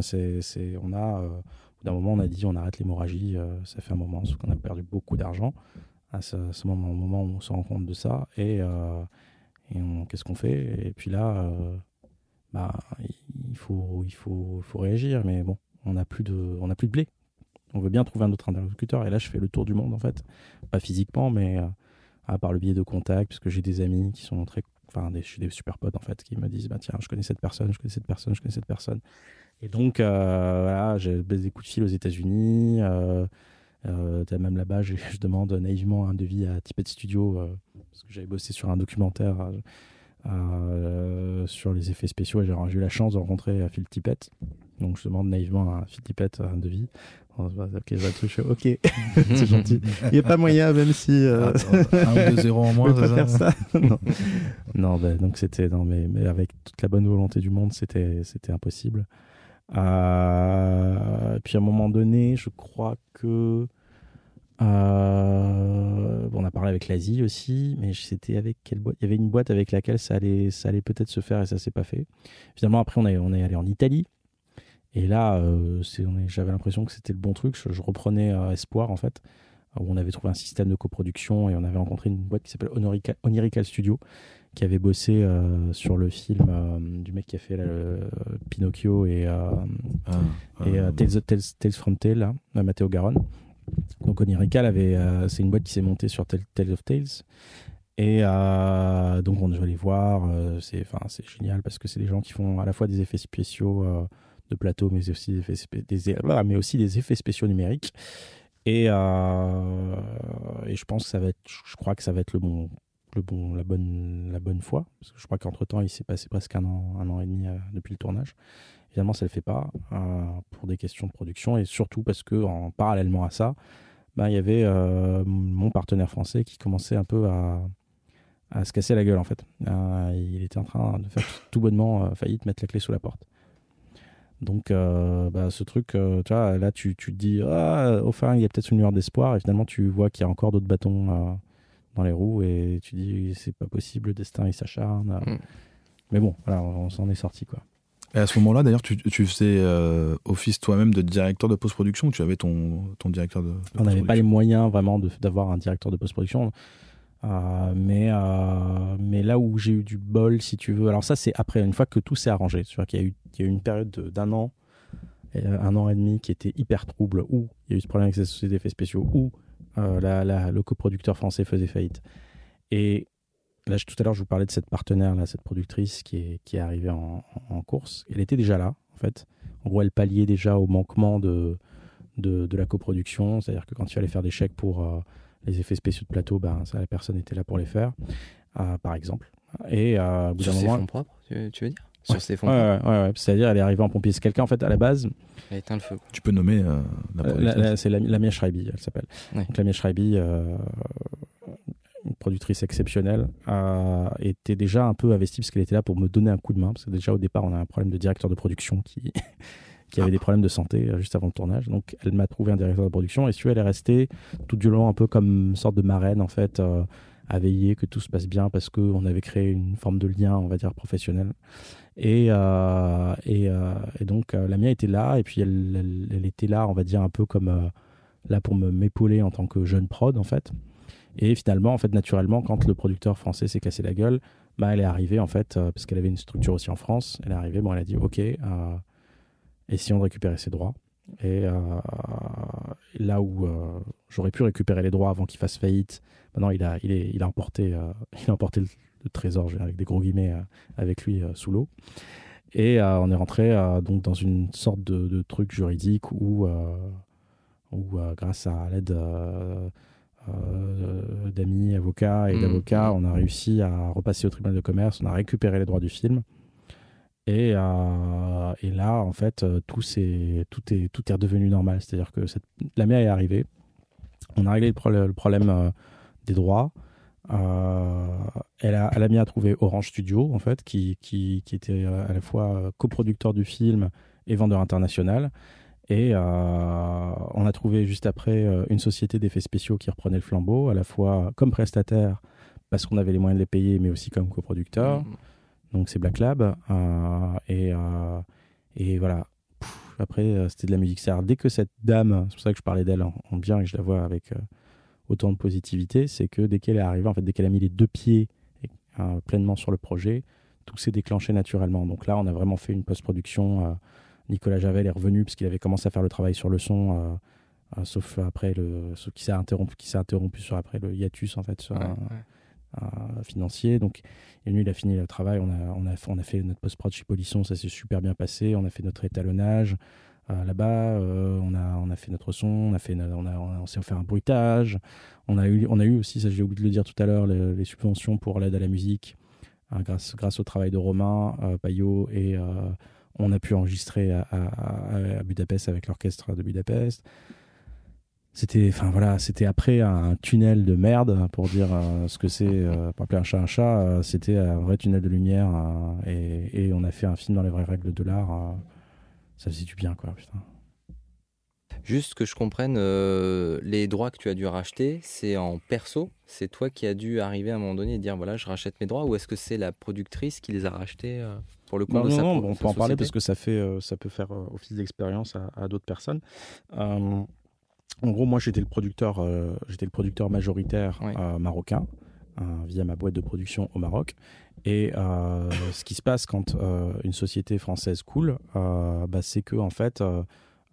on a d'un moment, on a dit on arrête l'hémorragie. Euh, ça fait un moment, sauf qu'on a perdu beaucoup d'argent à ce, moment, au moment où on se rend compte de ça. Et, euh, qu'est-ce qu'on fait? Et puis là, euh, bah, il, faut, il faut, faut réagir. Mais bon, on n'a plus, de, plus de blé. On veut bien trouver un autre interlocuteur. Et là, je fais le tour du monde, en fait. Pas physiquement, mais par le biais de contacts, parce que j'ai des amis qui sont très. Enfin, je suis des super potes, en fait, qui me disent bah, tiens, je connais cette personne, je connais cette personne, je connais cette personne. Et donc, euh, voilà, j'ai des coups de fil aux États-Unis. Euh, euh, même là-bas, *laughs* je, demande naïvement un devis à Tippett Studio parce que j'avais bossé sur un documentaire sur les effets spéciaux et j'ai eu la chance de rencontrer Phil Tippett. Donc, je demande naïvement à Phil Tippett un devis. Ok, je vais toucher. Ok, *laughs* c'est gentil. Il n'y a pas moyen, même si. Euh... *laughs* un ou deux zéros en moins, pas faire ça. non, non ben, donc c'était. Non, mais, mais avec toute la bonne volonté du monde, c'était impossible. Euh, puis à un moment donné, je crois que euh, on a parlé avec l'Asie aussi, mais c'était avec quelle boîte? Il y avait une boîte avec laquelle ça allait, ça allait peut-être se faire et ça s'est pas fait. Finalement, après, on est, on est allé en Italie. Et là, euh, j'avais l'impression que c'était le bon truc. Je, reprenais espoir, en fait, où on avait trouvé un système de coproduction et on avait rencontré une boîte qui s'appelle Onirical Studio, qui avait bossé euh, sur le film euh, du mec qui a fait Pinocchio et, euh, ah, et Tales, from Tales, Matteo Garonne. Donc Onirical avait, c'est une boîte qui s'est montée sur Tales of Tales. Et donc on doit les voir, c'est enfin c'est génial parce que c'est des gens qui font à la fois des effets spéciaux de plateau, mais aussi des effets, des, mais aussi des effets spéciaux numériques. Et, et je pense que ça va être, je crois que ça va être le bon le bon, la, bonne, la bonne foi. Parce que je crois qu'entre-temps, il s'est passé presque un an, un an et demi euh, depuis le tournage. Évidemment, ça ne le fait pas euh, pour des questions de production et surtout parce que en parallèlement à ça, bah, il y avait euh, mon partenaire français qui commençait un peu à, à se casser la gueule en fait. il était en train de faire tout bonnement faillite, mettre la clé sous la porte. Donc, bah, ce truc, tu vois, là, tu, tu te dis, ah, au fin, il y a peut-être une lueur d'espoir, et finalement, tu vois qu'il y a encore d'autres bâtons dans les roues et tu dis c'est pas possible, le destin il s'acharne. Mm. Mais bon, voilà, on, s'en est sorti quoi. Et à ce moment-là, d'ailleurs, tu, tu, faisais euh, office toi-même de directeur de post-production ou tu avais ton, ton directeur de, On n'avait pas les moyens vraiment d'avoir un directeur de post-production. Euh, mais, euh, mais là où j'ai eu du bol, si tu veux, alors ça c'est après, une fois que tout s'est arrangé, tu vois qu'il y, a eu, il y a eu une période d'un an, un an et demi qui était hyper trouble, où il y a eu ce problème avec ces sociétés d'effets spéciaux, où euh, le coproducteur français faisait faillite. Et là, tout à l'heure, je vous parlais de cette partenaire, là, cette productrice qui est, qui est arrivée en, course. Elle était déjà là, en fait. En gros, elle palliait déjà au manquement de, de, la coproduction. C'est-à-dire que quand il fallait faire des chèques pour euh, les effets spéciaux de plateau, ben, ça, la personne était là pour les faire, euh, par exemple. Et au bout d'un moment. fonds propres, tu veux dire? Sur ses fonds. Ouais, ouais, ouais, C'est-à-dire, elle est arrivée en pompier. C'est quelqu'un, en fait, à la base. Elle a éteint le feu. Tu peux nommer euh, la C'est Lamia Schreiby, elle s'appelle. Donc, Lamia Schreiby, euh, une productrice exceptionnelle, a été déjà un peu investie parce qu'elle était là pour me donner un coup de main. Parce que déjà, au départ, on a un problème de directeur de production qui. *laughs* qui avait des problèmes de santé euh, juste avant le tournage. Donc, elle m'a trouvé un directeur de production et si elle est restée tout du long un peu comme une sorte de marraine, en fait, à veiller que tout se passe bien parce qu'on avait créé une forme de lien, on va dire, professionnel. Et, euh, et, euh, et, donc, euh, la mienne était là, et puis elle, était là, on va dire, un peu comme là pour m'épauler en tant que jeune prod, en fait. Et finalement, en fait, naturellement, quand le producteur français s'est cassé la gueule, bah, elle est arrivée, en fait, parce qu'elle avait une structure aussi en France, elle est arrivée, bon, elle a dit, OK, essayons de récupérer ses droits. Et là où j'aurais pu récupérer les droits avant qu'il fasse faillite, maintenant il a, il est, il a emporté, *laughs* il a emporté le, trésor, avec des gros guillemets, avec lui sous l'eau. Et on est rentré donc dans une sorte de, de truc juridique où, où grâce à l'aide euh, d'amis avocats et mm. d'avocats, on a réussi à repasser au tribunal de commerce, on a récupéré les droits du film. Et, euh, et là, en fait, euh, tout, est, tout, est, tout est redevenu normal. C'est-à-dire que la mer est arrivée. On a réglé le, problème des droits. elle, a, elle a mis à trouver Orange Studio, en fait, qui, qui, était à la fois coproducteur du film et vendeur international. Et euh, on a trouvé juste après euh, une société d'effets spéciaux qui reprenait le flambeau, à la fois comme prestataire, parce qu'on avait les moyens de les payer, mais aussi comme coproducteur. Mmh. Donc c'est Black Lab. Euh, et, et voilà. après, c'était de la musique. cest dès que cette dame, c'est pour ça que je parlais d'elle en, bien et que je la vois avec autant de positivité, c'est que dès qu'elle est arrivée, en fait, dès qu'elle a mis les deux pieds pleinement sur le projet, tout s'est déclenché naturellement. Donc là, on a vraiment fait une post-production Nicolas Javel est revenu parce qu'il avait commencé à faire le travail sur le son, euh, euh, sauf après le, ce qui s'est interrompu, qui s'est interrompu sur après le hiatus en fait financier. Donc, et lui, il a fini le travail. On a, on a, on a fait notre post-prod chez Polisson, ça s'est super bien passé. On a fait notre étalonnage. Euh, là-bas, on, a, on a fait notre son, on, a fait, on, a, on, s'est offert un bruitage. On a eu, on a eu aussi, ça j'ai oublié de le dire tout à l'heure, les, subventions pour l'aide à la musique, grâce, grâce au travail de Romain Payot et on a pu enregistrer à, Budapest avec l'orchestre de Budapest. C'était, enfin voilà, c'était après un tunnel de merde pour dire euh, ce que c'est, euh, pour appeler un chat un chat. Euh, c'était un vrai tunnel de lumière et, on a fait un film dans les vraies règles de l'art. ça faisait du bien, quoi. Putain. Juste que je comprenne, euh, les droits que tu as dû racheter, c'est en perso C'est toi qui as dû arriver à un moment donné et dire voilà, je rachète mes droits Ou est-ce que c'est la productrice qui les a rachetés euh, pour le compte de sa Non, on peut en parler parce que ça, fait, euh, ça peut faire office d'expérience à, d'autres personnes. En gros, moi, j'étais le producteur, j'étais le producteur majoritaire marocain via ma boîte de production au Maroc. Et ce qui se passe quand une société française coule, bah, c'est que en fait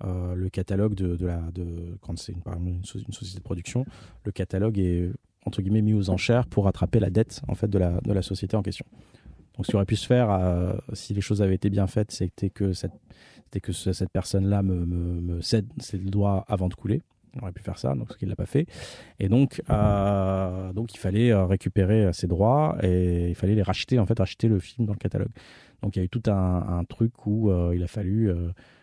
euh, le catalogue de, la, de quand c'est une, une, société de production, le catalogue est entre guillemets mis aux enchères pour rattraper la dette en fait de la, de la société en question. Donc ce qui aurait pu se faire euh, si les choses avaient été bien faites, c'était que cette, que cette personne-là me, me, cède ses droits avant de couler. On aurait pu faire ça, donc ce qu'il l'a pas fait. Et donc, euh, donc il fallait récupérer ses droits et il fallait les racheter, en fait, racheter le film dans le catalogue. Donc il y a eu tout un, truc où il a fallu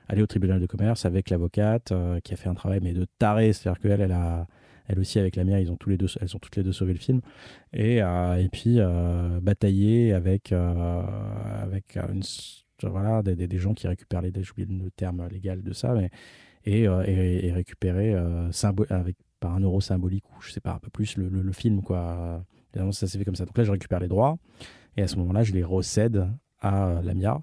aller au tribunal de commerce avec l'avocate euh, qui a fait un travail mais de taré, c'est-à-dire qu'elle, elle a, elle aussi avec la mienne, ils ont tous les deux, elles ont toutes les deux sauvé le film et euh, et puis euh, batailler avec avec voilà des, des, gens qui récupèrent les, j'ai oublié le terme légal de ça, mais et, et, récupérer avec par un euro symbolique ou je sais pas un peu plus le, film quoi. Évidemment, ça s'est fait comme ça. Donc là, je récupère les droits et à ce moment-là, je les recède à Lamia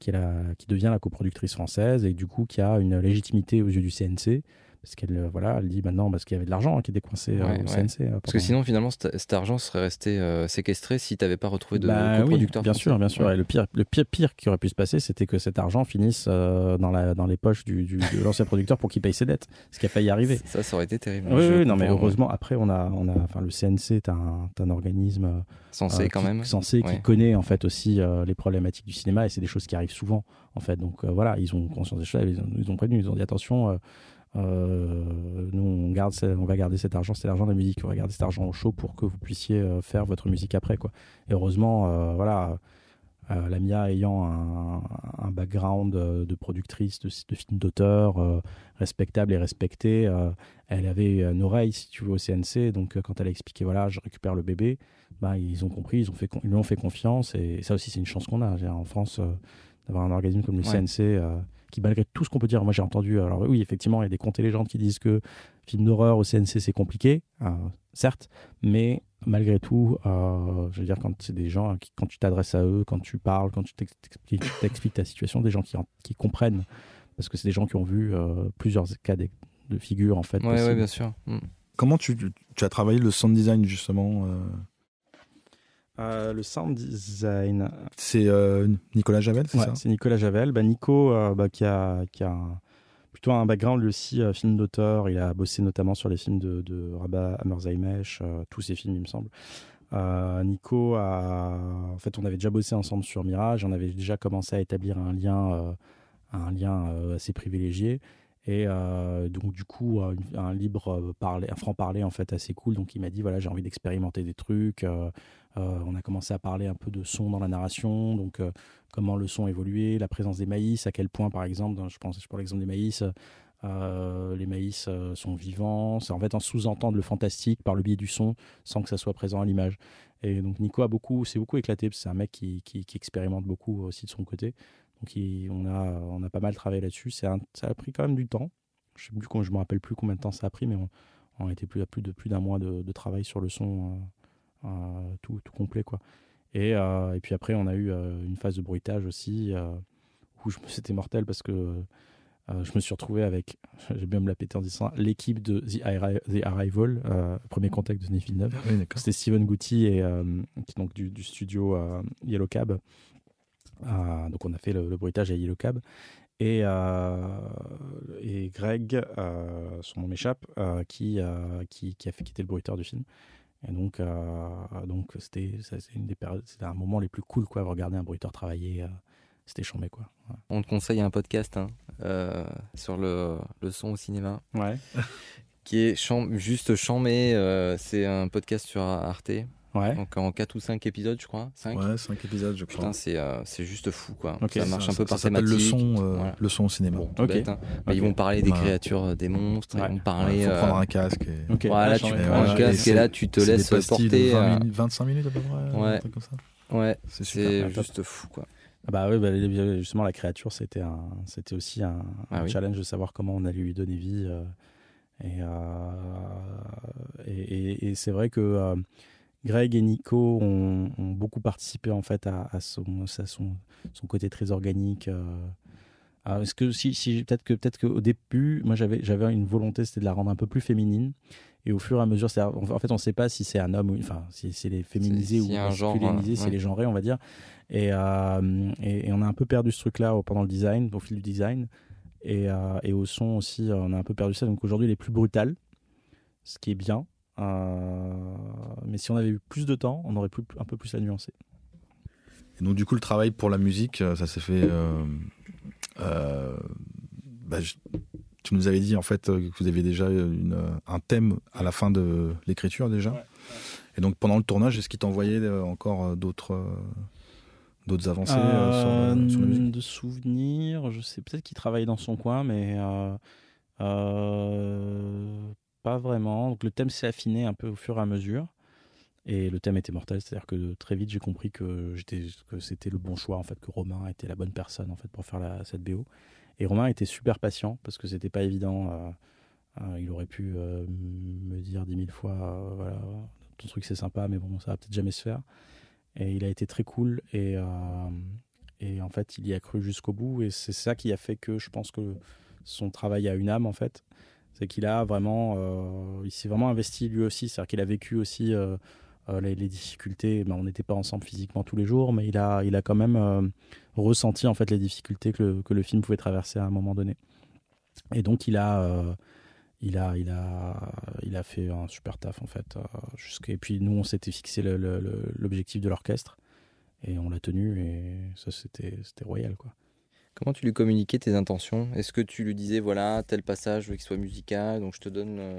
qui, qui devient la coproductrice française et du coup qui a une légitimité aux yeux du CNC parce qu'elle euh, voilà, elle dit maintenant parce qu'il y avait de l'argent qui était coincé euh, au CNC. Euh, parce que sinon finalement cet, argent serait resté séquestré si tu n'avais pas retrouvé de bah, coproducteur. Oui, bien sûr, bien sûr. Et le pire, le pire, pire qui aurait pu se passer, c'était que cet argent finisse dans, la, dans les poches du, de *laughs* l'ancien producteur pour qu'il paye ses dettes, ce qui a failli arriver. Ça, ça aurait été terrible. Oui, non, mais heureusement après on a, on a, enfin le CNC est un, un organisme censé quand même, censé qui connaît en fait aussi les problématiques du cinéma et c'est des choses qui arrivent souvent en fait. Donc voilà, ils ont conscience des choses, ils ont, ils ont prévenu, ils ont dit attention euh, nous, on, garde, on va garder cet argent, c'est l'argent de la musique. On va garder cet argent au chaud pour que vous puissiez euh, faire votre musique après. Quoi. Et heureusement, euh, voilà, Lamia ayant un, background de productrice de, films d'auteur respectable et respecté, elle avait une oreille, si tu veux, au CNC. Donc, quand elle a expliqué, voilà, je récupère le bébé, bah, ils ont compris, ils, ont fait, ils lui ont fait confiance. Et ça aussi, c'est une chance qu'on a en France d'avoir un organisme comme le CNC qui malgré tout ce qu'on peut dire, moi j'ai entendu, alors oui, effectivement, il y a des contes et légendes qui disent que film d'horreur au CNC c'est compliqué, euh, certes, mais malgré tout, euh, je veux dire, quand c'est des gens, qui, quand tu t'adresses à eux, quand tu parles, quand tu t'expliques ta situation, des gens qui, qui comprennent, parce que c'est des gens qui ont vu euh, plusieurs cas de, figure en fait. Oui, bien sûr. Mm. Comment tu, tu, as travaillé le sound design justement euh, le sound design. C'est euh, Nicolas Javel, c'est ça? C'est Nicolas Javel. Bah, Nico, euh, bah, qui, a, qui a plutôt un background lui aussi, film d'auteur. Il a bossé notamment sur les films de, de Rabat Amerzaimesh, tous ses films, il me semble. Nico a, en fait, on avait déjà bossé ensemble sur Mirage. On avait déjà commencé à établir un lien, un lien assez privilégié. Et euh, donc du coup, un, libre parler, un franc parler en fait assez cool. Donc il m'a dit voilà j'ai envie d'expérimenter des trucs. Euh, on a commencé à parler un peu de son dans la narration, donc comment le son évoluait, la présence des maïs, à quel point par exemple, je pense je prends l'exemple des maïs, les maïs sont vivants. C'est en fait un sous-entendre le fantastique par le biais du son sans que ça soit présent à l'image. Et donc Nico a beaucoup, c'est beaucoup éclaté. C'est un mec qui, expérimente beaucoup aussi de son côté. Donc on, a, on a pas mal travaillé là-dessus. Ça a pris quand même du temps. Je sais plus, je me rappelle plus combien de temps ça a pris, mais on, été plus, plus de plus d'un mois de, travail sur le son euh, euh, tout, tout, complet. quoi. Et, euh, et, puis après, on a eu une phase de bruitage aussi, où c'était mortel parce que je me suis retrouvé avec, *laughs* j'ai bien me la péter en disant, l'équipe de The, Arrival, premier contact de Denis Villeneuve. Ah c'était Steven Goutti et donc du, du studio Yellow Cab. Euh, donc on a fait le, bruitage à Yellow Cab. Et, euh, et Greg, euh, son nom m'échappe, qui, qui, qui, a fait quitter le bruiteur du film. Et donc, donc c'était, une des c'était un moment les plus cool, quoi, regarder un bruiteur travailler. c'était chambé, quoi. On te conseille un podcast hein, sur le, le, son au cinéma. Ouais. qui est juste chambé. c'est un podcast sur Arte. Ouais. Donc en 4 ou 5 épisodes, je crois. 5 Ouais, 5 épisodes, je crois. Putain, c'est, euh, c'est juste fou, quoi. ça marche un peu par thématique. Le son, euh, le son au cinéma. Bon, bête, hein. Mais ils vont parler des bah, créatures, euh, des monstres. Ils vont parler. Il faut prendre un casque. Et... Okay. Voilà, tu prends un casque et, là, tu te laisses porter. 20 minutes, 25 minutes à peu près. Ouais. Un truc comme ça. Ouais. C'est juste fou, quoi. Ah bah oui, bah, justement, la créature, c'était, un, c'était aussi un, ah challenge de savoir comment on allait lui donner vie. et, et, et, c'est vrai que Greg et Nico ont, beaucoup participé en fait à, son, son, son, côté très organique. Euh. Est-ce que si, si peut-être que peut-être qu'au début, moi j'avais j'avais une volonté, c'était de la rendre un peu plus féminine. Et au fur et à mesure, en fait, on ne sait pas si c'est un homme ou enfin si c'est les féminisés ou masculinisés, c'est les genrés, on va dire. Euh, et, et, on a un peu perdu ce truc-là pendant le design, au fil du design. Et, euh, et, au son aussi, on a un peu perdu ça. Donc aujourd'hui, il est plus brutal, ce qui est bien. Euh, mais si on avait eu plus de temps, on aurait pu un peu plus la nuancer. Et donc du coup, le travail pour la musique, euh, ça s'est fait. Euh, bah, tu nous avais dit en fait que vous aviez déjà une, un thème à la fin de l'écriture déjà. Et donc pendant le tournage, est-ce qu'il t'envoyait encore d'autres d'autres avancées sur, la, musique De souvenirs, je sais peut-être qu'il travaille dans son coin, mais pas vraiment. Donc le thème s'est affiné un peu au fur et à mesure. Et le thème était mortel, c'est-à-dire que très vite j'ai compris que, que c'était le bon choix, en fait, que Romain était la bonne personne en fait pour faire la, cette BO. Et Romain était super patient parce que c'était pas évident. Euh, euh, il aurait pu euh, me dire dix mille fois, voilà, ton truc c'est sympa, mais bon, ça va peut-être jamais se faire. Et il a été très cool et, et en fait il y a cru jusqu'au bout et c'est ça qui a fait que je pense que son travail a une âme en fait c'est qu'il a vraiment, euh, il s'est vraiment investi lui aussi. C'est-à-dire qu'il a vécu aussi euh, euh, les, difficultés. Ben, on n'était pas ensemble physiquement tous les jours, mais il a, il a quand même ressenti en fait les difficultés que le, que le, film pouvait traverser à un moment donné. Et donc il a, il a, il a, il a fait un super taf en fait. et puis nous, on s'était fixé l'objectif de l'orchestre et on l'a tenu et ça c'était, c'était royal quoi. Comment tu lui communiquais tes intentions? Est-ce que tu lui disais, voilà, tel passage, je veux qu'il soit musical, donc je te donne, euh,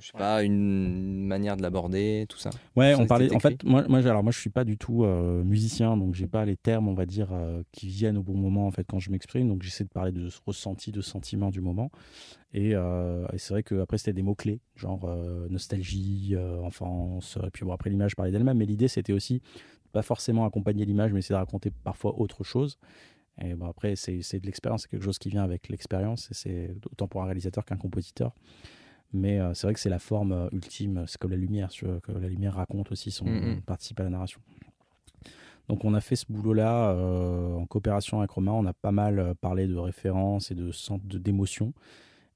je sais pas, une manière de l'aborder, tout ça? Ouais, on parlait. En fait, moi, moi, alors moi, je suis pas du tout euh, musicien, donc j'ai pas les termes, on va dire, euh, qui viennent au bon moment en fait quand je m'exprime. Donc j'essaie de parler de ce ressenti, de sentiment du moment. Et, et c'est vrai que après c'était des mots clés, genre nostalgie, enfance. Et puis bon, après l'image parlait d'elle-même, mais l'idée c'était aussi pas forcément accompagner l'image, mais c'est de raconter parfois autre chose. Et bon, après, c'est de l'expérience, c'est quelque chose qui vient avec l'expérience, et c'est autant pour un réalisateur qu'un compositeur. Mais euh, c'est vrai que c'est la forme euh, ultime, c'est comme la lumière, que la lumière raconte aussi, son, mm-hmm. participe à la narration. Donc on a fait ce boulot-là euh, en coopération avec Romain, on a pas mal parlé de références et de d'émotions.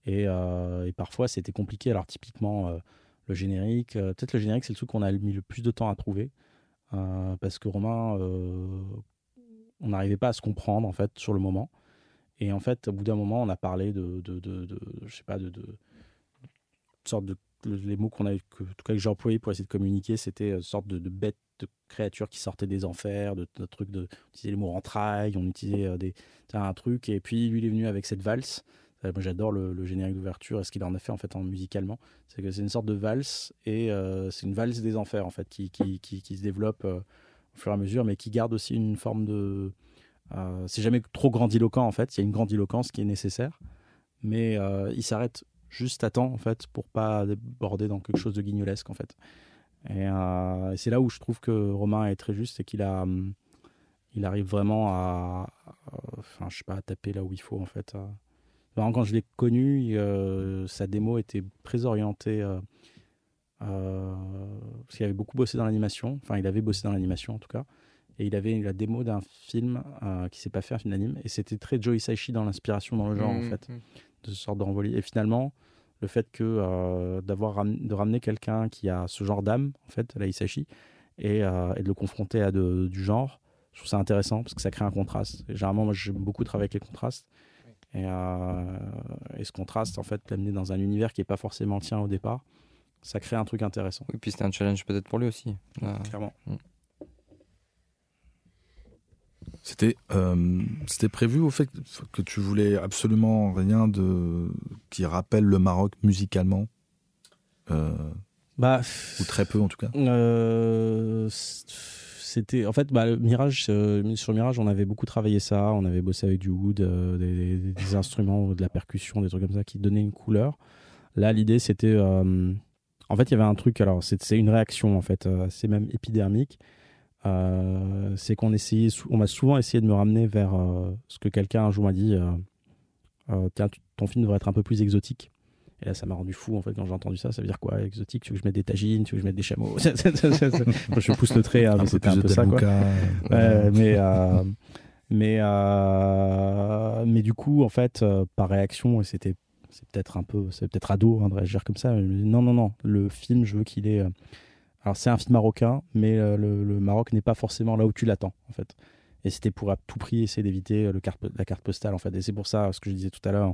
Et, et, parfois c'était compliqué. Alors typiquement le générique, peut-être le générique c'est le truc qu'on a mis le plus de temps à trouver. parce que Romain on n'arrivait pas à se comprendre en fait sur le moment. Et en fait, au bout d'un moment, on a parlé de, de, de, je sais pas, de, de, sorte de les mots qu'on a, que, en tout cas que j'ai employés pour essayer de communiquer, c'était une sorte de, de bête de créatures qui sortaient des enfers, de, trucs de, on utilisait les mots entrailles, on utilisait euh, des, un truc, et puis lui il est venu avec cette valse. Euh, moi j'adore le, générique d'ouverture et ce qu'il en a fait en fait en musicalement, c'est que c'est une sorte de valse et euh, c'est une valse des enfers en fait qui, qui, qui, se développe euh, au fur et à mesure, mais qui garde aussi une forme de, euh, c'est jamais trop grandiloquent en fait. Il y a une grandiloquence qui est nécessaire, mais euh, il s'arrête juste à temps en fait pour pas déborder dans quelque chose de guignolesque en fait. Et, euh, c'est là où je trouve que Romain est très juste, c'est qu'il a, hum, il arrive vraiment à, enfin je sais pas, à taper là où il faut en fait. quand je l'ai connu, sa démo était très orientée. Euh, parce qu'il avait beaucoup bossé dans l'animation, enfin il avait bossé dans l'animation en tout cas, et il avait la démo d'un film euh, qui s'est pas fait un film d'anime, et c'était très Joe Hisaishi dans l'inspiration dans le genre en Mmh, fait mmh. de ce sorte d'envolée. Et finalement, le fait que euh, d'avoir ram- de ramener quelqu'un qui a ce genre d'âme, en fait, Isashi, et, euh, et de le confronter à de- du genre, je trouve ça intéressant parce que ça crée un contraste. Et généralement, moi, j'aime beaucoup travailler avec les contrastes. Et, euh, et ce contraste, en fait, l'amener dans un univers qui n'est pas forcément le tien au départ, ça crée un truc intéressant. Oui, puis c'était un challenge peut-être pour lui aussi. Clairement. C'était euh, c'était prévu au fait que tu voulais absolument rien de qui rappelle le Maroc musicalement euh, Bah, ou très peu en tout cas. Euh, c'était en fait bah, le Mirage euh, sur Mirage on avait beaucoup travaillé ça on avait bossé avec du wood euh, des, des- des instruments de la percussion des trucs comme ça qui donnaient une couleur là l'idée c'était euh, en fait il y avait un truc alors c'est une réaction en fait euh, c'est même épidermique. Euh, c'est qu'on essayait on m'a souvent essayé de me ramener vers euh, ce que quelqu'un un jour m'a dit euh, tiens ton film devrait être un peu plus exotique. Et là, ça m'a rendu fou en fait quand j'ai entendu ça. Ça veut dire quoi Exotique? Tu veux que je mette des tagines? Tu veux que je mette des chameaux? *laughs* Je pousse le trait, hein, mais c'était un peu ça quoi. Ouais, mais mais mais du coup, en fait, par réaction, et c'était c'est peut-être un peu c'est peut-être ado hein, de réagir comme ça. non, non, non. Le film, je veux qu'il ait. euh, Alors c'est un film marocain, mais euh, le, Maroc n'est pas forcément là où tu l'attends en fait. Et c'était pour à tout prix essayer d'éviter euh, la carte postale en fait. Et c'est pour ça, ce que je disais tout à l'heure,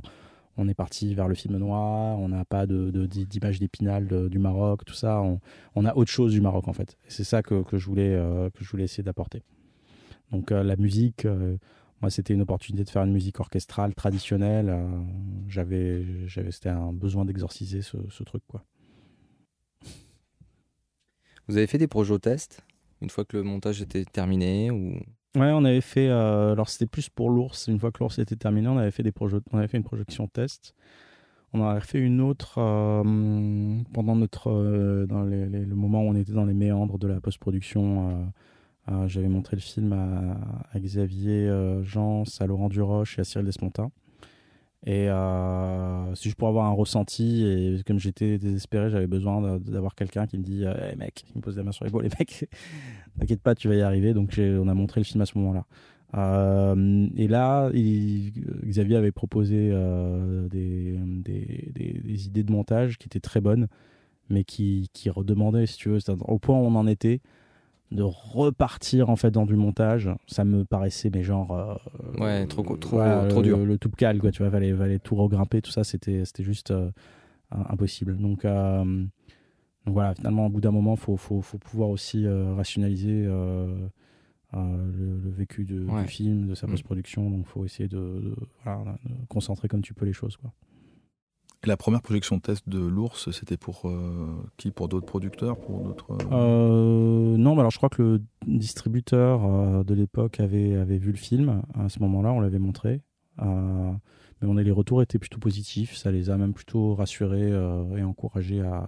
on est parti vers le film noir, on n'a pas de, d'image d'épinal du Maroc, tout ça. On, a autre chose du Maroc en fait. Et c'est ça que, que je voulais que je voulais essayer d'apporter. Donc la musique, moi c'était une opportunité de faire une musique orchestrale traditionnelle. euh, j'avais, j'avais, c'était un besoin d'exorciser ce, ce truc quoi. Vous avez fait des projets test une fois que le montage était terminé ou? Ouais, on avait fait. euh, alors c'était plus pour l'ours. Une fois que l'ours était terminé, on avait fait des projets, on avait fait une projection test. On en avait fait une autre euh, pendant notre dans les- les- le moment où on était dans les méandres de la post-production. Euh, J'avais montré le film à, Xavier euh, Jean, à Laurent Duroche et à Cyril Despontin. Et euh, c'est juste pour avoir un ressenti. Et comme j'étais désespéré, j'avais besoin d'avoir quelqu'un qui me dit euh, Hey mec, qui me pose la main sur l'épaule, les mecs, *laughs* t'inquiète pas, tu vas y arriver. Donc on a montré le film à ce moment-là. Euh, et là, il- Xavier avait proposé des, idées de montage qui étaient très bonnes, mais qui, redemandaient, si tu veux, au point où on en était, de repartir en fait dans du montage. Ça me paraissait, mais genre. euh, Ouais, trop trop- trop le- dur. Le, tout cal, quoi, tu vois, fallait, fallait tout regrimper, tout ça, c'était c'était juste euh, impossible. Donc. euh, donc voilà, finalement, au bout d'un moment, il faut, faut, faut pouvoir aussi rationaliser le, le vécu de- Ouais. du film, de sa Mm. post-production. Donc il faut essayer de, de- voilà, de concentrer comme tu peux les choses. Quoi. La première projection test de l'ours, c'était pour euh, qui? Pour d'autres producteurs? Pour d'autres. euh, Euh, non, alors je crois que le distributeur de l'époque avait, vu le film. À ce moment-là, on l'avait montré. Mais on les retours étaient plutôt positifs. Ça les a même plutôt rassurés et encouragés à,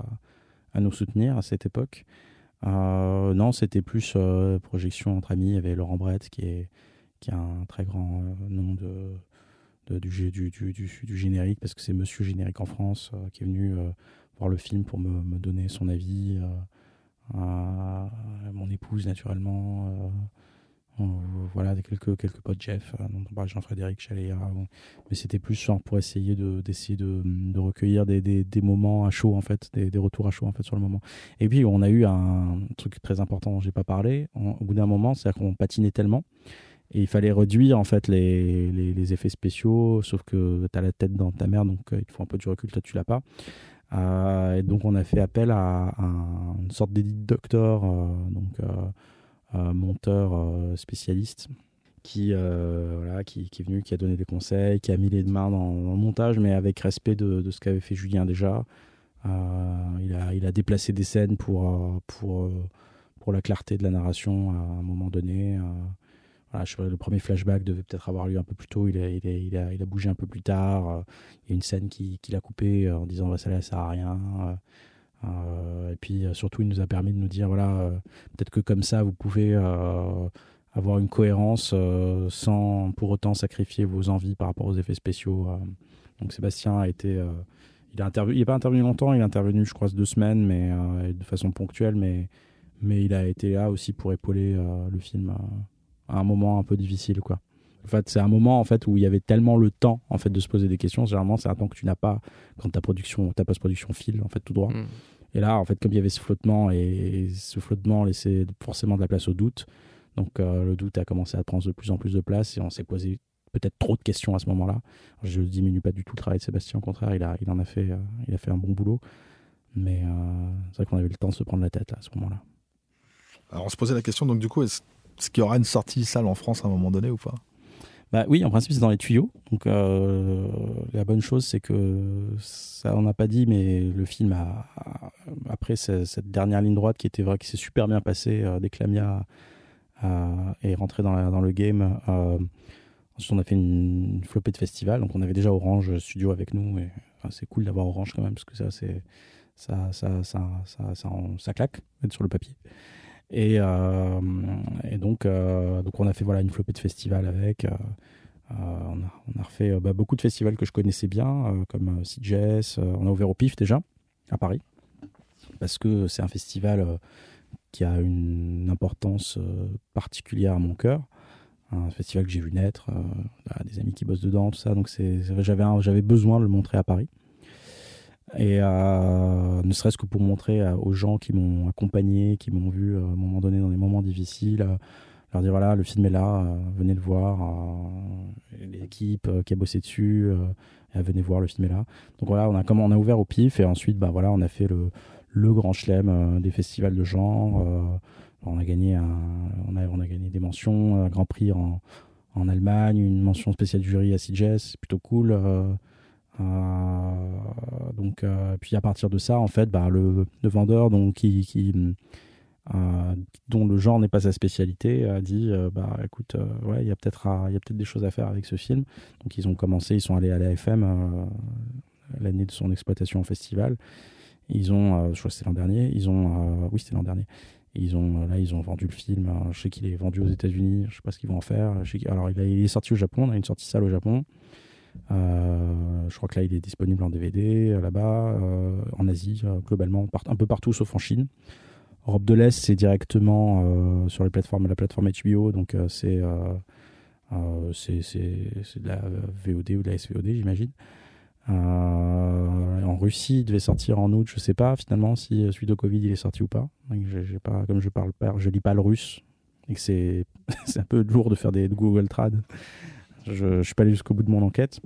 nous soutenir à cette époque. Non, c'était plus projection entre amis. Il y avait Laurent Brett qui est, qui a un très grand nom de, du, du, du, du- générique, parce que c'est Monsieur Générique en France euh, qui est venu euh, voir le film pour me, me donner son avis. euh, à mon épouse, naturellement. voilà, quelques, quelques potes Jeff, Jean-Frédéric Chaléa. Mais c'était plus genre pour essayer de, d'essayer de, de recueillir des, des, des moments à chaud, en fait, des, des retours à chaud, en fait, sur le moment. Et puis, on a eu un truc très important dont j'ai pas parlé. Au bout d'un moment, c'est-à-dire qu'on patinait tellement. Et il fallait réduire en fait les, les, effets spéciaux, sauf que tu as la tête dans ta mère, donc il te faut un peu du recul, toi tu l'as pas. et donc on a fait appel à, une sorte d'édit doctor, donc monteur spécialiste, qui, voilà, qui, est venu, qui a donné des conseils, qui a mis les mains dans, le montage, mais avec respect de, de ce qu'avait fait Julien déjà. il, a, il a déplacé des scènes pour, pour, pour la clarté de la narration à un moment donné le premier flashback devait peut-être avoir lieu un peu plus tôt. Il a, bougé un peu plus tard. Euh, il y a une scène qu'il qui a coupée euh, en disant bah, ça ne sert à rien. Euh, et puis surtout, il nous a permis de nous dire voilà, peut-être que comme ça, vous pouvez avoir une cohérence sans pour autant sacrifier vos envies par rapport aux effets spéciaux. donc Sébastien a été. il a intervenu, n'est pas intervenu longtemps, il est intervenu, je crois, deux semaines, mais de façon ponctuelle, mais il a été là aussi pour épauler le film un moment un peu difficile, quoi. En fait, c'est un moment en fait où il y avait tellement le temps en fait de se poser des questions. Généralement, c'est un temps que tu n'as pas quand ta production, ta post-production file en fait tout droit. Mm. Et là, en fait, comme il y avait ce flottement et ce flottement laissait forcément de la place au doute, donc euh, le doute a commencé à prendre de plus en plus de place et on s'est posé peut-être trop de questions à ce moment-là. Je ne diminue pas du tout le travail de Sébastien, au contraire, il a, il en a fait, euh, il a fait un bon boulot. Mais euh, c'est vrai qu'on avait le temps de se prendre la tête à ce moment-là. Alors on se posait la question, donc du coup, est-ce est-ce qu'il y aura une sortie salle en France à un moment donné ou pas? Bah oui, en principe, c'est dans les tuyaux. Donc, euh, la bonne chose, c'est que ça, on n'a pas dit, mais le film a, après cette dernière ligne droite qui était vrai, qui s'est super bien passée euh, dès que Lamia est rentré dans, le game. Euh, ensuite, on a fait une, flopée de festivals. Donc, on avait déjà Orange Studio avec nous. Et c'est cool d'avoir Orange quand même, parce que ça, c'est ça, ça, ça, ça, ça, ça claque sur le papier. Et, euh, et donc, euh, donc, on a fait voilà, une flopée de festivals avec. Euh, on a, on, refait bah, beaucoup de festivals que je connaissais bien, comme CJS. on a ouvert au PIF déjà, à Paris, parce que c'est un festival qui a une importance particulière à mon cœur. Un festival que j'ai vu naître, des amis qui bossent dedans, tout ça. Donc j'avais besoin de le montrer à Paris. Et euh, ne serait-ce que pour montrer aux gens qui m'ont accompagné, qui m'ont vu euh, à un moment donné dans des moments difficiles, euh, leur dire voilà, le film est là, venez le voir. L'équipe qui a bossé dessus, venez voir, le film est là. Donc voilà, on a, comme on a ouvert au pif et ensuite, bah, voilà, on a fait le, grand chelem des festivals de genre. on, a gagné a, on des mentions, un grand prix en, Allemagne, une mention spéciale du jury à CJS, c'est plutôt cool. Euh, donc, euh, puis à partir de ça, en fait, bah, le, vendeur donc, qui, euh, dont le genre n'est pas sa spécialité, a dit bah écoute, ouais, il y a peut-être il peut-être des choses à faire avec ce film. Donc ils ont commencé, ils sont allés à l'AFM l'année de son exploitation au festival. Ils ont, je crois que c'était l'an dernier, ils ont, oui c'était l'an dernier. Ils ont là, ils ont vendu le film. Je sais qu'il est vendu aux États-Unis. Je sais pas ce qu'ils vont en faire. alors il, est sorti au Japon. On a une sortie salle au Japon. Euh, je crois que là, il est disponible en DVD euh, là-bas, euh, en Asie, globalement, un peu partout sauf en Chine. Europe de l'Est, c'est directement sur les plateformes, la plateforme HBO, donc c'est de la VOD ou de la SVOD, j'imagine. en Russie, il devait sortir en août, je sais pas finalement si suite au Covid il est sorti ou pas. J'ai pas, comme je parle pas, je lis pas le russe et que c'est *laughs* un peu lourd de faire des Google Trad. Je ne suis pas allé jusqu'au bout de mon enquête.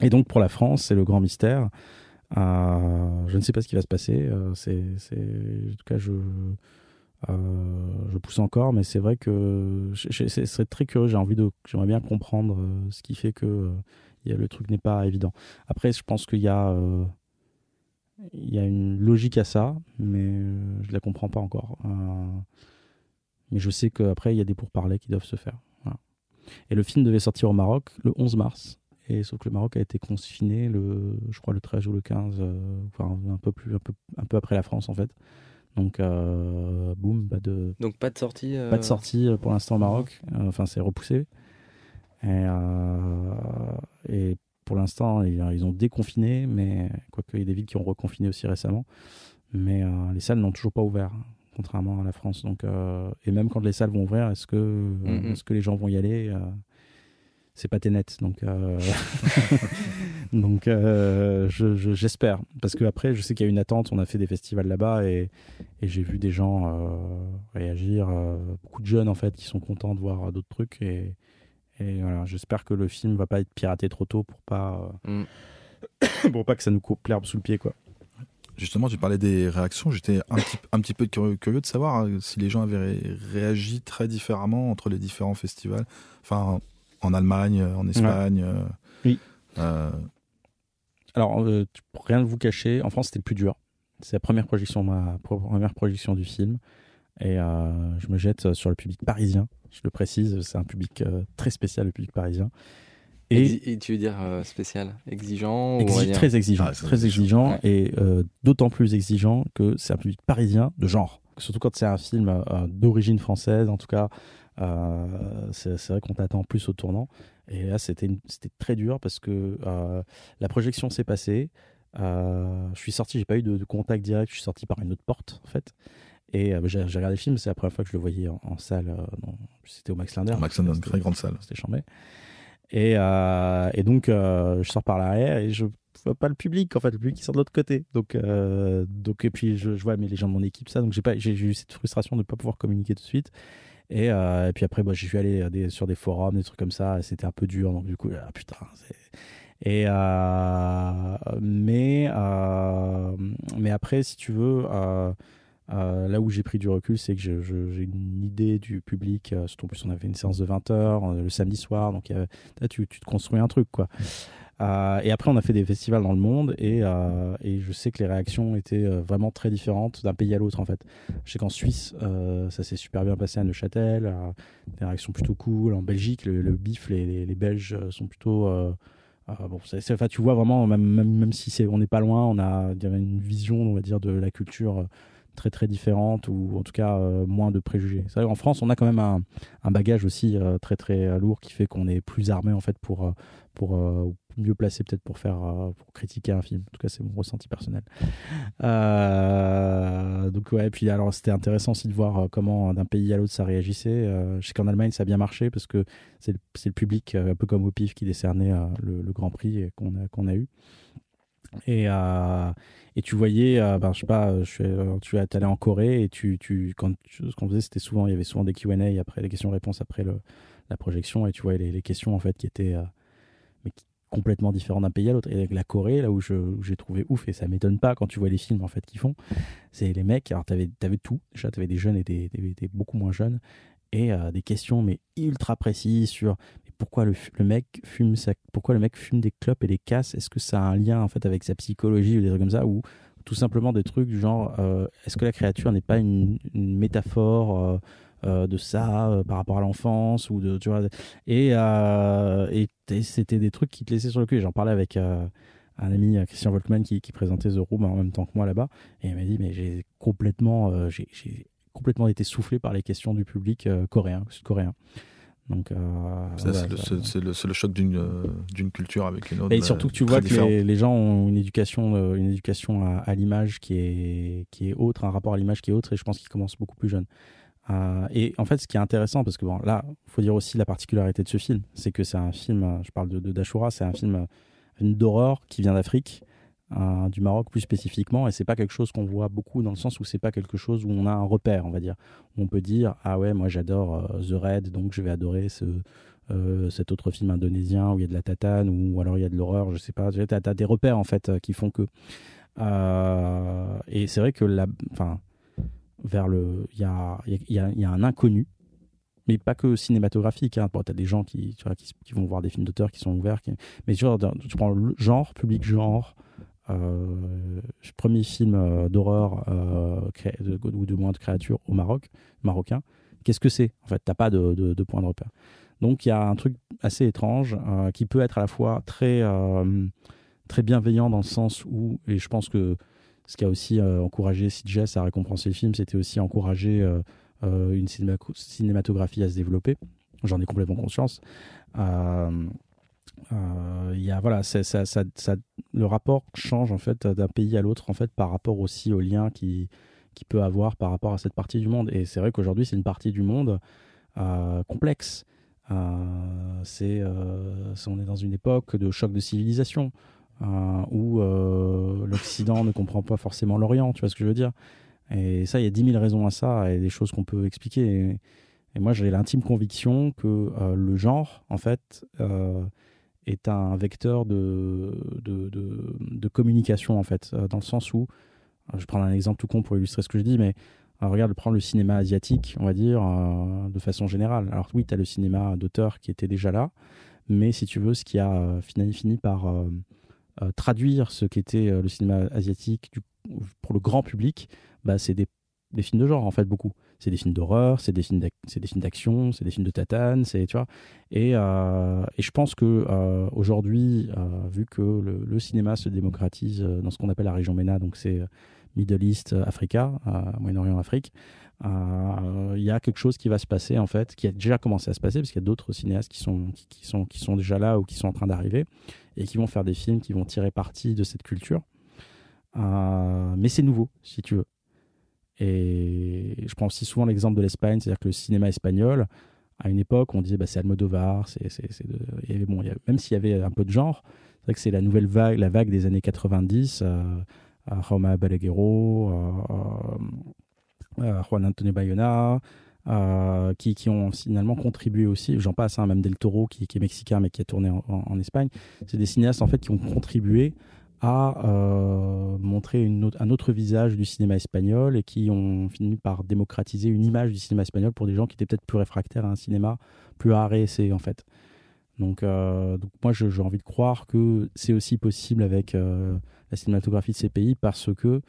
Et donc pour la France, c'est le grand mystère. Euh, je ne sais pas ce qui va se passer. Euh, en tout cas, je, euh, je pousse encore, mais c'est vrai que ce serait très curieux. J'ai de, j'aimerais bien comprendre ce qui fait que le truc n'est pas évident. Après, je pense qu'il y a, y a une logique à ça, mais je la comprends pas encore. mais je sais qu'après, il y a des pourparlers qui doivent se faire. Et le film devait sortir au Maroc le 11 mars. Et sauf que le Maroc a été confiné le, je crois le 13 ou le 15, euh, enfin un peu plus, un peu, un peu après la France en fait. Donc euh, boum, pas de. Donc pas de sortie. Pas de sortie pour l'instant au Maroc. enfin c'est repoussé. Et, et pour l'instant ils, ont déconfiné, mais quoique il y a des villes qui ont reconfiné aussi récemment. Mais les salles n'ont toujours pas ouvert contrairement à la France. Donc, et même quand les salles vont ouvrir, est-ce que, mm-hmm. est-ce que les gens vont y aller c'est pas net donc euh, *laughs* donc j'espère parce que après je sais qu'il y a une attente on a fait des festivals là-bas et, et j'ai vu des gens réagir beaucoup de jeunes en fait qui sont contents de voir d'autres trucs et, et voilà j'espère que le film va pas être piraté trop tôt pour pas mm. *coughs* pour pas que ça nous coupe l'herbe sous le pied quoi Justement, tu parlais des réactions. J'étais un petit, un petit peu curieux de savoir hein, si les gens avaient réagi très différemment entre les différents festivals. Enfin, en Allemagne, en Espagne. Euh, oui. Euh... Alors, euh, pour rien vous cacher, en France, c'était le plus dur. C'est la première projection, ma première projection du film. Et euh, je me jette sur le public parisien. Je le précise, c'est un public très spécial, le public parisien. Et, tu veux dire euh, spécial, exigeant Très exigeant, ah, très exigeant et euh, d'autant plus exigeant que c'est un public parisien de genre. Surtout quand c'est un film euh, d'origine française, en tout cas, c'est vrai qu'on t'attend plus au tournant. Et là, c'était très dur parce que la projection s'est passée. je suis sorti, j'ai pas eu de, contact direct, je suis sorti par une autre porte en fait. Et j'ai regardé le film, c'est la première fois que je le voyais en, salle. C'était au Max Linder. Max Linder, une très grande salle. C'était chambé. Et, euh, et donc, euh, je sors par l'arrière et je vois pas le public, en fait, le public qui sort de l'autre côté. Donc, euh, donc, et puis, je, vois mais les gens de mon équipe, ça. Donc, j'ai, eu cette frustration de ne pas pouvoir communiquer tout de suite. Et, et puis après, bah, j'ai pu aller des, sur des forums, des trucs comme ça. C'était un peu dur. Donc, du coup, ah, putain, Et mais mais après, si tu veux, euh, là où j'ai pris du recul, c'est que j'ai une idée du public. Euh, surtout en plus, on avait une séance de 20 heures euh, le samedi soir, donc là, tu, te construis un truc, quoi. et après, on a fait des festivals dans le monde et, je sais que les réactions étaient vraiment très différentes d'un pays à l'autre en fait. Je sais qu'en Suisse, ça s'est super bien passé à Neuchâtel, des réactions plutôt cool. En Belgique, le, bif, les, les, Belges sont plutôt. bon, enfin, tu vois vraiment, même, même, même si on n'est pas loin, on a, une vision, on va dire, de la culture très très différentes ou en tout cas euh, moins de préjugés. Qu'en France, on a quand même un, un bagage aussi euh, très très lourd qui fait qu'on est plus armé en fait pour, euh, pour mieux placé peut-être pour faire pour critiquer un film. En tout cas, c'est mon ressenti personnel. donc ouais, puis alors c'était intéressant aussi de voir comment d'un pays à l'autre ça réagissait. je sais qu'en Allemagne ça a bien marché parce que c'est le, le, public un peu comme au PIF qui décernait le, Grand Prix qu'on a qu'on a eu. Et, euh, et tu voyais, euh, ben, je sais pas, je euh, tu es allé en Corée et tu, quand ce qu'on faisait, c'était souvent, il y avait souvent des Q&A après, des questions-réponses après le, la projection et tu vois les, questions en fait qui étaient mais complètement différentes d'un pays à l'autre. Et avec la Corée, là où, j'ai trouvé ouf et ça m'étonne pas quand tu vois les films en fait qu'ils font, c'est les mecs, alors t'avais avais tout, déjà t'avais des jeunes et des, beaucoup moins jeunes et des questions mais ultra précises sur pourquoi le, mec fume pourquoi le mec fume des clopes et des casses? Est-ce que ça a un lien en fait avec sa psychologie ou des trucs comme ça? Ou tout simplement des trucs du genre euh, est-ce que la créature n'est pas une, métaphore euh, euh, de ça par rapport à l'enfance ou de et, c'était des trucs qui te laissaient sur le cul. J'en parlais avec un ami Christian Volkmann qui, qui, présentait The Room en même temps que moi là-bas et il m'a dit mais j'ai complètement j'ai complètement été soufflé par les questions du public coréen sud-coréen. Donc, euh, c'est le, le, choc d'une euh, d'une culture avec une autre. Et surtout que tu vois que les, gens ont une éducation, euh, une éducation à, l'image qui est, qui est autre, un rapport à l'image qui est autre, et je pense qu'ils commencent beaucoup plus jeunes. et en fait, ce qui est intéressant, parce que bon, là, il faut dire aussi la particularité de ce film, c'est que c'est un film, je parle de, de Dashura, c'est un film d'horreur qui vient d'Afrique, du Maroc plus spécifiquement, et c'est pas quelque chose qu'on voit beaucoup dans le sens où c'est pas quelque chose où on a un repère, on va dire. on peut dire ah ouais, moi j'adore euh, The Red, donc je vais adorer ce euh, cet autre film indonésien où il y a de la tatane ou, alors il y a de l'horreur, je sais pas. Tu as, des repères en fait euh, qui font que. et c'est vrai que la, enfin, vers le, il y a, y, a, y a un inconnu mais pas que cinématographique. Hein. tu as des gens qui, qui, vont voir des films d'auteur qui sont ouverts. Mais tu, tu prends le genre, public genre, euh, premier film euh, d'horreur euh, ou de moins de créatures au Maroc, marocain. Qu'est-ce que c'est En fait, t'as pas de, point de repère. Donc il y a un truc assez étrange qui peut être à la fois très très bienveillant dans le sens où, et je pense que ce qui a aussi encouragé CJS à récompenser le film, c'était aussi encourager une cinématographie à se développer. J'en ai complètement conscience. Euh, il y a, voilà, ça, ça, le rapport change en fait d'un pays à l'autre en fait par rapport aussi au lien qui, qui peut avoir par rapport à cette partie du monde. Et c'est vrai qu'aujourd'hui c'est une partie du monde euh, complexe. c'est, on est dans une époque de choc de civilisation où l'Occident ne comprend pas forcément l'Orient, tu vois ce que je veux dire? Et ça, il y a dix mille raisons à ça et des choses qu'on peut expliquer. Et, moi, j'ai l'intime conviction que le genre, en fait, est un vecteur de, de, de, communication, en fait, dans le sens où, je vais prendre un exemple tout con pour illustrer ce que je dis, mais regarde, prendre le cinéma asiatique, on va dire, euh, de façon générale. Alors oui, tu as le cinéma d'auteur qui était déjà là, mais si tu veux, ce qui a euh, fini, fini par euh, traduire ce qu'était le cinéma asiatique pour le grand public, bah, c'est des, des, films de genre, en fait, beaucoup. C'est des films d'horreur, c'est des films d'action, c'est des films de tatane, c'est tu vois. Et, et, je pense que aujourd'hui, vu que le, cinéma se démocratise dans ce qu'on appelle la région MENA, donc c'est Middle East, euh, Africa, euh, Moyen-Orient, Afrique, euh, il y a quelque chose qui va se passer en fait, qui a déjà commencé à se passer, parce qu'il y a d'autres cinéastes qui sont, qui, sont, qui sont déjà là ou qui sont en train d'arriver, et qui vont faire des films qui vont tirer parti de cette culture. mais c'est nouveau, si tu veux. Et je prends aussi souvent l'exemple de l'Espagne, c'est-à-dire que le cinéma espagnol, à une époque, on disait bah, c'est Almodovar, c'est, bon, même s'il y avait un peu de genre, c'est vrai que c'est la nouvelle vague, la vague des années 90. Roma Balaguerro, Juan Antonio Bayona, qui, qui, ont finalement contribué aussi, j'en passe, hein, même Del Toro qui, est mexicain mais qui a tourné en, Espagne, c'est des cinéastes en fait qui ont contribué à euh, montrer un autre visage du cinéma espagnol et qui ont fini par démocratiser une image du cinéma espagnol pour des gens qui étaient peut-être plus réfractaires à un cinéma plus c'est en fait. Donc, euh, donc moi j'ai envie de croire que c'est aussi possible avec euh, la cinématographie de ces pays parce que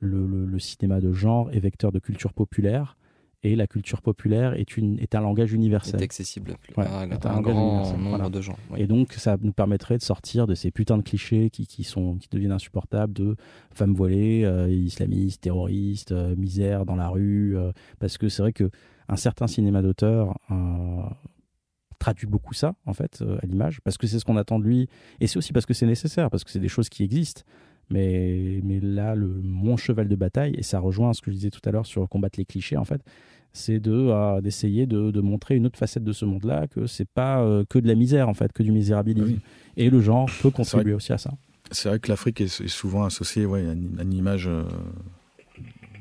le, cinéma de genre est vecteur de culture populaire et la culture populaire est, une, est un langage universel. Accessible à, un, grand nombre de gens. Et donc ça nous permettrait de sortir de ces putains de clichés qui, qui sont, qui deviennent insupportables de femmes voilées, euh, islamistes, terroristes, euh, misère dans la rue. parce que c'est vrai que un certain cinéma d'auteur traduit beaucoup ça, en fait, euh, à l'image, parce que c'est ce qu'on attend de lui. Et c'est aussi parce que c'est nécessaire, parce que c'est des choses qui existent. Mais, mais là, le, mon cheval de bataille, et ça rejoint ce que je disais tout à l'heure sur combattre les clichés, en fait, c'est de euh, d'essayer de, de, montrer une autre facette de ce monde-là, que c'est pas euh, que de la misère, en fait, que du misérabilisme. Et le genre peut contribuer aussi à ça. C'est vrai que l'Afrique est, souvent associée ouais, à, une, image de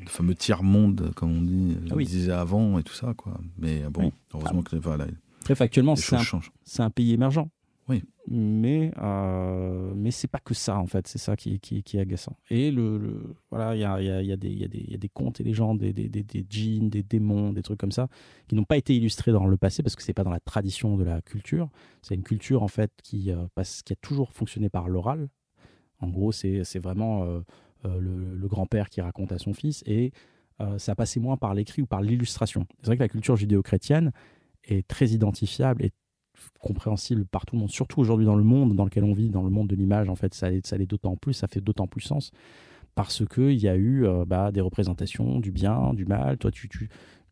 fameux tiers-monde, comme on dit, ah disait avant et tout ça. Quoi. Mais bon, heureusement ah. que voilà, Très factuellement, c'est un, un, pays émergent. Oui. Mais, euh, mais c'est pas que ça, en fait. C'est ça qui, qui, qui, est agaçant. Et le, voilà, il y a, y, a, y, a des, y, a y a des contes et légendes, des, des, des, des djinns, des démons, des trucs comme ça, qui n'ont pas été illustrés dans le passé parce que c'est pas dans la tradition de la culture. C'est une culture, en fait, qui, euh, passe, qui a toujours fonctionné par l'oral. En gros, c'est vraiment euh, euh, le, grand-père qui raconte à son fils et ça passait moins par l'écrit ou par l'illustration. C'est vrai que la culture judéo-chrétienne, est très identifiable et compréhensible par tout le monde, surtout aujourd'hui dans le monde dans lequel on vit, dans le monde de l'image, en fait, ça, ça l'est d'autant plus, ça fait d'autant plus sens parce qu'il y a eu euh, bah, des représentations du bien, du mal. Toi, tu, tu,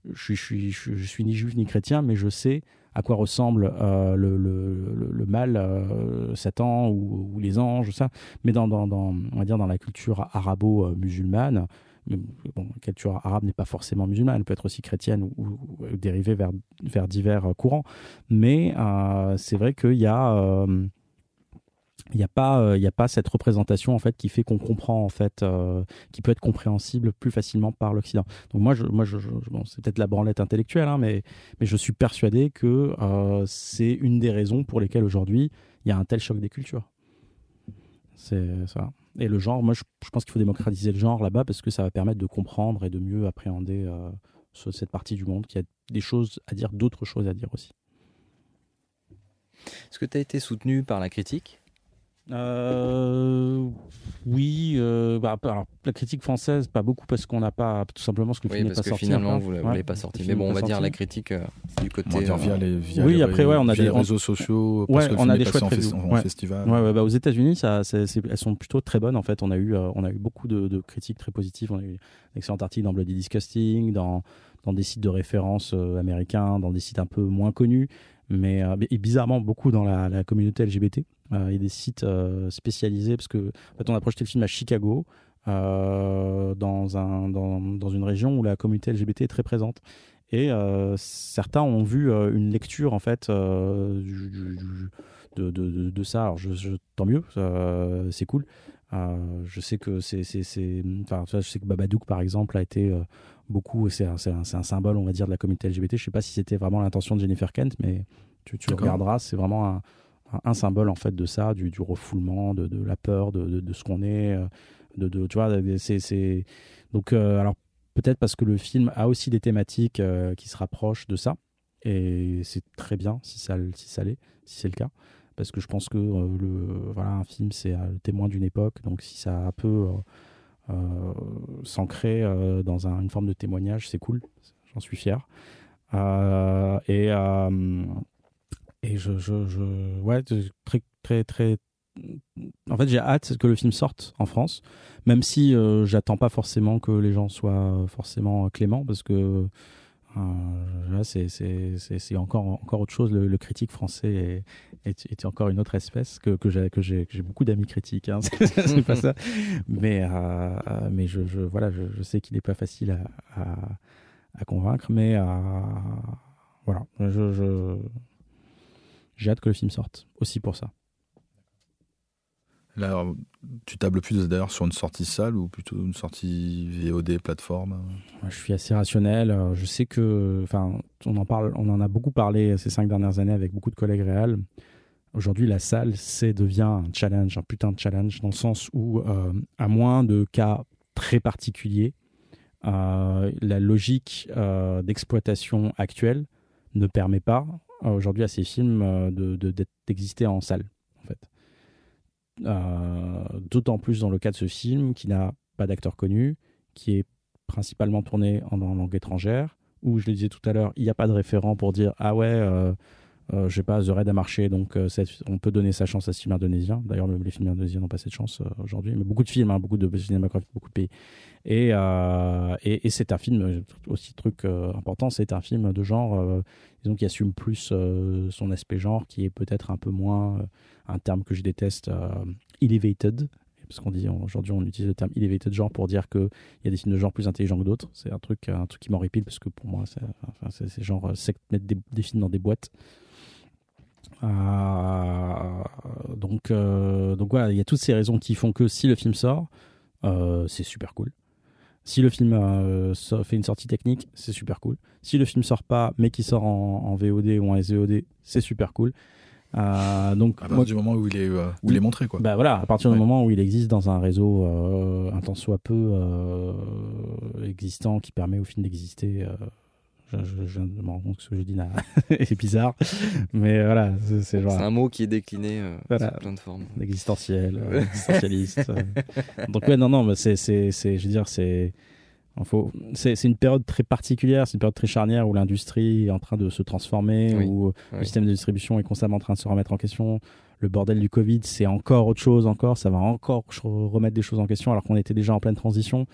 je, suis, je, je, suis ni juif ni chrétien, mais je sais à quoi ressemble euh, le, le, le, mal, euh, Satan ou, ou, les anges, ça. Mais dans, dans, dans, on va dire dans la culture arabo-musulmane, la culture arabe n'est pas forcément musulmane, elle peut être aussi chrétienne ou, dérivée vers, vers divers euh, courants. Mais euh, c'est vrai qu'il y a euh, n'y a pas il a pas cette représentation en fait qui fait qu'on comprend en fait qui peut être compréhensible plus facilement par l'Occident donc moi je bon, c'est peut-être la branlette intellectuelle hein, mais je suis persuadé que c'est une des raisons pour lesquelles aujourd'hui il y a un tel choc des cultures c'est ça et le genre, moi, je, pense qu'il faut démocratiser le genre là-bas parce que ça va permettre de comprendre et de mieux appréhender euh, cette partie du monde qui a des choses à dire, d'autres choses à dire aussi. Est-ce que tu as été soutenu par la critique? Euh, oui, euh, bah, la critique française, pas beaucoup parce qu'on n'a pas, tout simplement parce que le oui, film parce que pas finalement vous l'avez pas sorti. Mais bon, on va dire la critique euh, du côté. via euh, les, via oui, après, ouais, on a des réseaux sociaux. Ouais, on a des chouettes en, en festival. Ouais, bah, aux États-Unis, ça, elles sont plutôt très bonnes. En fait, on a eu, on a eu beaucoup de, de critiques très positives. On a eu un excellent article dans Bloody Disgusting, dans dans des sites de référence américains, dans des sites un peu moins connus mais et bizarrement beaucoup dans la, la communauté LGBT. Euh, a des sites euh, spécialisés parce que en fait, on a projeté le film à Chicago. Euh, dans, un, dans, dans, une région où la communauté LGBT est très présente. Et certains ont vu une lecture en fait du, de, de, de, ça. Alors, je, tant mieux, c'est cool. je sais que c'est, enfin, je sais que Babadook par exemple a été beaucoup, c'est un, un, un, symbole, on va dire, de la communauté LGBT. Je sais pas si c'était vraiment l'intention de Jennifer Kent, mais tu, tu regarderas, c'est vraiment un, un, symbole en fait de ça, du, refoulement, de, la peur, de, ce qu'on est, de, de, tu vois, c'est, donc alors peut-être parce que le film a aussi des thématiques qui se rapprochent de ça, et c'est très bien si ça, si ça l'est, si c'est le cas parce que je pense que le, voilà, un film, c'est le témoin d'une époque. Donc, si ça peut euh, s'ancrer euh, dans une forme de témoignage, c'est cool, j'en suis fier. Euh, et et je, je, je, ouais, très, très, très. En fait, j'ai hâte que le film sorte en France, même si j'attends pas forcément que les gens soient forcément cléments, parce que euh, c'est encore, encore autre chose. Le, critique français est, est, encore une autre espèce que, que j'ai beaucoup d'amis critiques. Hein. *laughs* c'est pas ça. Mais, euh, mais je, voilà, je, sais qu'il n'est pas facile à, à, à, convaincre. Mais euh, voilà, je, j'ai hâte que le film sorte aussi pour ça. Là, tu tables plus d'ailleurs sur une sortie salle ou plutôt une sortie VOD plateforme? Je suis assez rationnel. Je sais que, enfin, on en parle, on en a beaucoup parlé ces cinq dernières années avec beaucoup de collègues réels. Aujourd'hui, la salle, c'est devient un challenge, un putain de challenge, dans le sens où, euh, à moins de cas très particuliers, euh, la logique euh, d'exploitation actuelle ne permet pas aujourd'hui à ces films d'exister de, en salle, en fait. Euh, d'autant plus dans le cas de ce film qui n'a pas d'acteur connu, qui est principalement tourné en, langue étrangère, où je le disais tout à l'heure, il n'y a pas de référent pour dire ah ouais, euh, euh, je sais pas, The Raid a marché, donc on peut donner sa chance à ce film indonésien. D'ailleurs, les films indonésiens n'ont pas cette chance aujourd'hui, mais beaucoup de films, hein, beaucoup de cinématographies, beaucoup de pays. Et, et, c'est un film, aussi truc important, c'est un film de genre, disons, qui assume plus son aspect genre, qui est peut-être un peu moins un terme que je déteste, euh, elevated, parce qu'on dit aujourd'hui on utilise le terme elevated genre pour dire qu'il y a des films de genre plus intelligents que d'autres. C'est un truc, un truc qui m'horripile parce que pour moi, c'est genre euh, mettre des, films dans des boîtes. Euh, donc, donc voilà, il y a toutes ces raisons qui font que si le film sort, c'est super cool. Si le film fait une sortie technique, c'est super cool. Si le film sort pas, mais qu'il sort en, en, VOD ou en SVOD, c'est super cool. Euh, donc, à partir du moment où il est, euh, où il est montré, quoi. Bah voilà, à partir du moment où il existe dans un réseau euh, un tant soit peu euh, existant qui permet au film d'exister. Je, je, je, me rends compte que ce que je dis là *laughs* est bizarre, mais voilà, c'est genre. C'est un mot qui est décliné voilà, sous plein de formes. Existentiel, *laughs* existentialiste. donc ouais, non, non, mais c'est, c'est, je veux dire, c'est c'est une période très particulière, c'est une période très charnière où l'industrie est en train de se transformer, où le système de distribution est constamment en train de se remettre en question. Le bordel du Covid, c'est encore autre chose, encore, ça va encore remettre des choses en question alors qu'on était déjà en pleine transition.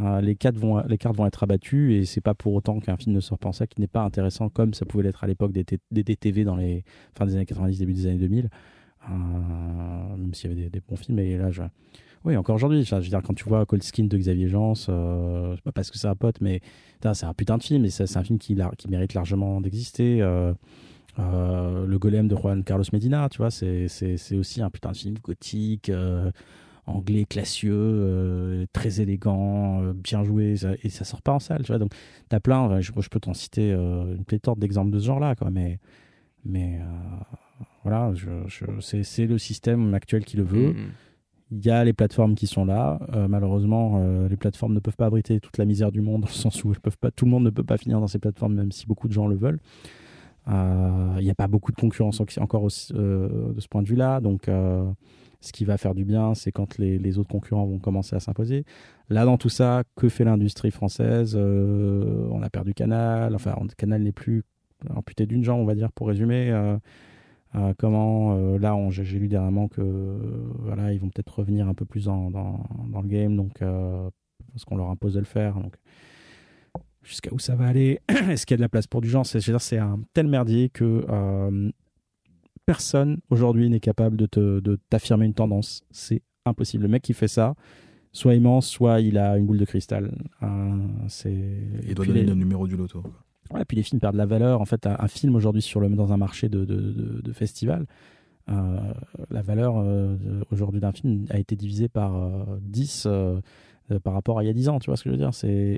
Euh, les, cartes vont, les cartes vont être abattues et c'est pas pour autant qu'un film ne sort pas en ça qui n'est pas intéressant comme ça pouvait l'être à l'époque des, des DTV dans les fin des années 90, début des années 2000. Euh, même s'il y avait des, des, bons films, et là, je, oui, encore aujourd'hui. Je veux dire, quand tu vois Cold Skin de Xavier Jans, euh, pas parce que c'est un pote, mais c'est un putain de film et c'est un film qui, qui mérite largement d'exister. Euh, euh, le golem de Juan Carlos Medina, tu vois, c'est aussi un putain de film gothique, anglais classieux, très élégant, bien joué, et ça sort pas en salle, tu vois. Donc, t'as plein, je, peux t'en citer une pléthore d'exemples de ce genre-là, quoi, mais, mais voilà, c'est le système actuel qui le veut. Mm-hmm. Il y a les plateformes qui sont là. Euh, malheureusement, euh, les plateformes ne peuvent pas abriter toute la misère du monde, *laughs* dans le sens où elles peuvent pas, tout le monde ne peut pas finir dans ces plateformes, même si beaucoup de gens le veulent. Euh, il n'y a pas beaucoup de concurrence encore de ce point de vue-là. Donc, ce qui va faire du bien, c'est quand les, autres concurrents vont commencer à s'imposer. Là, dans tout ça, que fait l'industrie française On a perdu Canal. Enfin, Canal n'est plus amputé d'une jambe, on va dire, pour résumer. Euh, comment euh, là, j'ai lu dernièrement que voilà, ils vont peut-être revenir un peu plus dans, le game, donc euh, parce qu'on leur impose de le faire. Donc jusqu'à où ça va aller? *clears throat* Est-ce qu'il y a de la place pour du genre? C'est un tel merdier que personne aujourd'hui n'est capable de t'affirmer une tendance. C'est impossible. Le mec qui fait ça, soit immense, soit il a une boule de cristal. c'est il doit donner le numéro du loto. Ouais, puis les films perdent la valeur. En fait, un, film aujourd'hui sur le dans un marché de, de, de, festival, euh, la valeur euh, aujourd'hui d'un film a été divisée par 10 par rapport à il y a 10 ans, tu vois ce que je veux dire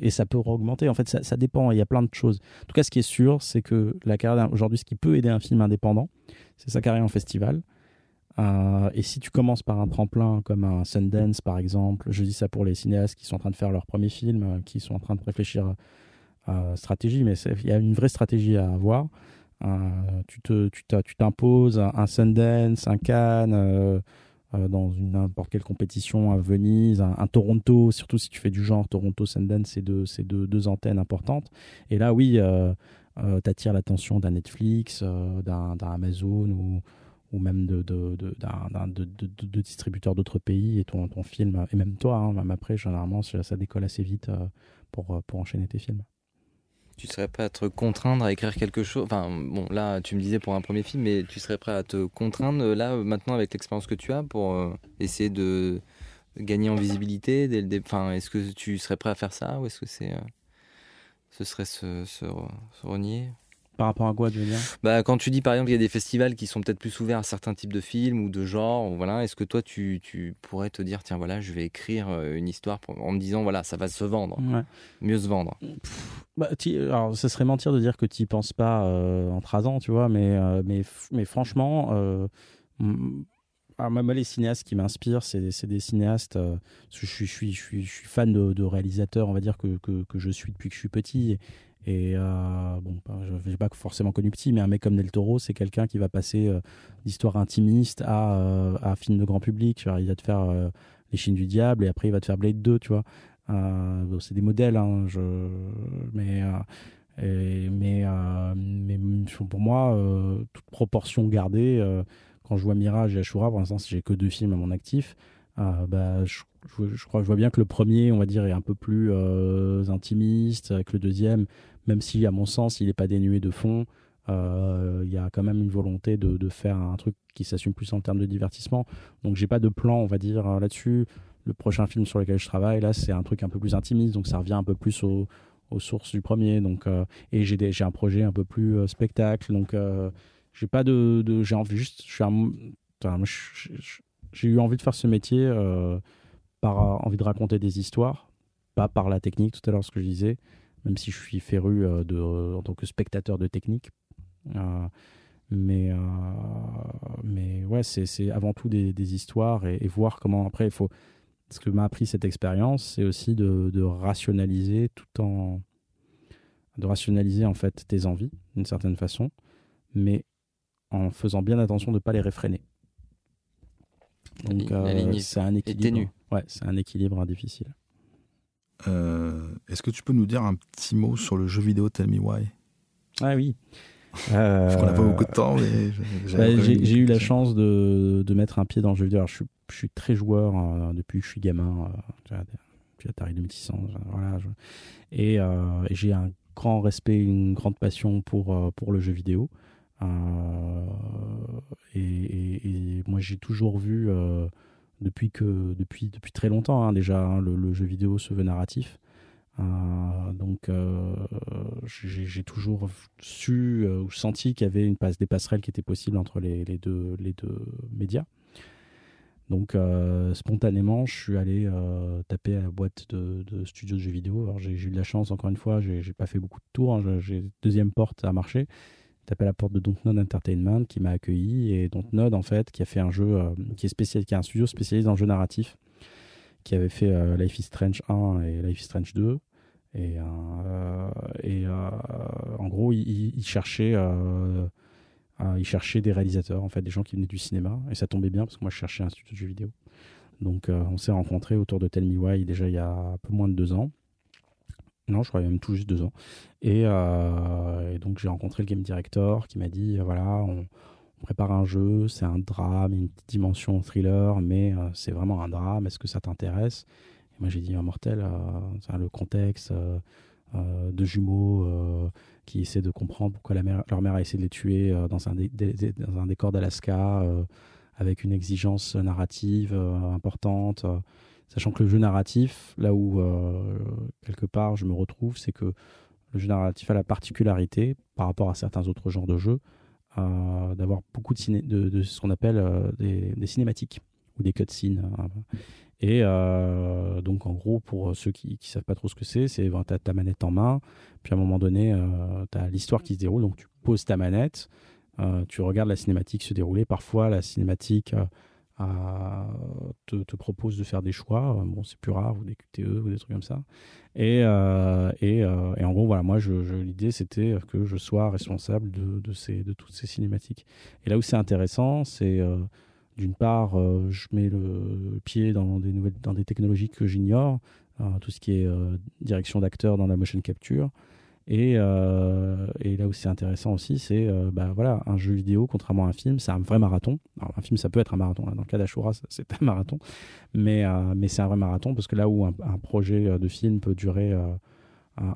Et ça peut augmenter, en fait ça, ça, dépend, il y a plein de choses. En tout cas, ce qui est sûr, c'est que la carrière aujourd'hui, ce qui peut aider un film indépendant, c'est sa carrière en festival. Euh, et si tu commences par un tremplin comme un Sundance par exemple, je dis ça pour les cinéastes qui sont en train de faire leur premier film, euh, qui sont en train de réfléchir à stratégie, mais il y a une vraie stratégie à avoir. Euh, tu te, tu t'imposes un, Sundance, un Cannes, dans n'importe quelle compétition à Venise, un, Toronto, surtout si tu fais du genre Toronto, Sundance, c'est deux, deux, deux, antennes importantes. Et là, oui, tu attires l'attention d'un Netflix, d'un Amazon ou même de, distributeurs d'autres pays et ton, film, et même toi, hein, même après, généralement, ça, décolle assez vite euh, pour, euh, pour enchaîner tes films. Tu serais prêt à te contraindre à écrire quelque chose Enfin, bon, là, tu me disais pour un premier film, mais tu serais prêt à te contraindre, là, maintenant, avec l'expérience que tu as, pour euh, essayer de gagner en visibilité enfin, Est-ce que tu serais prêt à faire ça ou est-ce que c'est, ce serait se, se renier? Par rapport à quoi, tu veux dire? Bah, Quand tu dis par exemple qu'il y a des festivals qui sont peut-être plus ouverts à certains types de films ou de genres, voilà, est-ce que toi tu, tu, pourrais te dire, tiens voilà, je vais écrire euh, une histoire en me disant, voilà, ça va se vendre, mieux se vendre? Bah, Alors, ce serait mentir de dire que tu n'y penses pas euh, en 13 ans, tu vois, mais, euh, mais, mais franchement, alors, moi, les cinéastes qui m'inspirent, c'est des cinéastes. je, suis, je, suis, je, suis, je suis fan de, de, réalisateurs, on va dire, que, que, que, je suis depuis que je suis petit. Et euh, bon, je n'ai pas forcément connu petit, mais un mec comme Del Toro, c'est quelqu'un qui va passer euh, d'histoire intimiste à, euh, à film de grand public. il va te faire euh, Les Chines du Diable et après il va te faire Blade 2, tu vois. c'est des modèles, hein, je... mais, mais, mais pour moi, toute proportion gardée, quand je vois Mirage et Ashura, pour l'instant, j'ai que deux films à mon actif. bah, je, je, crois, je vois bien que le premier, on va dire, est un peu plus intimiste, avec le deuxième, même si, à mon sens, il n'est pas dénué de fond. Euh, il y a quand même une volonté de, faire un truc qui s'assume plus en termes de divertissement. Donc, j'ai pas de plan, on va dire, euh, là-dessus. Le prochain film sur lequel je travaille, là, c'est un truc un peu plus intimiste, donc ça revient un peu plus aux sources du premier. Donc, euh, et j'ai un projet un peu plus spectacle. Donc, j'ai pas de, j'ai juste, j'ai eu envie de faire ce métier par envie de raconter des histoires, pas par la technique. Tout à l'heure, ce que je disais même si je suis féru euh, de, en tant que spectateur de technique. Euh, mais, euh, mais ouais, c'est avant tout des, des histoires et, voir comment après il faut. Ce que m'a appris cette expérience, c'est aussi de, de, rationaliser tout en. de rationaliser en fait tes envies d'une certaine façon, mais en faisant bien attention de ne pas les réfréner. Donc c'est un équilibre. Ouais, c'est un équilibre difficile. Euh, est-ce que tu peux nous dire un petit mot sur le jeu vidéo Tell Me Why? Ah oui. Euh, On n'a pas beaucoup de temps, mais bah, j'ai eu la chance de, de, mettre un pied dans le jeu vidéo. Alors, je, suis, je suis très joueur euh, depuis que je suis gamin, euh, depuis Atari 2600. Voilà, et, et j'ai un grand respect, une grande passion pour, pour le jeu vidéo. Et, et, moi, j'ai toujours vu depuis, que, depuis, depuis très longtemps hein, déjà, hein, le, jeu vidéo se veut narratif. Euh, donc euh, j'ai toujours su euh, ou senti qu'il y avait une passe, des passerelles qui étaient possibles entre les, deux, les deux médias. Donc spontanément, je suis allé taper à la boîte de, studios de jeux vidéo. Alors j'ai eu de la chance, encore une fois, j'ai pas fait beaucoup de tours. Hein, j'ai deuxième porte à marcher tapé la porte de Dontnod Entertainment qui m'a accueilli et Dontnod en fait qui a fait un jeu euh, qui est spécial qui est un studio spécialisé dans le jeu narratif qui avait fait euh, Life is Strange 1 et Life is Strange 2 et, euh, en gros il, cherchait il cherchait des réalisateurs en fait des gens qui venaient du cinéma et ça tombait bien parce que moi je cherchais un studio de jeux vidéo. Donc on s'est rencontrés autour de Tell Me Why déjà il y a un peu moins de deux ans non, je crois même tout juste deux ans. Euh, et, donc j'ai rencontré le game director qui m'a dit euh, voilà, on, prépare un jeu, c'est un drame, une petite dimension thriller, mais euh, c'est vraiment un drame. Est-ce que ça t'intéresse? Et moi j'ai dit mortel, le contexte de jumeaux qui essaient de comprendre pourquoi leur mère a essayé de les tuer dans un, dans un décor d'Alaska avec une exigence narrative importante. Sachant que le jeu narratif, là où euh, quelque part je me retrouve, c'est que le jeu narratif a la particularité, par rapport à certains autres genres de jeux, euh, d'avoir beaucoup de, ce qu'on appelle euh, des, cinématiques ou des cutscenes. Hein. Et donc, en gros, pour ceux qui ne savent pas trop ce que c'est, c'est ben, tu ta manette en main, puis à un moment donné, euh, tu as l'histoire qui se déroule, donc tu poses ta manette, tu regardes la cinématique se dérouler. Parfois, la cinématique te, propose de faire des choix. Bon, c'est plus rare, ou des QTE, ou des trucs comme ça. Et, euh, euh, et, en gros, voilà, moi, l'idée, c'était que je sois responsable de, de, ces, de toutes ces cinématiques. Et là où c'est intéressant, c'est euh, d'une part, je mets le pied dans des, nouvelles, dans des technologies que j'ignore, tout ce qui est direction d'acteurs dans la motion capture. Et, euh, et, là où c'est intéressant aussi, c'est euh, bah, voilà, un jeu vidéo, contrairement à un film, c'est un vrai marathon. Un film, ça peut être un marathon. Dans le cas d'Ashura, c'est un *laughs* marathon. Mais, euh, mais c'est un vrai marathon parce que là où un projet de film peut durer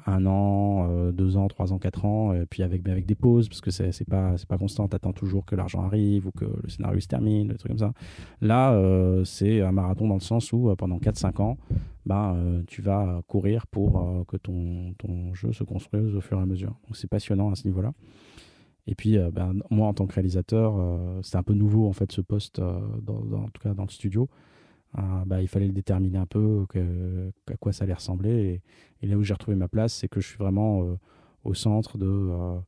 un, an, euh, deux ans, trois ans, quatre ans, et puis avec, avec des pauses, parce que c'est pas, pas constant, t'attends toujours que l'argent arrive ou que le scénario se termine, des trucs comme ça. Là, euh, c'est un marathon dans le sens où euh, pendant 4-5 ans, bah, tu vas courir pour que ton, ton jeu se construise au fur et à mesure. C'est passionnant à ce niveau-là. Et puis, ben, moi, en tant que réalisateur, c'est un peu nouveau, en fait, ce poste, dans, en tout cas dans le studio. Bah, il fallait le déterminer un peu, à quoi ça allait ressembler. Là où j'ai retrouvé ma place, c'est que je suis vraiment euh, au centre de, euh,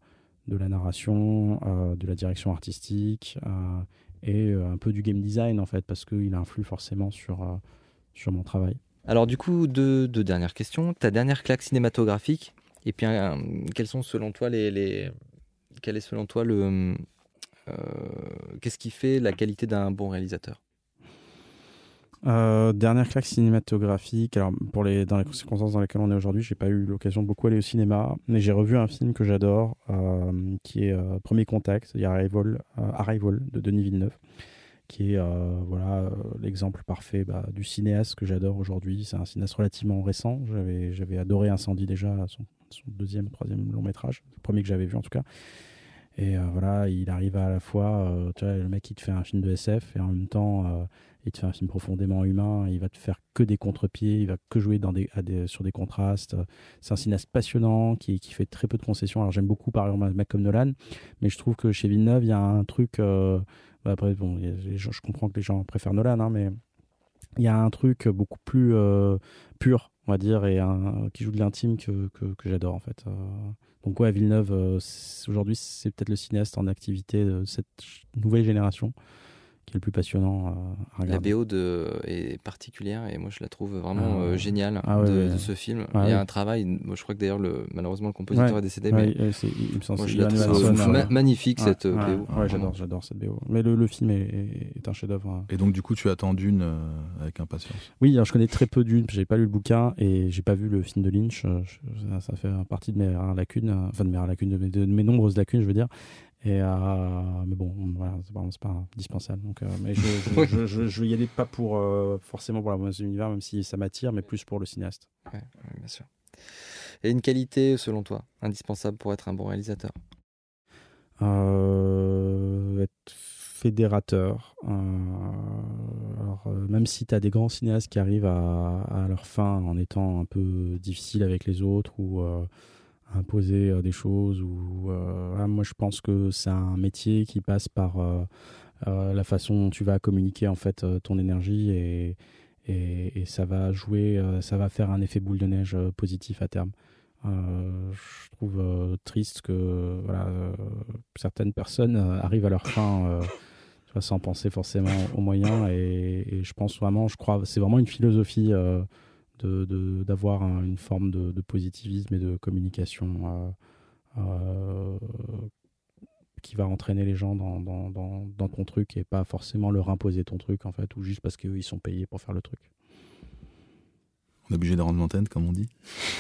la narration, euh, de la direction artistique et un peu du game design en fait, parce qu'il influe forcément sur, mon travail. Alors du coup, deux, dernières questions. Ta dernière claque cinématographique, et puis quels sont selon toi les... Quel est selon toi le... Qu'est-ce qui fait la qualité d'un bon réalisateur? Euh, dernière claque cinématographique. Alors, pour les, dans les circonstances dans lesquelles on est aujourd'hui, j'ai pas eu l'occasion de beaucoup aller au cinéma, mais j'ai revu un film que j'adore, euh, qui est euh, Premier Contact, Arrival, Arrival de Denis Villeneuve, qui est voilà l'exemple parfait bah, du cinéaste que j'adore aujourd'hui. C'est un cinéaste relativement récent. J'avais, j'avais adoré Incendie déjà, son, son deuxième, troisième long métrage, le premier que j'avais vu en tout cas. Et voilà, il arrive à la fois, tu vois, le mec qui te fait un film de SF et en même temps il te fait un film profondément humain, il va te faire que des contre-pieds, il va que jouer sur des contrastes. C'est un cinéaste passionnant qui, fait très peu de concessions. Alors j'aime beaucoup par exemple un mec comme Nolan, mais je trouve que chez Villeneuve, il y a un truc. Euh, bah après, bon, je comprends que les gens préfèrent Nolan, hein, mais il y a un truc beaucoup plus euh, pur, on va dire, et qui joue de l'intime que j'adore en fait. Euh, donc ouais, Villeneuve, aujourd'hui, c'est peut-être le cinéaste en activité de cette nouvelle génération qui est le plus passionnant à regarder. La BO de, est particulière et moi je la trouve vraiment ah, euh, géniale ah, ouais, de, de, ce film. il y a un travail, moi, je crois que d'ailleurs le, malheureusement le compositeur est décédé, mais il me semble moi, je la trouve ma magnifique cette BO. Ouais, j'adore, j'adore cette BO. Mais le, le film est, est, un chef-d'œuvre. Hein. Et donc du coup tu attends Dune euh, avec impatience. Oui, alors je connais très peu Dune, j'ai pas lu le bouquin et j'ai pas vu le film de Lynch. Euh, ça, ça, fait partie de mes rares lacunes, enfin de mes rares lacunes, de mes, de mes nombreuses lacunes, je veux dire. Et euh, mais bon, voilà, c'est pas, pas, indispensable. Donc, euh, mais je, je, je, je, y aller pas pour euh, forcément pour la univers, même si ça m'attire, mais plus pour le cinéaste. Ouais, ouais, bien sûr. Et une qualité, selon toi, indispensable pour être un bon réalisateur? Être fédérateur. alors, même si tu as des grands cinéastes qui arrivent à, à, leur fin en étant un peu difficiles avec les autres ou imposer euh, des choses ou euh, moi je pense que c'est un métier qui passe par euh, la façon dont tu vas communiquer en fait ton énergie et, et, ça va jouer ça va faire un effet boule de neige positif à terme. Je trouve triste que voilà certaines personnes arrivent à leur fin sans penser forcément aux moyens et, et, je pense vraiment je crois c'est vraiment une philosophie d'avoir de, une forme de, de, positivisme et de communication euh, euh, qui va entraîner les gens dans, dans, dans, dans, ton truc et pas forcément leur imposer ton truc en fait ou juste parce qu'ils sont payés pour faire le truc. On est obligé de rendre l'antenne comme on dit.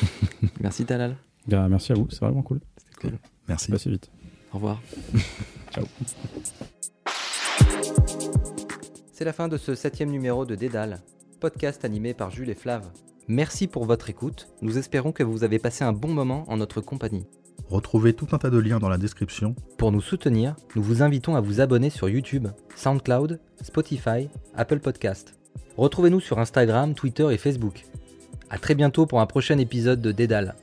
*laughs* merci Talal. Bah, merci à vous, c'est vraiment cool. C'était cool. Merci. Passez vite. Au revoir. *laughs* Ciao. C'est la fin de ce septième numéro de Dédale podcast animé par Jules et Flav. Merci pour votre écoute, nous espérons que vous avez passé un bon moment en notre compagnie. Retrouvez tout un tas de liens dans la description. Pour nous soutenir, nous vous invitons à vous abonner sur YouTube, SoundCloud, Spotify, Apple Podcast. Retrouvez-nous sur Instagram, Twitter et Facebook. A très bientôt pour un prochain épisode de Dédale.